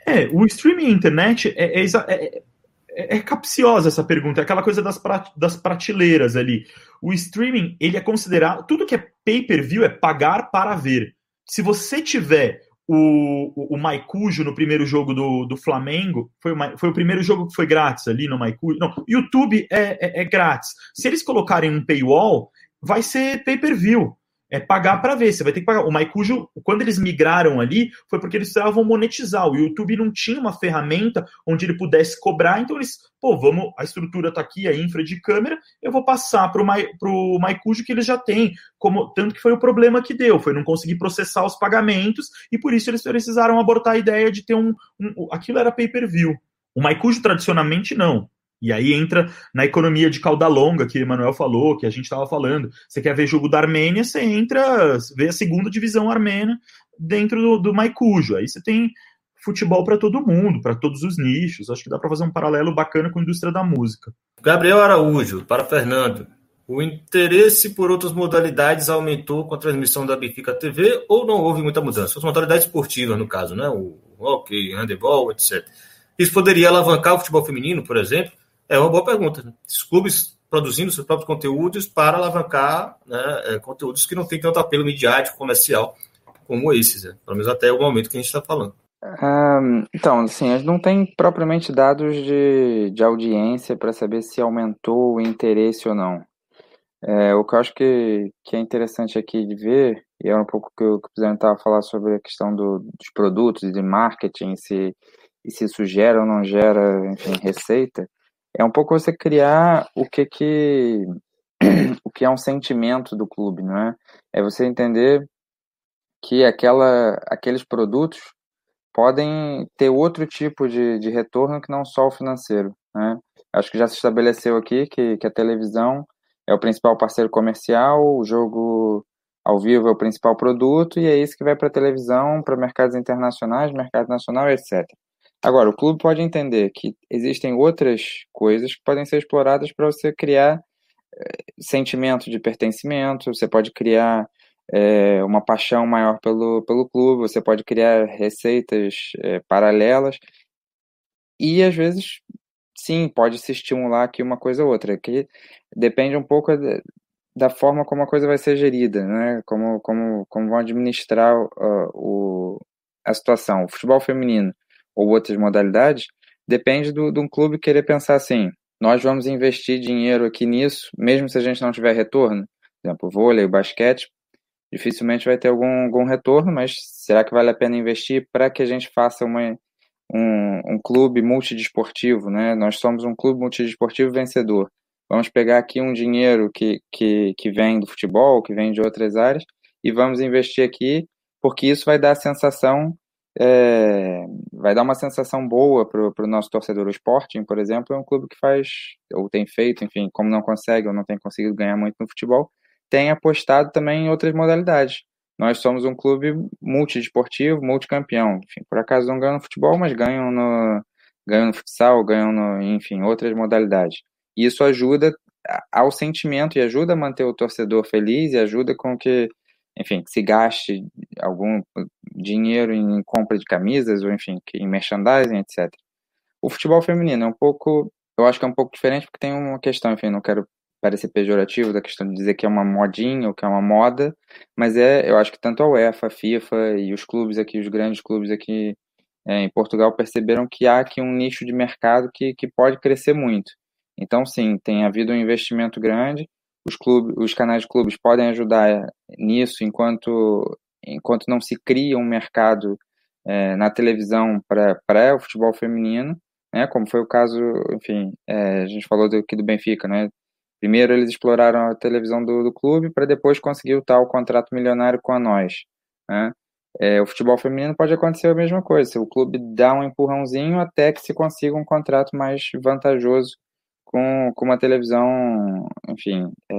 É, o streaming internet é, é, é, é, é capciosa essa pergunta, é aquela coisa das, das prateleiras ali. O streaming, ele é considerado. Tudo que é pay-per-view é pagar para ver. Se você tiver o, o, Maicujo no primeiro jogo do, do Flamengo, foi, o, foi o primeiro jogo que foi grátis ali no Maicujo. Não, YouTube é, é, é grátis. Se eles colocarem um paywall, vai ser pay-per-view é pagar para ver. Você vai ter que pagar. O Maicujo, quando eles migraram ali, foi porque eles precisavam monetizar. O YouTube não tinha uma ferramenta onde ele pudesse cobrar, então eles, pô, vamos, a estrutura tá aqui, a infra de câmera, eu vou passar pro, My, pro Maicujo que eles já têm. Como, tanto que foi o problema que deu, foi não conseguir processar os pagamentos, e por isso eles precisaram abortar a ideia de ter um. um aquilo era pay-per-view. O Maicujo tradicionalmente não. E aí entra na economia de cauda longa que o Emanuel falou, que a gente estava falando. Você quer ver jogo da Armênia, você entra, vê a segunda divisão armênia dentro do, do Maicujo. Aí você tem futebol para todo mundo, para todos os nichos. Acho que dá para fazer um paralelo bacana com a indústria da música.
Gabriel Araújo, para Fernando. O interesse por outras modalidades aumentou com a transmissão da Bifica TV ou não houve muita mudança? As modalidades esportivas, no caso, né? O hockey, handebol, etc. Isso poderia alavancar o futebol feminino, por exemplo? É uma boa pergunta. Né? Os clubes produzindo seus próprios conteúdos para alavancar né, é, conteúdos que não têm tanto apelo midiático, comercial como esses, né? pelo menos até o momento que a gente está falando.
Um, então, assim, a gente não tem propriamente dados de, de audiência para saber se aumentou o interesse ou não. É, o que eu acho que, que é interessante aqui de ver, e é um pouco que o presidente estava falar sobre a questão do, dos produtos e de marketing, se, e se isso gera ou não gera, enfim, receita, é um pouco você criar o que que o que é um sentimento do clube, não é? É você entender que aquela, aqueles produtos podem ter outro tipo de, de retorno que não só o financeiro, né? Acho que já se estabeleceu aqui que, que a televisão é o principal parceiro comercial, o jogo ao vivo é o principal produto e é isso que vai para a televisão, para mercados internacionais, mercado nacional, etc. Agora, o clube pode entender que existem outras coisas que podem ser exploradas para você criar é, sentimento de pertencimento, você pode criar é, uma paixão maior pelo, pelo clube, você pode criar receitas é, paralelas e às vezes sim, pode se estimular aqui uma coisa ou outra, que depende um pouco da forma como a coisa vai ser gerida, né? como, como, como vão administrar uh, o, a situação. O futebol feminino ou outras modalidades, depende do, de um clube querer pensar assim: nós vamos investir dinheiro aqui nisso, mesmo se a gente não tiver retorno. Por exemplo, vôlei, basquete, dificilmente vai ter algum, algum retorno, mas será que vale a pena investir para que a gente faça uma, um, um clube multidesportivo? Né? Nós somos um clube multidesportivo vencedor. Vamos pegar aqui um dinheiro que, que, que vem do futebol, que vem de outras áreas, e vamos investir aqui, porque isso vai dar a sensação é, vai dar uma sensação boa para o nosso torcedor. O Sporting, por exemplo, é um clube que faz, ou tem feito, enfim, como não consegue ou não tem conseguido ganhar muito no futebol, tem apostado também em outras modalidades. Nós somos um clube multidesportivo, multicampeão. Enfim, por acaso não ganham no futebol, mas ganham no, ganham no futsal, ganham no, enfim, outras modalidades. E isso ajuda ao sentimento e ajuda a manter o torcedor feliz e ajuda com que enfim, que se gaste algum dinheiro em compra de camisas ou, enfim, em merchandising, etc. O futebol feminino é um pouco, eu acho que é um pouco diferente porque tem uma questão, enfim, não quero parecer pejorativo da questão de dizer que é uma modinha ou que é uma moda, mas é, eu acho que tanto a UEFA, a FIFA e os clubes aqui, os grandes clubes aqui é, em Portugal perceberam que há aqui um nicho de mercado que, que pode crescer muito. Então, sim, tem havido um investimento grande, os, clubes, os canais de clubes podem ajudar nisso enquanto, enquanto não se cria um mercado é, na televisão para o futebol feminino, né, como foi o caso, enfim, é, a gente falou do, aqui do Benfica, né, primeiro eles exploraram a televisão do, do clube para depois conseguir o tal contrato milionário com a nós, né, é, o futebol feminino pode acontecer a mesma coisa, o clube dá um empurrãozinho até que se consiga um contrato mais vantajoso com, com uma televisão, enfim, é,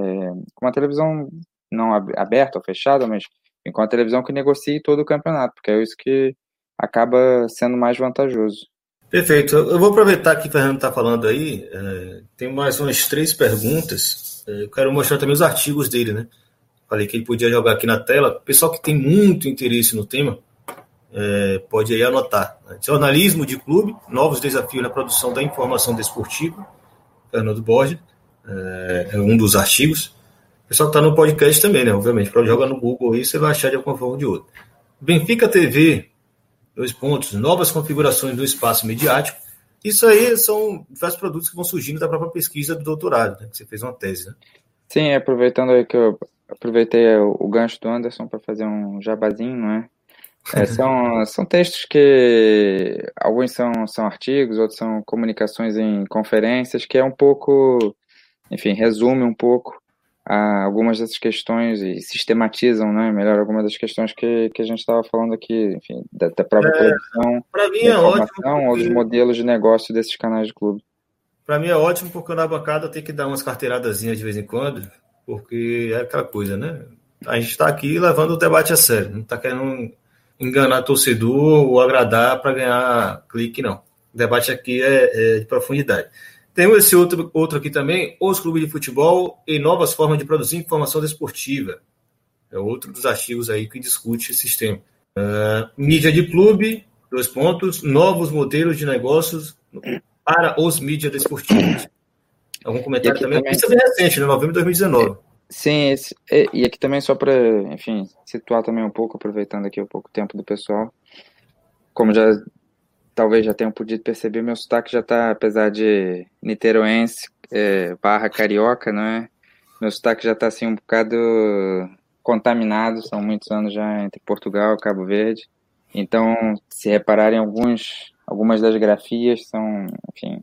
com uma televisão não aberta ou fechada, mas com a televisão que negocie todo o campeonato, porque é isso que acaba sendo mais vantajoso.
Perfeito. Eu vou aproveitar que o Fernando está falando aí. É, tem mais umas três perguntas. É, eu quero mostrar também os artigos dele, né? Falei que ele podia jogar aqui na tela. Pessoal que tem muito interesse no tema, é, pode aí anotar. Jornalismo de clube, novos desafios na produção da informação desportiva. Fernando Borges, é, é um dos artigos. O pessoal está no podcast também, né? Obviamente, para jogar no Google aí, você vai achar de alguma forma ou de outra. Benfica TV, dois pontos, novas configurações do espaço mediático. Isso aí são diversos produtos que vão surgindo da própria pesquisa do doutorado, né? Que você fez uma tese, né?
Sim, aproveitando aí que eu aproveitei o gancho do Anderson para fazer um jabazinho, não é? É, são, são textos que alguns são, são artigos, outros são comunicações em conferências, que é um pouco, enfim, resume um pouco a, algumas dessas questões e sistematizam, né, melhor algumas das questões que, que a gente estava falando aqui, enfim, da, da própria é, produção,
mim é ótimo
ou dos modelos de negócio desses canais de clube.
Para mim é ótimo porque na bancada tem que dar umas carteiradazinhas de vez em quando, porque é aquela coisa, né? A gente está aqui levando o debate a sério, não está querendo enganar torcedor ou agradar para ganhar clique, não. O debate aqui é, é, de profundidade. Temos esse outro, outro aqui também, os clubes de futebol e novas formas de produzir informação desportiva. É outro dos artigos aí que discute esse sistema. Uh, mídia de clube, dois pontos, novos modelos de negócios para os mídias desportivos. Algum comentário também? também? Isso é bem recente, né? novembro de 2019.
Sim, esse, e aqui também só para, enfim, situar também um pouco, aproveitando aqui um pouco o tempo do pessoal. Como já talvez já tenham podido perceber, meu sotaque já está, apesar de niteroense é, barra carioca, não é? Meu sotaque já está assim um bocado contaminado, são muitos anos já entre Portugal e Cabo Verde. Então, se repararem alguns, algumas das grafias são, enfim,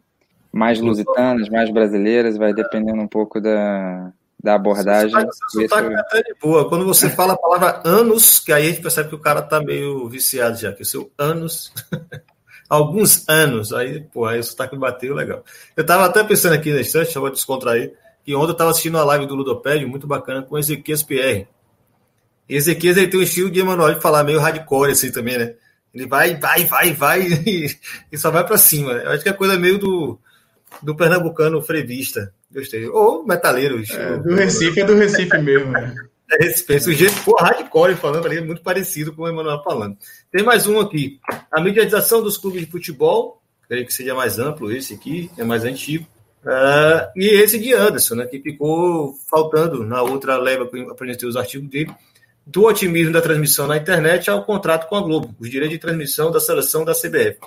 mais lusitanas, mais brasileiras, vai dependendo um pouco da, da abordagem.
Seu sotaque é até de boa. Quando você fala a palavra anos, que aí a gente percebe que o cara tá meio viciado já, que o seu anos. alguns anos, aí, pô, aí o sotaque bateu legal. Eu tava até pensando aqui na instante, eu vou descontrair, que ontem eu tava assistindo uma live do Ludopédio, muito bacana, com Ezequias PR. E Ezequias ele tem um estilo de Emanuel de falar meio hardcore assim também, né? Ele vai, vai, vai, vai e, e só vai para cima. Eu acho que é coisa meio do, do pernambucano frevista. Gostei. Ou metaleiro.
É, do Recife é do Recife mesmo. Né?
É Recife. O jeito, pô, hardcore falando ali, é muito parecido com o Emanuel falando. Tem mais um aqui. A mediatização dos clubes de futebol, creio que seja mais amplo esse aqui, é mais antigo. Uh, e esse de Anderson, né, que ficou faltando na outra leva que eu apresentei os artigos dele, do otimismo da transmissão na internet ao contrato com a Globo, os direitos de transmissão da seleção da CBF.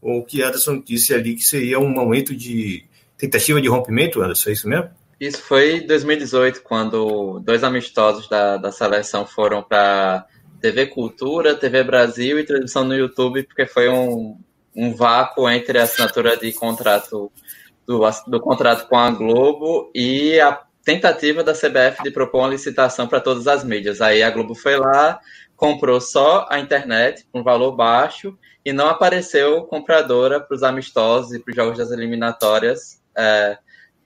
O que Anderson disse ali que seria um momento de tentativa de rompimento, Anderson, é isso mesmo?
Isso foi em 2018, quando dois amistosos da, da seleção foram para TV Cultura, TV Brasil e transmissão no YouTube, porque foi um, um vácuo entre a assinatura de contrato do, do contrato com a Globo e a tentativa da CBF de propor uma licitação para todas as mídias. Aí a Globo foi lá, comprou só a internet por um valor baixo e não apareceu compradora para os amistosos e para os jogos das eliminatórias é,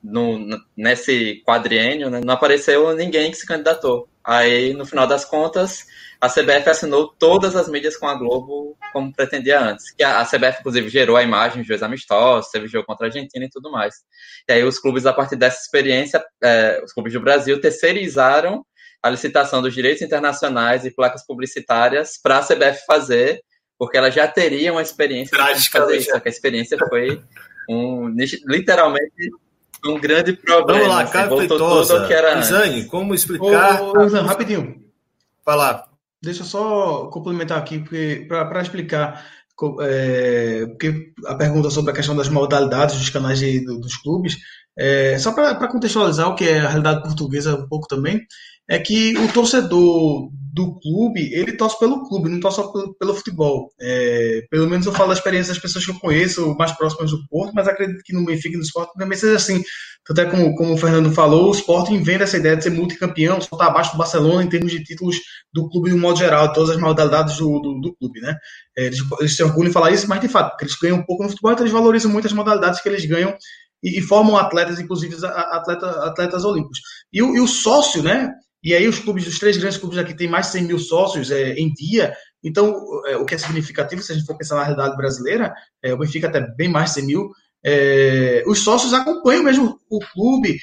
no, nesse quadriênio, né, não apareceu ninguém que se candidatou. Aí, no final das contas, a CBF assinou todas as mídias com a Globo como pretendia antes. Que a, CBF, inclusive, gerou a imagem de dois amistosos, teve jogo contra a Argentina e tudo mais. E aí os clubes, a partir dessa experiência, é, os clubes do Brasil terceirizaram a licitação dos direitos internacionais e placas publicitárias para a CBF fazer porque ela já teria uma experiência de fazer isso, só que a experiência foi um, literalmente um grande problema.
Vamos lá,
assim,
Caio Feitosa, que era Isane, como explicar...
Ô, rapidinho.
Falar.
Deixa eu só complementar aqui, para explicar é, porque a pergunta sobre a questão das modalidades dos canais de, dos clubes, é, só para contextualizar o que é a realidade portuguesa um pouco também, é que o torcedor do clube, ele torce pelo clube, não torce só pelo, pelo futebol. É, pelo menos eu falo da experiência das pessoas que eu conheço, mais próximas do Porto, mas acredito que no Benfica e no Sport também seja assim. Tanto é como, como o Fernando falou, o Sporting vende essa ideia de ser multicampeão, só está abaixo do Barcelona em termos de títulos do clube de um modo geral, todas as modalidades do, do, do clube, né? É, eles, eles se orgulham em falar isso, mas de fato, porque eles ganham um pouco no futebol, então eles valorizam muito as modalidades que eles ganham e, e formam atletas, inclusive atleta, atletas olímpicos. E e o sócio, né? E aí os clubes, os três grandes clubes aqui têm mais de 100 mil sócios é, em dia, então é, o que é significativo, se a gente for pensar na realidade brasileira, é, o Benfica até bem mais de 100 mil, é, os sócios acompanham mesmo o clube.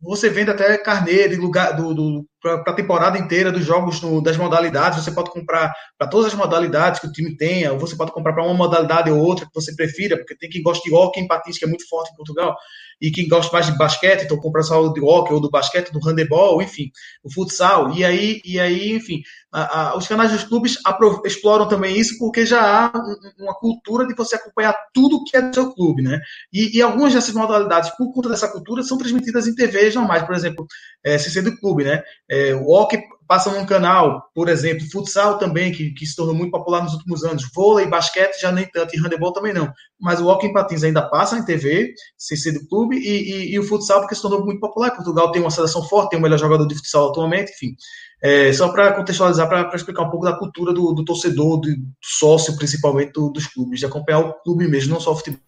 Você vende até carneiro lugar do, do para a temporada inteira dos jogos no, das modalidades. Você pode comprar para todas as modalidades que o time tenha, ou você pode comprar para uma modalidade ou outra que você prefira, porque tem quem gosta de hockey em patins, que é muito forte em Portugal, e quem gosta mais de basquete, então compra só o de hockey ou do basquete, do handebol, enfim, o futsal. E aí, e aí enfim, a, a, os canais dos clubes exploram também isso porque já há uma cultura de você acompanhar tudo que é do seu clube, né? E, e algumas dessas modalidades, por conta dessa cultura, são transmitidas em TVs normais, por exemplo, é, CC do clube, né? É, o hockey passa num canal, por exemplo, futsal também, que, que se tornou muito popular nos últimos anos, vôlei, basquete já nem tanto, e handebol também não. Mas o hockey em patins ainda passa em TV, CC do clube, e, e, e, o futsal porque se tornou muito popular. Portugal tem uma seleção forte, tem o melhor jogador de futsal atualmente, enfim. É, só para contextualizar, para explicar um pouco da cultura do, do torcedor, do, do, sócio, principalmente do, dos clubes, de acompanhar o clube mesmo, não só o futebol.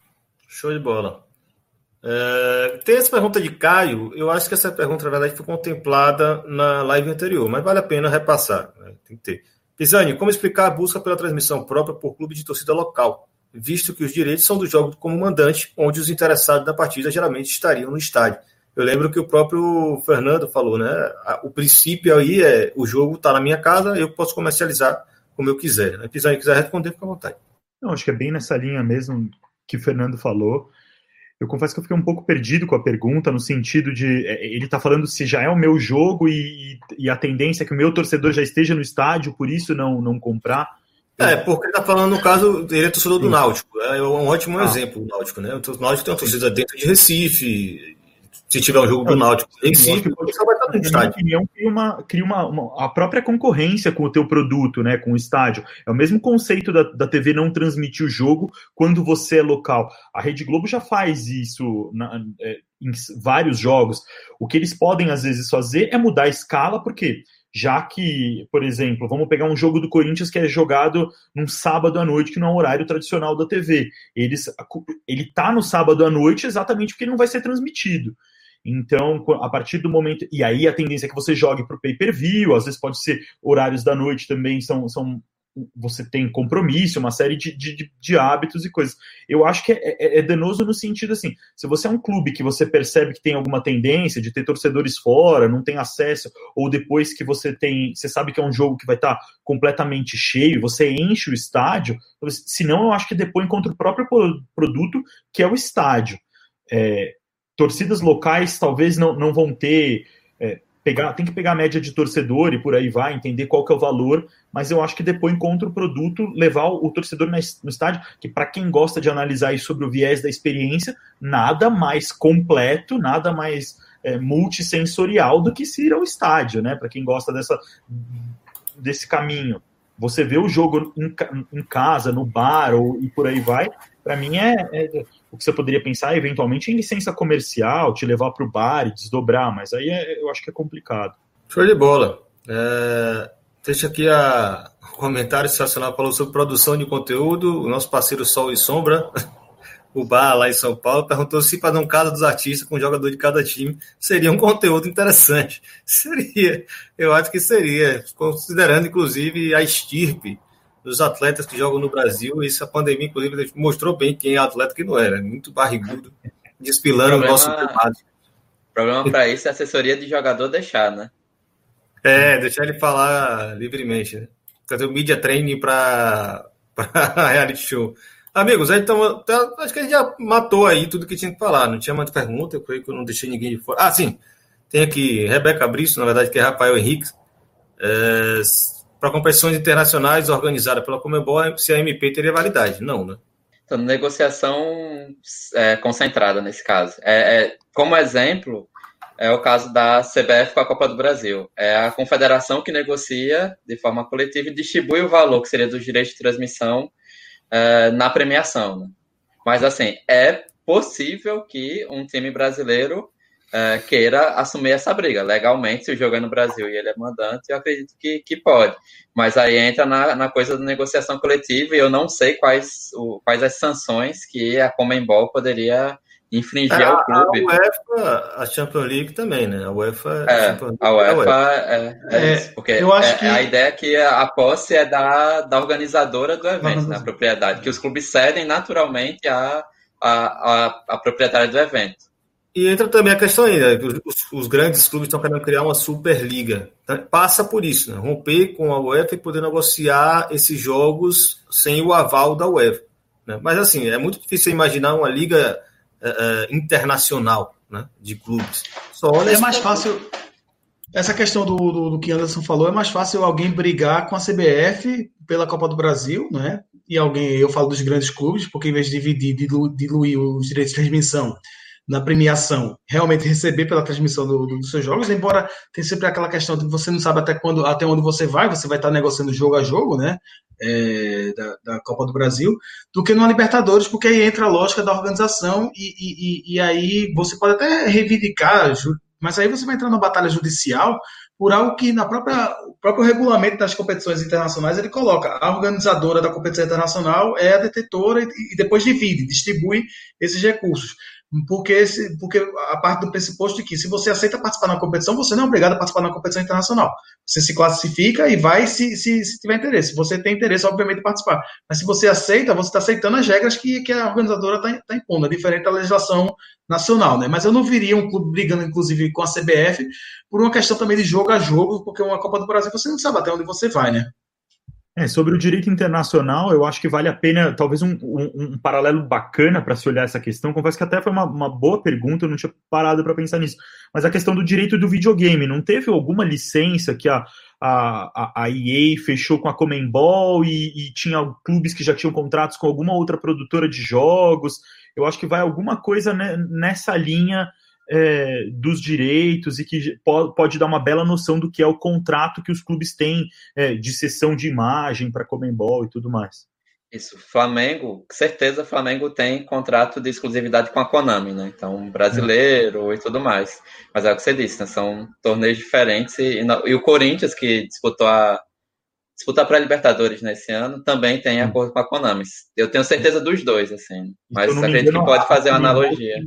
Show de bola. É, tem essa pergunta de Caio, eu acho que essa pergunta, na verdade, foi contemplada na live anterior, mas vale a pena repassar. Né? Tem que ter. Pisani, como explicar a busca pela transmissão própria por clube de torcida local, visto que os direitos são do jogo como mandante, onde os interessados na partida geralmente estariam no estádio? Eu lembro que o próprio Fernando falou, né? O princípio aí é o jogo está na minha casa, eu posso comercializar como eu quiser. Né? Pisani, quiser responder, fica à vontade.
Não, acho que é bem nessa linha mesmo que o Fernando falou. Eu confesso que eu fiquei um pouco perdido com a pergunta, no sentido de é, ele está falando se já é o meu jogo e, e, a tendência é que o meu torcedor já esteja no estádio, por isso não, não comprar.
É, porque ele está falando, no caso, ele é torcedor do Náutico. É um ótimo ah. exemplo, o Náutico, né? O Náutico tem uma torcida dentro de Recife, se tiver um jogo do Náutico em si,
vai estar no cria, uma, cria uma, uma, a própria concorrência com o teu produto, né, com o estádio. É o mesmo conceito da, da TV não transmitir o jogo quando você é local. A Rede Globo já faz isso na, é, em vários jogos. O que eles podem, às vezes, fazer é mudar a escala, porque já que, por exemplo, vamos pegar um jogo do Corinthians que é jogado num sábado à noite, que não é um horário tradicional da TV. Eles, ele tá no sábado à noite exatamente porque não vai ser transmitido. Então, a partir do momento. E aí a tendência é que você jogue para o pay-per-view, às vezes pode ser horários da noite também são. são você tem compromisso, uma série de, de, de hábitos e coisas. Eu acho que é, é, é, danoso no sentido assim: se você é um clube que você percebe que tem alguma tendência de ter torcedores fora, não tem acesso, ou depois que você tem, você sabe que é um jogo que vai estar completamente cheio, você enche o estádio, senão eu acho que depois contra o próprio produto, que é o estádio. É, torcidas locais talvez não, não vão ter. É, pegar, tem que pegar a média de torcedor e por aí vai, entender qual que é o valor, mas eu acho que depois encontra o produto, levar o, o torcedor no estádio, que para quem gosta de analisar isso sobre o viés da experiência, nada mais completo, nada mais é, multissensorial do que se ir ao estádio, né? Para quem gosta dessa, desse caminho. Você vê o jogo em, em casa, no bar ou, e por aí vai, para mim é, é, o que você poderia pensar eventualmente em licença comercial, te levar para o bar e desdobrar, mas aí é, eu acho que é complicado.
Show de bola. É, deixa aqui a, o comentário sensacional falou sobre produção de conteúdo. O nosso parceiro Sol e Sombra, o bar lá em São Paulo, perguntou se para não cada dos artistas com um jogador de cada time seria um conteúdo interessante. Seria, eu acho que seria, considerando inclusive a estirpe dos atletas que jogam no Brasil. Isso a pandemia, inclusive, mostrou bem quem é atleta e quem não era. Muito barrigudo, despilando o, nosso
gramado. O problema para isso é a assessoria de jogador deixar, né?
É, deixar ele falar livremente. Né? Fazer o media training para reality show. Amigos, então, tá, acho que a gente já matou aí tudo que tinha que falar. Não tinha mais pergunta, eu creio que eu não deixei ninguém de fora. Ah, sim. Tem aqui Rebeca Brice, na verdade, que é Rafael Henrique. É, para competições internacionais organizadas pela Comebol, se a MP teria validade. Não, né?
Então, negociação é, concentrada nesse caso. É, é, como exemplo, é o caso da CBF com a Copa do Brasil. É a confederação que negocia de forma coletiva e distribui o valor que seria dos direitos de transmissão é, na premiação. Né? Mas, assim, é possível que um time brasileiro é, queira assumir essa briga. Legalmente, se o jogo é no Brasil e ele é mandante, eu acredito que, que pode. Mas aí entra na, na coisa da negociação coletiva e eu não sei quais, o, quais as sanções que a Comembol poderia infringir é, ao clube.
A UEFA, a Champions League também, né? A UEFA
é, a, a UEFA é, é, é, isso, porque eu acho é, que... a ideia é que a posse é da, da organizadora do evento, da né, propriedade, que os clubes cedem naturalmente a, a, a, a proprietária do evento.
E entra também a questão aí, né? os, os, grandes clubes estão querendo criar uma Superliga. Então, passa por isso, né? romper com a UEFA e poder negociar esses jogos sem o aval da UEFA. Né? Mas assim, é muito difícil imaginar uma liga uh, internacional né? de clubes.
Só é mais fácil. Essa questão do, do, do, que Anderson falou, é mais fácil alguém brigar com a CBF pela Copa do Brasil, né? E alguém, eu falo dos grandes clubes, porque em vez de dividir, diluir os direitos de transmissão na premiação realmente receber pela transmissão do, do, dos seus jogos, embora tem sempre aquela questão de que você não sabe até quando, até onde você vai, você vai estar negociando jogo a jogo, né? É, da, da, Copa do Brasil, do que no Libertadores, porque aí entra a lógica da organização e, e, e, aí você pode até reivindicar, mas aí você vai entrar numa batalha judicial por algo que na própria o próprio regulamento das competições internacionais ele coloca a organizadora da competição internacional é a detetora e, e depois divide, distribui esses recursos porque, esse, porque a parte do pressuposto de que se você aceita participar na competição, você não é obrigado a participar na competição internacional. Você se classifica e vai se, se, se tiver interesse. Se você tem interesse, obviamente, participar. Mas se você aceita, você está aceitando as regras que, que a organizadora está tá impondo, é diferente da legislação nacional. Né? Mas eu não viria um clube brigando, inclusive, com a CBF por uma questão também de jogo a jogo, porque uma Copa do Brasil você não sabe até onde você vai, né?
É, sobre o direito internacional, eu acho que vale a pena, talvez um, um, um paralelo bacana para se olhar essa questão. Confesso que até foi uma, uma boa pergunta, eu não tinha parado para pensar nisso. Mas a questão do direito do videogame, não teve alguma licença que a, a, a EA fechou com a Comembol e, e tinha clubes que já tinham contratos com alguma outra produtora de jogos? Eu acho que vai alguma coisa nessa linha é, dos direitos e que pode, dar uma bela noção do que é o contrato que os clubes têm é, de sessão de imagem para Comembol e tudo mais.
Isso, Flamengo, certeza Flamengo tem contrato de exclusividade com a Konami, né? Então, brasileiro é. e tudo mais. Mas é o que você disse, né? São torneios diferentes e, e o Corinthians, que disputou a disputar para Libertadores nesse ano, também tem acordo com a Konami. Eu tenho certeza dos dois, assim. Mas acredito que pode fazer uma analogia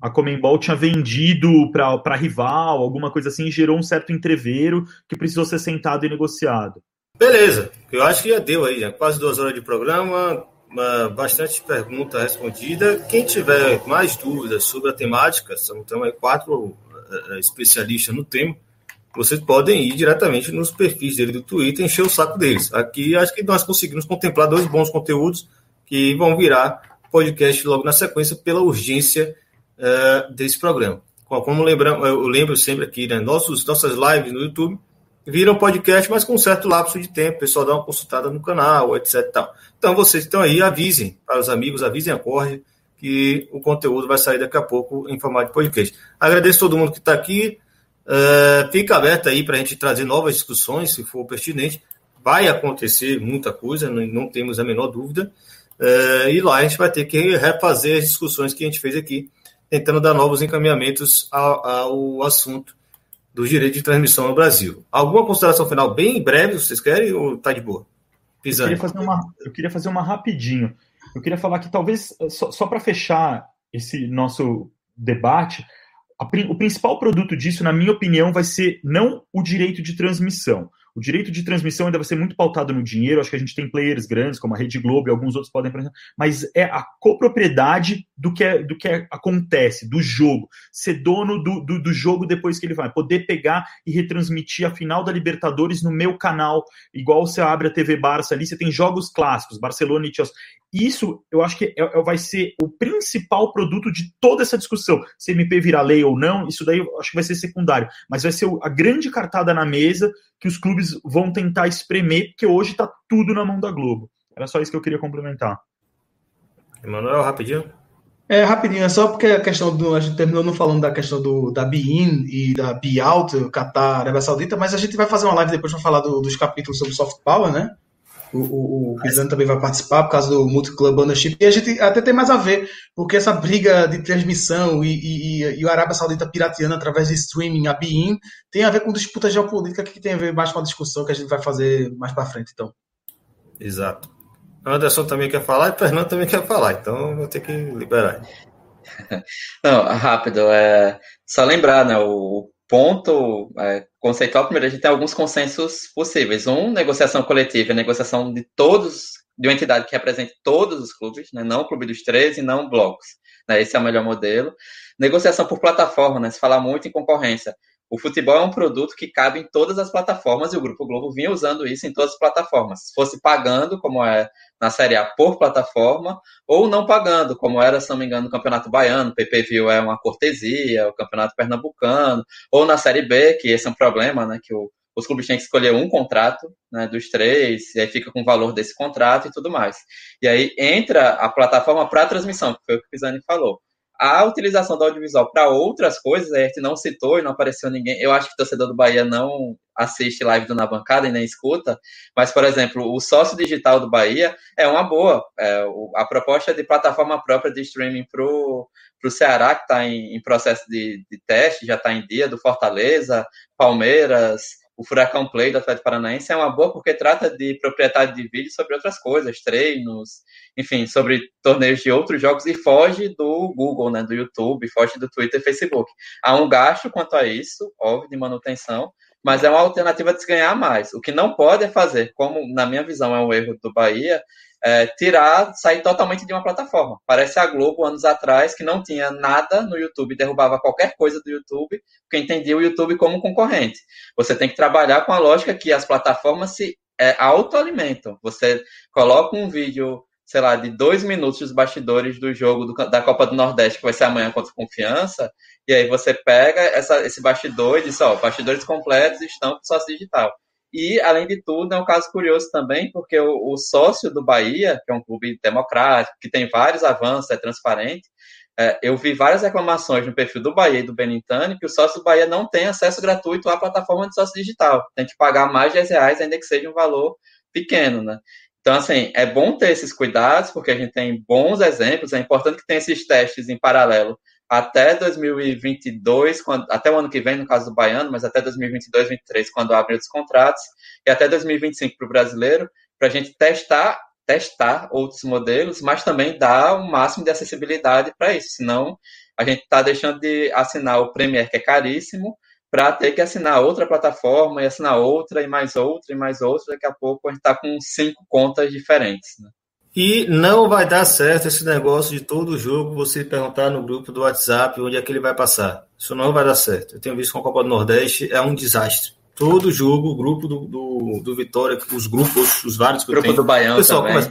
a Comembol tinha vendido para rival, alguma coisa assim, e gerou um certo entreveiro que precisou ser sentado e negociado.
Beleza, eu acho que já deu aí, já quase duas horas de programa, bastante pergunta respondida. Quem tiver mais dúvidas sobre a temática, são então, aí quatro uh, especialistas no tema, vocês podem ir diretamente nos perfis dele do Twitter encher o saco deles. Aqui acho que nós conseguimos contemplar dois bons conteúdos que vão virar podcast logo na sequência pela urgência uh, desse programa. Como lembramos, eu lembro sempre aqui, né, nossos, nossas lives no YouTube viram podcast, mas com um certo lapso de tempo, o pessoal dá uma consultada no canal, etc. Tal. Então, vocês estão aí, avisem para os amigos, avisem a Corre, que o conteúdo vai sair daqui a pouco em formato de podcast. Agradeço todo mundo que está aqui. Uh, fica aberto aí para a gente trazer novas discussões, se for pertinente. Vai acontecer muita coisa, não, não temos a menor dúvida. Uh, e lá a gente vai ter que refazer as discussões que a gente fez aqui tentando dar novos encaminhamentos ao, ao assunto do direito de transmissão no Brasil. Alguma consideração final bem breve, vocês querem, ou tá de boa?
Pisani. Eu queria fazer uma, eu queria fazer uma rapidinho. Eu queria falar que talvez, só, só para fechar esse nosso debate, a, o principal produto disso, na minha opinião, vai ser não o direito de transmissão. O direito de transmissão ainda vai ser muito pautado no dinheiro. Acho que a gente tem players grandes, como a Rede Globo e alguns outros podem mas é a copropriedade do que, é, do que é, acontece, do jogo. Ser dono do, do, do, jogo depois que ele vai. Poder pegar e retransmitir a final da Libertadores no meu canal, igual você abre a TV Barça ali, você tem jogos clássicos, Barcelona e Chelsea. Isso eu acho que é, é, vai ser o principal produto de toda essa discussão. Se MP virar lei ou não, isso daí eu acho que vai ser secundário. Mas vai ser a grande cartada na mesa que os clubes vão tentar espremer, porque hoje está tudo na mão da Globo. Era só isso que eu queria complementar.
Emanuel, rapidinho.
É, rapidinho, é só porque a questão do. A gente terminou não falando da questão do, da BIN e da BIOUT, Qatar, Arábia Saudita, mas a gente vai fazer uma live depois para falar do, dos capítulos sobre soft power, né? O, o, o Pisani também vai participar por causa do Multiclub Ownership. E a gente até tem mais a ver, porque essa briga de transmissão e, e, e o Arábia Saudita pirateando através de streaming, a BIM, tem a ver com disputa geopolítica que tem a ver mais com a discussão que a gente vai fazer mais para frente, então.
Exato. Anderson também quer falar e Fernando também quer falar, então vou ter que liberar.
Não, rápido, é só lembrar, né? O ponto é, conceitual, primeiro, a gente tem alguns consensos possíveis. Um, negociação coletiva, negociação de todos, de uma entidade que represente todos os clubes, né? não o clube dos 13, não blocos. Né? Esse é o melhor modelo. Negociação por plataforma, né? se fala muito em concorrência. O futebol é um produto que cabe em todas as plataformas e o Grupo Globo vinha usando isso em todas as plataformas. Se fosse pagando, como é na Série A por plataforma, ou não pagando, como era, se não me engano, no Campeonato Baiano, PPV é uma cortesia, o Campeonato Pernambucano, ou na Série B, que esse é um problema, né, que o, os clubes têm que escolher um contrato né, dos três, e aí fica com o valor desse contrato e tudo mais. E aí entra a plataforma para transmissão, que foi o que o Pisani falou a utilização do audiovisual para outras coisas, a gente não citou e não apareceu ninguém. Eu acho que o torcedor do Bahia não assiste live do Na Bancada e nem escuta, mas, por exemplo, o sócio digital do Bahia é uma boa. É, a proposta de plataforma própria de streaming para o Ceará, que está em, em, processo de, de teste, já está em dia, do Fortaleza, Palmeiras, o Furacão Play do Atlético Paranaense é uma boa porque trata de propriedade de vídeo sobre outras coisas, treinos, enfim, sobre torneios de outros jogos e foge do Google, né, do YouTube, foge do Twitter e Facebook. Há um gasto quanto a isso, óbvio, de manutenção, mas é uma alternativa de se ganhar mais. O que não pode é fazer, como na minha visão é um erro do Bahia, é, tirar, sair totalmente de uma plataforma. Parece a Globo anos atrás que não tinha nada no YouTube, derrubava qualquer coisa do YouTube, porque entendia o YouTube como concorrente. Você tem que trabalhar com a lógica que as plataformas se é, autoalimentam. Você coloca um vídeo, sei lá, de dois minutos dos bastidores do jogo do, da Copa do Nordeste, que vai ser amanhã contra Confiança, e aí você pega essa, esse bastidor e diz, ó, bastidores completos estão com sócio digital. E, além de tudo, é um caso curioso também, porque o, o, sócio do Bahia, que é um clube democrático, que tem vários avanços, é transparente, é, eu vi várias reclamações no perfil do Bahia e do Benintani que o sócio do Bahia não tem acesso gratuito à plataforma de sócio digital. Tem que pagar mais de 10 reais, ainda que seja um valor pequeno, né? Então, assim, é bom ter esses cuidados, porque a gente tem bons exemplos, é importante que tenha esses testes em paralelo até 2022, quando, até o ano que vem, no caso do Baiano, mas até 2022, 2023, quando abrem os contratos, e até 2025 para o brasileiro, para a gente testar, testar outros modelos, mas também dar o um máximo de acessibilidade para isso, senão a gente está deixando de assinar o Premier, que é caríssimo, para ter que assinar outra plataforma e assinar outra e mais outra e mais outra, daqui a pouco a gente está com cinco contas diferentes. Né?
E não vai dar certo esse negócio de todo jogo você perguntar no grupo do WhatsApp onde é que ele vai passar. Isso não vai dar certo. Eu tenho visto com a Copa do Nordeste, é um desastre. Todo jogo, o grupo do, do, do Vitória, os grupos, os vários que
grupo eu tenho. do Baião pessoal também. Começa,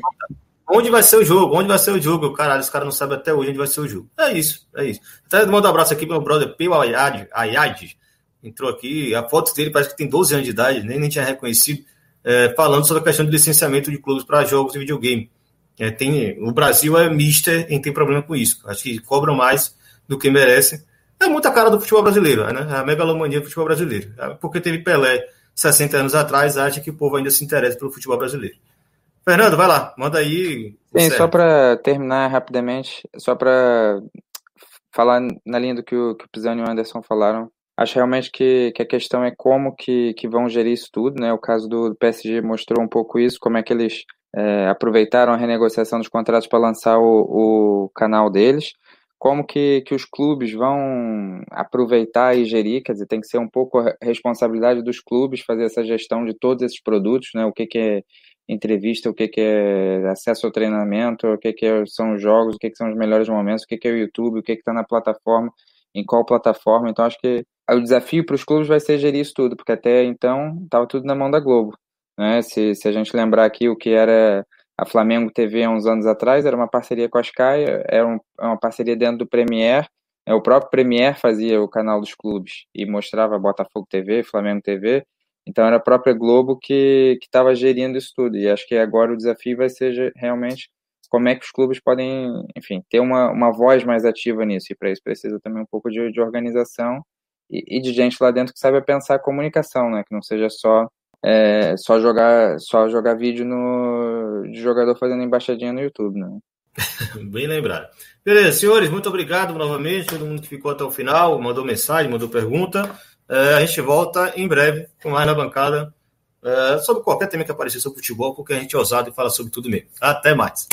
onde vai ser o jogo? Onde vai ser o jogo? Caralho, os caras não sabem até hoje onde vai ser o jogo. É isso, é isso. Até mando um abraço aqui pro meu brother Pio Ayad, Ayad. Entrou aqui, a foto dele parece que tem 12 anos de idade, nem, nem tinha reconhecido, é, falando sobre a questão de licenciamento de clubes para jogos de videogame. É, tem, o Brasil é mister e tem problema com isso. Acho que cobram mais do que merecem. É muita cara do futebol brasileiro, né? É a megalomania do futebol brasileiro. É, porque teve Pelé 60 anos atrás, acha que o povo ainda se interessa pelo futebol brasileiro. Fernando, vai lá, manda aí.
Sim, só para terminar rapidamente, só para falar na linha do que o, que o Pisani e o Anderson falaram, acho realmente que, que a questão é como que, que vão gerir isso tudo, né? O caso do PSG mostrou um pouco isso, como é que eles é, aproveitaram a renegociação dos contratos para lançar o, o canal deles. como que, que os clubes vão aproveitar e gerir, quer dizer, tem que ser um pouco a responsabilidade dos clubes fazer essa gestão de todos esses produtos, né? O que, que é entrevista, o que, que é acesso ao treinamento, o que, que é, são os jogos, o que, que são os melhores momentos, o que, que é o YouTube, o que está na plataforma, em qual plataforma. Então, acho que o desafio para os clubes vai ser gerir isso tudo, porque até então estava tudo na mão da Globo. Né? Se, se a gente lembrar aqui o que era a Flamengo TV há uns anos atrás era uma parceria com a Sky, era um, é uma parceria dentro do Premier. É, o próprio Premier fazia o canal dos clubes e mostrava Botafogo TV, Flamengo TV. Então era a própria Globo que estava gerindo isso tudo. E acho que agora o desafio vai ser realmente como é que os clubes podem, enfim, ter uma, uma voz mais ativa nisso. E para isso precisa também um pouco de, de organização e, e, de gente lá dentro que saiba pensar a comunicação, né? Que não seja só é, só jogar só jogar vídeo no, de jogador fazendo embaixadinha no YouTube, né?
Bem lembrado. Beleza, senhores, muito obrigado novamente, todo mundo que ficou até o final, mandou mensagem, mandou pergunta. É, a gente volta em breve com mais na bancada é, sobre qualquer tema que aparecer sobre futebol, porque a gente é ousado e fala sobre tudo mesmo. Até mais.